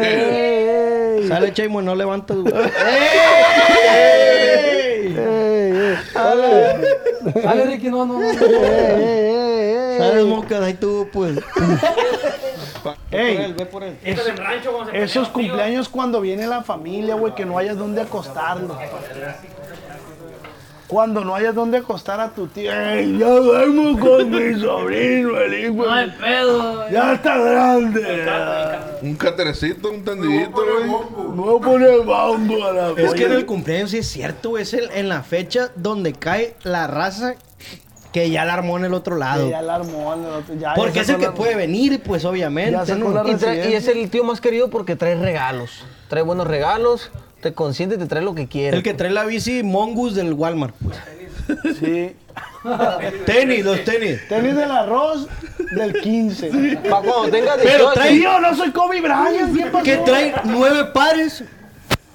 ¡Ey! Sale, Chaymo, no levantas. güey. ¡Ey! ¡Ey! Dale, Ricky, no, no, no. ¡Ey! Sales, mocas, ahí tú, pues. ¡Ey! Ve por él. Es- esos cumpleaños cuando viene la familia, güey, que no hayas dónde acostarlo. Cuando no hayas dónde acostar a tu tío. ¡Ey, ya duermo con mi sobrino, el hijo! No hay pedo. ¡Ya está grande! Un caterecito, un tendidito, güey. A poner bambo a la Es que en el cumpleaños sí es cierto, güey. Es el- en la fecha donde cae la raza que ya la armó en el otro lado. Ya la armó, el otro- ya- Porque ya es el que la- puede venir, pues obviamente. Ya sacó ¿no? la Y, trae- y es el tío más querido porque trae regalos. Trae buenos regalos, te consiente y te trae lo que quiere. El que trae la bici Mongoose del Walmart. pues. Sí. Tenis, los tenis. Tenis del arroz del 15. Pa' cuando tengas Pero 18. trae- Tío, no soy Kobe Bryant. ¿Qué pasó? Que trae nueve pares.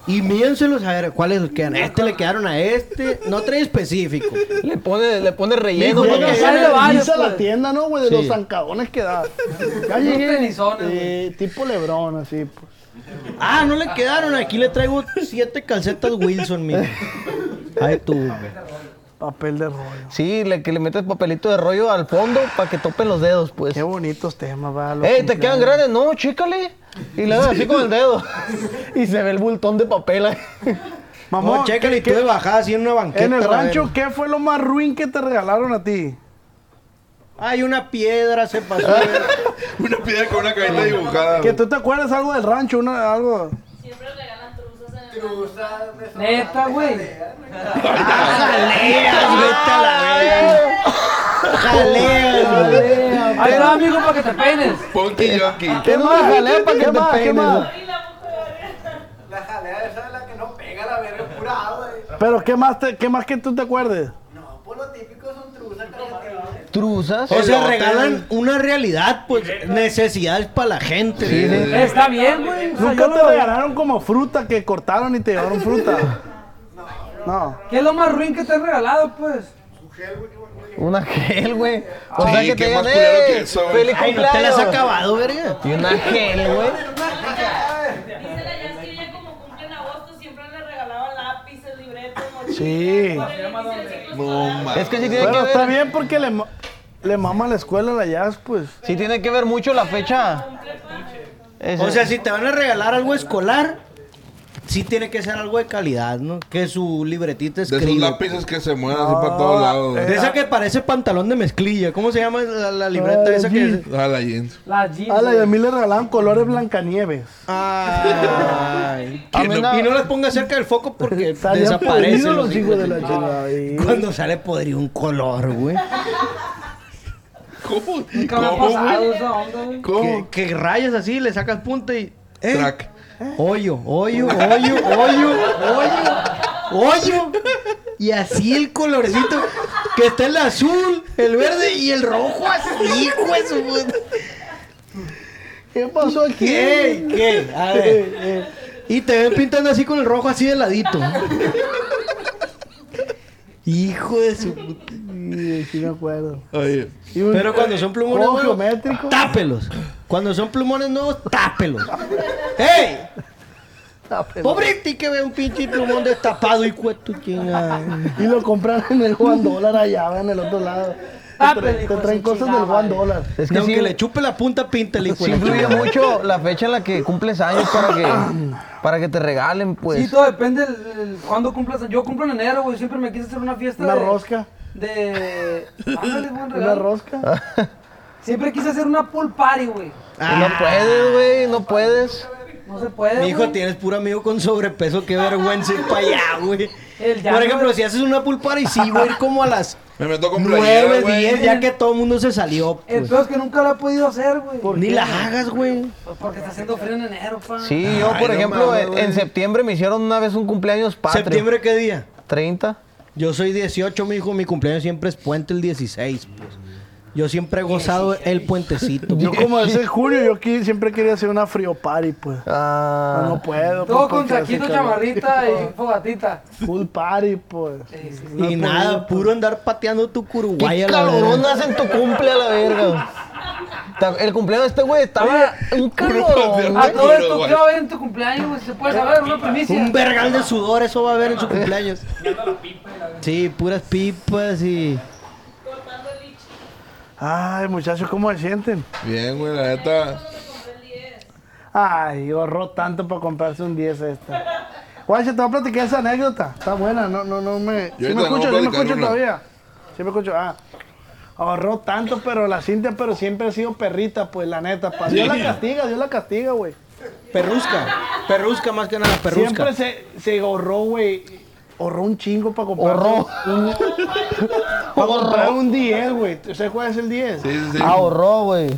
Y mídenselos a ver cuáles le quedan. A este le quedaron a este. No trae específico. Le pone, le pone relleno. Porque- llega sale Dice la pues. tienda, ¿no, güey? De Sí. los zancadones que da. Ya llegué. tenisones, eh, tipo Lebrón, así, pues. Ah, no le quedaron. Aquí le traigo siete calcetas Wilson, mijo. Ahí tú. Papel de rollo. Sí, le, que le metes papelito de rollo al fondo para que topen los dedos, pues. Qué bonitos temas, va. los ¡Ey, te quedan grandes! No, chécale. Y le das así con el dedo. y se ve el bultón de papel ahí. Mamón, No, chécale y ¿qué- tú de bajada así en una banqueta. en el rancho. ¿qué fue lo más ruin que te regalaron a ti? Hay una piedra, se pasó. Una piedra con una carita dibujada. Que tú te acuerdas algo del rancho, una, algo. Neta, güey. Jaleas, vete a la verga. Jaleas, güey. Ahí está, amigo, para que te peines. Ponte yo aquí. ¿Qué más? jalea para que ¿Qué te peines? La jalea esa es la que no pega la verga, es pura agua. Pero ¿qué más, te- qué más que tú te acuerdes? No, por lo típico truzas. Truzas. O sea, regalan una realidad, pues, necesidades para la gente. Está bien, güey. O sea, Nunca te lo- regalaron como fruta que cortaron y te llevaron fruta. No. ¿Qué es lo más ruin que te han regalado, pues? Una gel, güey. O Sí, sea que qué te que ¡eh! eso, güey". ¡Feliz Ay, no te las cumpleaños! has acabado, verga. Y una gel, güey. Dice la Jazz que ella como cumple en agosto siempre le regalaban lápices, libretos, mochilas. Sí. No. Es que sí tiene Bueno, que está ver. bien porque le, ma- le mama a la escuela la jazz, pues. Sí tiene que ver mucho la fecha. Ese- O sea, si te van a regalar algo escolar, sí tiene que ser algo de calidad, ¿no? Que su libretita De esos escriba. lápices que se mueven así para todos lados. De güey. esa que parece pantalón de mezclilla. ¿Cómo se llama la, la libreta Ah, esa que sí. es? Ah, la jeans. La jeans. A la y a mí le regalaban colores Blancanieves. Ay. A mí Y no, y no las ponga cerca del foco porque desaparecen los los hijos de la chingada. Cuando sale podrido un color, güey. ¿Cómo? ¿Cómo, güey. ¿Cómo? Que, que rayas así, le sacas punta y. ¡Eh! Track. Hoyo, hoyo, hoyo, hoyo, hoyo, hoyo. Y así el colorcito que está el azul, el verde y el rojo así, hijo de su puta. ¿Qué pasó aquí? ¿Qué? ¿Qué? A ver. Eh, eh. Y te ven pintando así con el rojo así de ladito. Hijo de su puta. Sí, sí me acuerdo. Oye. Y un- Pero cuando son plumones geométrico. tápelos. Cuando son plumones nuevos, tápelos. ¡Ey! Pobre ti que ve un pinche plumón destapado y cueto chingada. Y lo compran en el Juan Dólar allá, en el otro lado. Te, Ah, te de traen cosas del Juan. Dólar. Es que aunque sí, le chupe la punta, pinta el hijo sí de influye mucho la fecha en la que cumples años para que, para que te regalen, pues. Sí, todo depende del, del- cuándo cumplas. Yo cumplo en enero, güey. Siempre me quise hacer una fiesta Una de... rosca. De... Ándale, buen Una regalo. rosca. Siempre quise hacer una pool party, güey. Y no puedes, güey, no puedes. No se puede, Mi hijo, güey. tienes puro amigo con sobrepeso, qué vergüenza ir para allá, güey. El Por ejemplo, si haces una pool party, sí voy a ir como a las Me meto con playera, 9, güey. 10, ya que todo el mundo se salió. El Pues. peor es que nunca lo he podido hacer, güey. Ni la hagas, güey. Pues porque está haciendo frío en enero, pa. Sí, yo por no ejemplo, mames, en, güey. en septiembre me hicieron una vez un cumpleaños patrio. ¿Septiembre qué día? 30. Yo soy 18, mi hijo. Mi cumpleaños siempre es puente el 16, pues. Yo siempre he gozado el puentecito. Yo como es en junio, yo aquí siempre quería hacer una frío party, pues. Ah, Pero no puedo. Todo pues, con saquito, chamarrita y fogatita. Full party, pues. Sí, sí, sí. No he Y nada, podido, puro andar pateando tu qué curuguaya a la calorón hacen tu cumple a la verga. El cumpleaños de este güey estaba un calorón. A todo esto. ¿qué va a haber en tu cumpleaños, güey? ¿Se puede saber? Una primicia. Un vergal de sudor, eso va a haber en su cumpleaños. Sí, puras pipas y... Ay, muchachos, ¿cómo se sienten? Bien, güey, la neta. Ay, ahorró tanto para comprarse un 10 esta. Guacha, te voy a platicar esa anécdota. Está buena, no, no, no me. Yo ¿Sí me escucho? ¿Sí me escucho una. todavía? Sí me escucho. Ah. Ahorró tanto, pero la Cintia, pero siempre ha sido perrita, pues, la neta. pa. Dios la castiga, Dios la castiga, güey. Perrusca. Perrusca más que nada, perrusca. Siempre se, se ahorró, güey. Ahorró un chingo para comprar. Ahorró. Un, para comprar un 10, güey. ¿Usted cuál es el 10? Sí, sí. Ahorró, güey.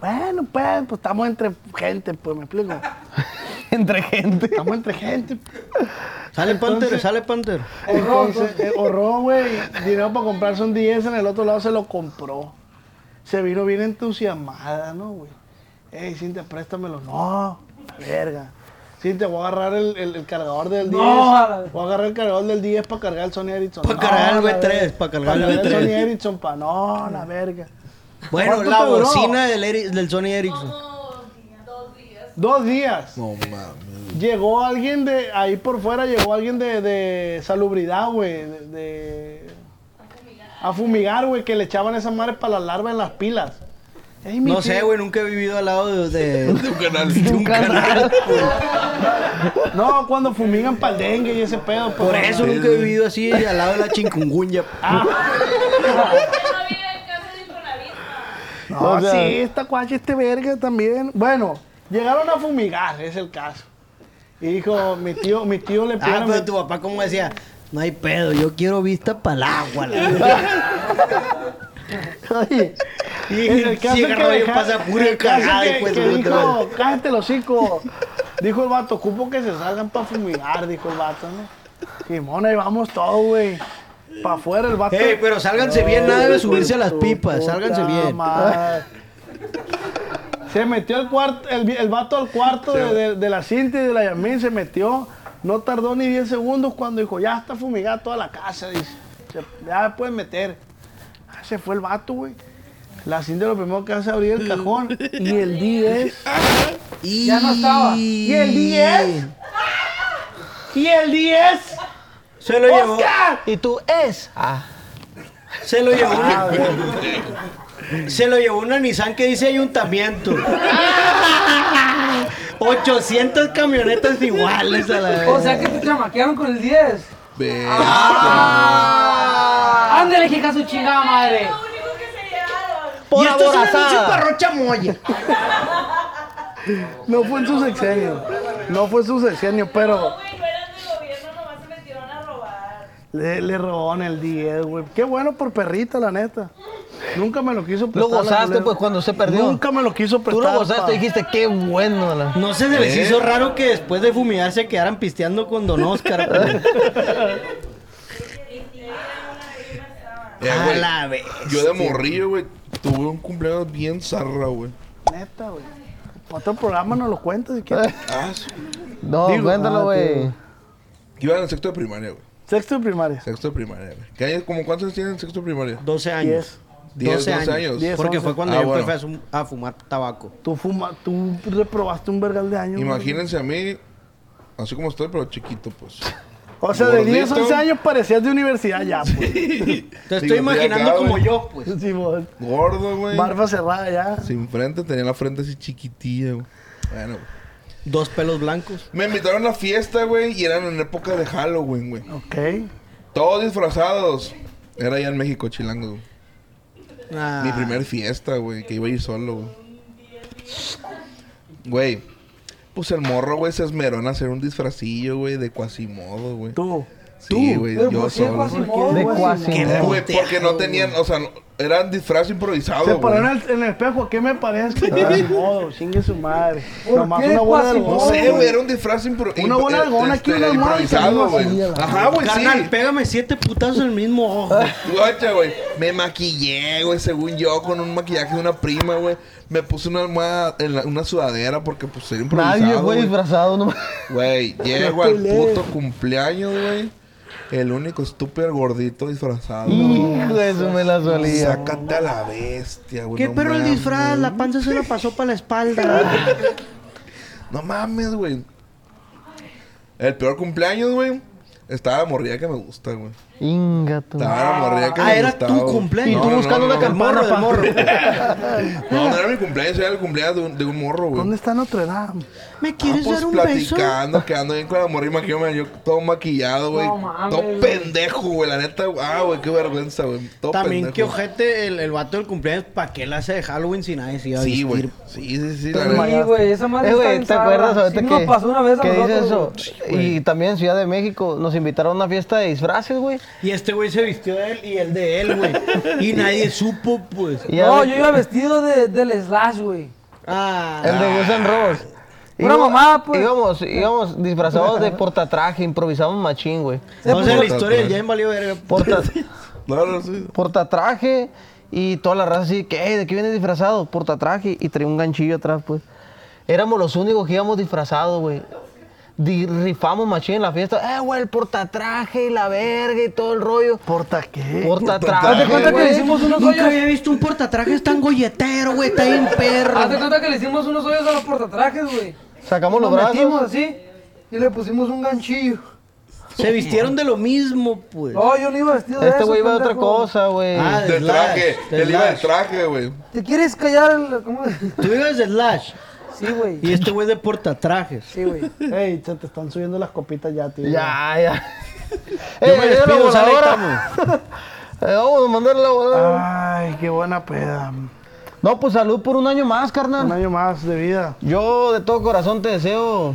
Bueno, pues, pues estamos entre gente, pues, me explico. Entre gente. Estamos entre gente. Sale Panther, sale Panther. Entonces, eh, ahorró, güey, dinero para comprarse un 10, en el otro lado se lo compró. Se vino bien entusiasmada, ¿no, güey? Ey, Cintia, préstamelo. No, verga. Cintia, voy a agarrar el, el- el cargador del 10. No, a la- Voy a agarrar el cargador del 10 para cargar el Sony Ericsson. Pa' No, cargar el la B3, verga. pa' cargar el el B3. Sony Ericsson, pa. No, la verga. Bueno, ¿Cuánto la te bocina del, Eri- del Sony Ericsson. Dos días. No mames. Llegó alguien de, ahí por fuera llegó alguien de, de salubridad, güey, de, de- a fumigar, güey, que le echaban esas madres para las larvas en las pilas. No tío- sé, güey, nunca he vivido al lado de... de- De un canal. de un canal. No, cuando fumigan para el dengue y ese pedo. pues, Por eso nunca he vivido así al lado de la chingungunya. Ah, No O sea- sí, esta cuacha, este verga también. Bueno, llegaron a fumigar, es el caso. Y dijo, mi tío, mi tío le Ah, pidieron... pero tu papá como decía, no hay pedo, yo quiero vista para el agua. La verdad". Oye, Y en el caso que deja- pasa pura cagada después que de dijo, cállate los hocico. Dijo el vato, ocupo que se salgan para fumigar, dijo el vato, ¿no? Simón, ahí vamos todos, güey. Para afuera el vato. Ey, pero sálganse bien, nada de subirse a las pipas, sálganse bien. madre. Se metió el cuarto, el, el vato al cuarto de, de- de la Cintia y de la Yamín, se metió. No tardó ni 10 segundos cuando dijo, ya está fumigada toda la casa, dice. Se- ya pueden meter. Ah, Se fue el vato, güey. La Cintia lo primero que hace es abrir el cajón y el 10. Y... Ya no estaba. ¿Y el 10? ¿Y el 10? Se lo llevó. ¡Oscar! ¿Y tú es? Ah. Se lo llevó. Ah. Se lo llevó una Nissan que dice ayuntamiento. 800 camionetas iguales a la vez. O sea que te chamaquearon con el 10. Ve. Ándale, hija su chingada madre. Lo único que se llevaron. y esto es un anuncio para Rocha Moya. No fue en su sexenio. No fue en su sexenio, pero No, güey, no eran del gobierno, nomás se metieron a robar. le, le robaron el 10, güey. Qué bueno por perrita, la neta. Nunca me lo quiso prestar. Lo gozaste, pues, cuando se perdió. Nunca me lo quiso prestar. Tú lo gozaste pa. y dijiste, qué bueno. la- No sé, se les ¿Eh? hizo raro que después de fumigar se quedaran pisteando con Don Oscar. Eh, A güey, la vez. Yo de morrillo, güey, tuve un cumpleaños bien zarra, güey. Neta, güey. Otro programa nos lo cuenta si quieres. Ah, sí. No, Digo, cuéntalo, ah, güey. tío. Iba en el sexto de primaria, güey. Sexto de primaria. Sexto de primaria, güey. ¿Qué años, como cuántos años tienen en sexto de primaria? 12 años. 10. 10, 12 12 años. años. 10. Porque 11. fue cuando Ah, yo bueno. empecé a sum- a fumar tabaco. Tú fuma, tú reprobaste un vergal de años. güey. Imagínense a mí, así como estoy, pero chiquito, pues. O sea, de 10, Gordito. 11 años parecías de universidad ya, pues. Te estoy imaginando acá, como yo, pues. Sí. Gordo, güey. Barba cerrada ya. Sin frente, tenía la frente así chiquitilla, güey. Bueno, güey. Dos pelos blancos. Me invitaron a la fiesta, güey, y eran en época de Halloween, güey. Ok. Todos disfrazados. Era allá en México, Chilango, güey. Ah, Mi primer fiesta, güey, que iba a ir solo, güey. Güey, pues el morro, güey, se esmeró en hacer un disfrazillo, güey, de Quasimodo, güey. Tú. Sí, güey, ¿Pero yo solo. De güey? Quasimodo. Güey, porque no tenían, o sea, no- eran disfraz improvisado, Se güey. paró en el, en el espejo, ¿qué me parece? modo, chingue su madre. ¿Por Nomás una bola de? No algodón. sé, güey, era un disfraz impro Una bola de algodón aquí, este, una improvisado, güey. Ajá, güey, sí. Carnal, pégame siete putazos en el mismo ojo. Guacha, güey. Me maquillé, güey, según yo, con un maquillaje de una prima, güey. Me puse una almohada, en la- una sudadera porque, pues, era improvisado, Nadie fue güey. disfrazado, no Güey, llego al puto cumpleaños, güey. El único estúpido gordito disfrazado. Hijo de eso me la solía. Sácate a la bestia, güey. ¿Qué no perro el disfraz? La panza se la pasó para la espalda. No mames, güey. El peor cumpleaños, güey. Estaba la morrilla que me gusta, güey. Inga tu Estaba la morrilla que Ah, me era gustaba. tu güey. cumpleaños. Y tú No, no, buscando no, una no. campana, morro, pa. morro. No, no era mi cumpleaños, era el cumpleaños de un, de un morro, güey. ¿Dónde está Notre Dame? ¿Me Ah, quieres pues dar un beso? platicando, quedando bien con la morrilla maquillado, yo todo maquillado, güey. No mames, todo güey. pendejo, güey. La neta, ah, güey, qué vergüenza, güey. Todo También pendejo. que ojete el, el vato del cumpleaños, ¿para qué la hace de Halloween si nadie se iba a Sí, vestir? güey. Sí, sí, sí. la Sí, neta. güey, esa madre Eh, está güey, ¿te acuerdas ahorita Sí que, nos pasó una vez a que dice nosotros, eso? güey. y también en Ciudad de México nos invitaron a una fiesta de disfraces, güey. Y este güey se vistió de él y el de él, güey. y nadie supo, pues. Y ya No, yo iba vestido de, del Slash, güey. Ah, El de Guns N' Roses. Pura Íbamos- mamada, pues. Íbamos, íbamos disfrazados de portatraje, improvisamos machín, güey. o sea, la historia del Jaime valió verga. Porta, No, no, portatraje y toda la raza así, "Ey, ¿de qué vienes disfrazado? Portatraje y traía un ganchillo atrás, pues. Éramos los únicos que íbamos disfrazados, güey. Rifamos machín en la fiesta. Eh, güey, el portatraje y la verga y todo el rollo. ¿Porta qué? Portatraje. Haz de cuenta que le hicimos unos Nunca hoyos. había visto un portatrajes tan golletero, güey. Está bien perro. Haz de cuenta que le hicimos unos hoyos a los portatrajes, güey. Sacamos los brazos. metimos así y le pusimos un ganchillo. Se vistieron de lo mismo, pues. No, yo no iba vestido de Este güey iba de otra cosa, güey. Ah, De Slash, traje. de Él iba de traje, güey. ¿Te quieres callar el... ¿Cómo? Tú ibas de Slash. Sí, güey. Y este güey de portatrajes. Sí, güey. Ey, se te están subiendo las copitas ya, tío. Ya, ya. Yo Eh, me la despido, sale, voladora. Eh, Vamos a mandarle la voladora. Ay, qué buena peda. No, pues salud por un año más, carnal. Un año más de vida. Yo de todo corazón te deseo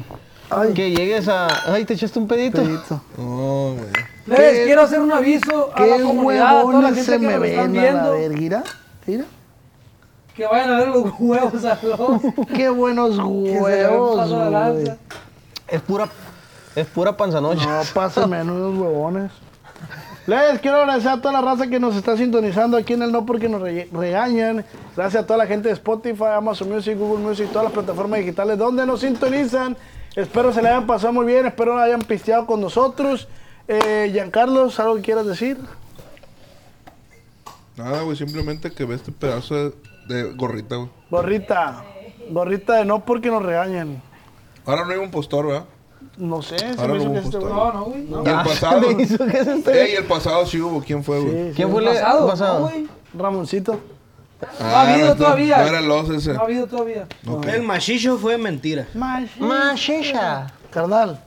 Ay. que llegues a. Ay, te echaste un pedito. Pedito. No, güey. Les quiero hacer un aviso a la comunidad, a toda la huevones gente se que me están ven a la verguira. Mira. Que vayan a ver los huevos a los... Qué buenos que se ven huevos, güey. Es pura. Es pura panzanoche. No, pásenme unos huevones. Les quiero agradecer a toda la raza que nos está sintonizando aquí en el No Porque nos re- regañan. Gracias a toda la gente de Spotify, Amazon Music, Google Music, todas las plataformas digitales donde nos sintonizan. Espero se le hayan pasado muy bien, espero la hayan pisteado con nosotros. Eh, Giancarlos, ¿algo que quieras decir? Nada, güey. Simplemente que ve este pedazo de, de gorrita, güey. Gorrita, gorrita de No Porque nos regañan. Ahora no hay un postor, ¿verdad? No sé, se Ahora me hizo que este güey. No, no, güey. Y el pasado. me hizo que se esté- Ey, el pasado sí hubo. ¿Quién fue, güey? Sí, ¿Quién sí. fue el Pasado, pasado? no, güey. Ramoncito. No ha habido no, todavía. No era el ese. No ha habido todavía. El machicho fue mentira. Mashisha. Carnal,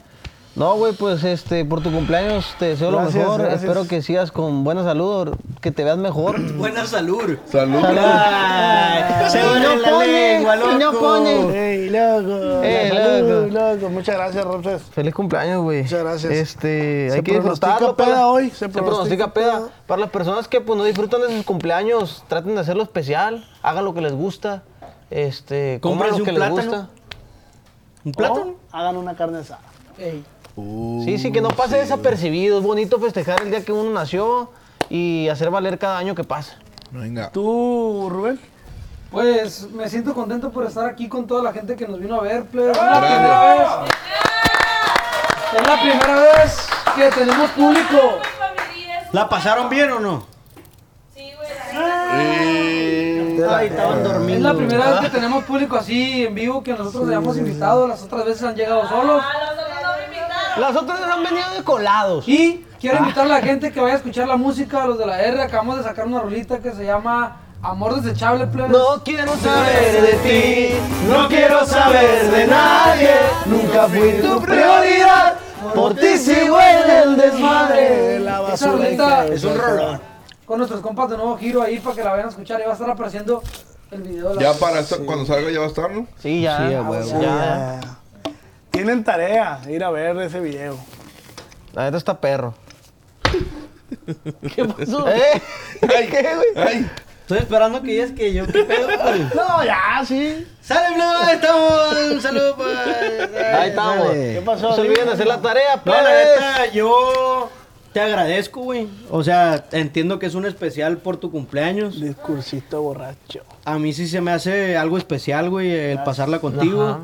No, güey, pues este, por tu cumpleaños te deseo Gracias, lo mejor. gracias. Espero que sigas con buena salud, que te veas mejor. Buena salud. Salud. Ay, se no la pone, lengua, no pone. ¡Ey, loco! Ey, Salud, loco. loco. Muchas gracias, Ramses. Feliz cumpleaños, güey. Muchas gracias. Este, Se hay que pronostica disfrutarlo. peda para- hoy, se Se pronostica peda. peda. Para las personas que pues no disfrutan de sus cumpleaños, traten de hacerlo especial. Hagan lo que les gusta. Este, coman lo que un les plátano. gusta. ¿Un plátano? O hagan una carne asada. Ey. Sí, sí, que no pase desapercibido. Es bonito festejar el día que uno nació y hacer valer cada año que pasa. Venga. ¿Tú, Rubén? Pues me siento contento por estar aquí con toda la gente que nos vino a ver, plebe. Es la primera vez. Es la primera vez que tenemos público. ¿La pasaron bien o no? Sí, güey. Ay, estaban dormidos. Es la primera vez que tenemos público así en vivo que nosotros le hemos invitado. Las otras veces han llegado solos. A los otros no me invitaron. Las otras han venido de colados. Y quiero invitar a la gente que vaya a escuchar la música de los de la R. Acabamos de sacar una rolita que se llama Amor Desechable, plebes. No quiero saber de ti, no quiero saber de nadie. Nunca fui tu prioridad, por ti sigo en el desmadre. La Esa basura. rolita Es un rolón. con nuestros compas de Nuevo Giro ahí para que la vayan a escuchar. Y va a estar apareciendo el video de la Ya para esto, cuando salga ya va a estar, ¿no? Sí, ya. Sí, Ah, ya. Ya. Tienen tarea, ir a ver ese video. La neta está perro. ¿Qué pasó? ¿Eh? Ay, ¿Qué, güey? ay. Estoy esperando que digas que yo, ¿qué pedo, pues? No, ya, sí. ¡Sale, Blue! Ahí estamos! ¡Un saludo, pues! Ahí estamos. ¿Qué pasó? No se olviden de hacer la tarea, No, la plebes. neta, yo te agradezco, güey. O sea, entiendo que es un especial por tu cumpleaños. Discursito borracho. A mí sí se me hace algo especial, güey, el pasarla contigo. Ajá.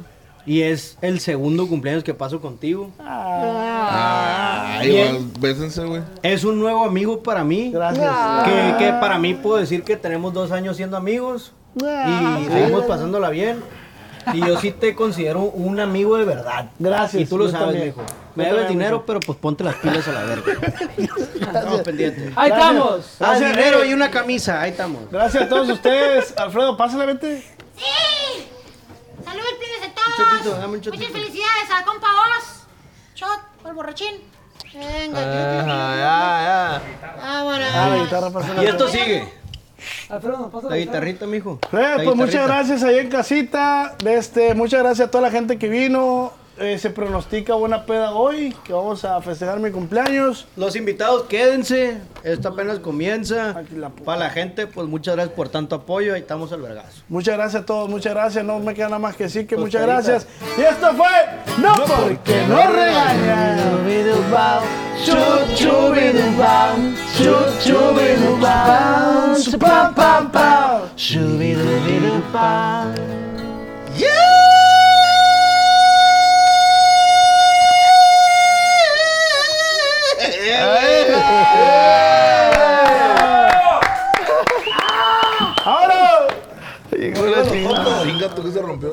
Y es el segundo cumpleaños que paso contigo. Ay, Bien. va, bésense, güey. Es un nuevo amigo para mí. Gracias. Que, que para mí puedo decir que tenemos dos años siendo amigos. Y seguimos pasándola bien. Y yo sí te considero un amigo de verdad. Gracias, Y tú lo sabes, también. mijo. Me debes dinero, mijo. pero pues ponte las pilas a la verga. Estamos pendientes. Ahí Gracias. estamos. Ah, Gracias, dinero y una camisa. Ahí estamos. Gracias a todos ustedes. Alfredo, pásale, vete. ¡Sí! ¡Salud, todos! chotito, dame un Muchas felicidades a compa Oz. Shot por borrachín. Venga, Ajá, ya, Vámonos. Ah, la guitarra, pásale. Y esto sigue. Alfredo, nos pasa La guitarrita, mijo. Eh, La pues muchas guitarrita. gracias ahí en casita. Este, muchas gracias a toda la gente que vino. Eh, se pronostica buena peda hoy, que vamos a festejar mi cumpleaños. Los invitados, quédense. Esto apenas comienza. La. Para la gente, pues muchas gracias por tanto apoyo. Ahí estamos al vergazo. Muchas gracias a todos, muchas gracias. No me queda nada más que decir que Pues, muchas gracias. Y esto fue No porque no regañan. Chu, Chinga, tú que se rompió.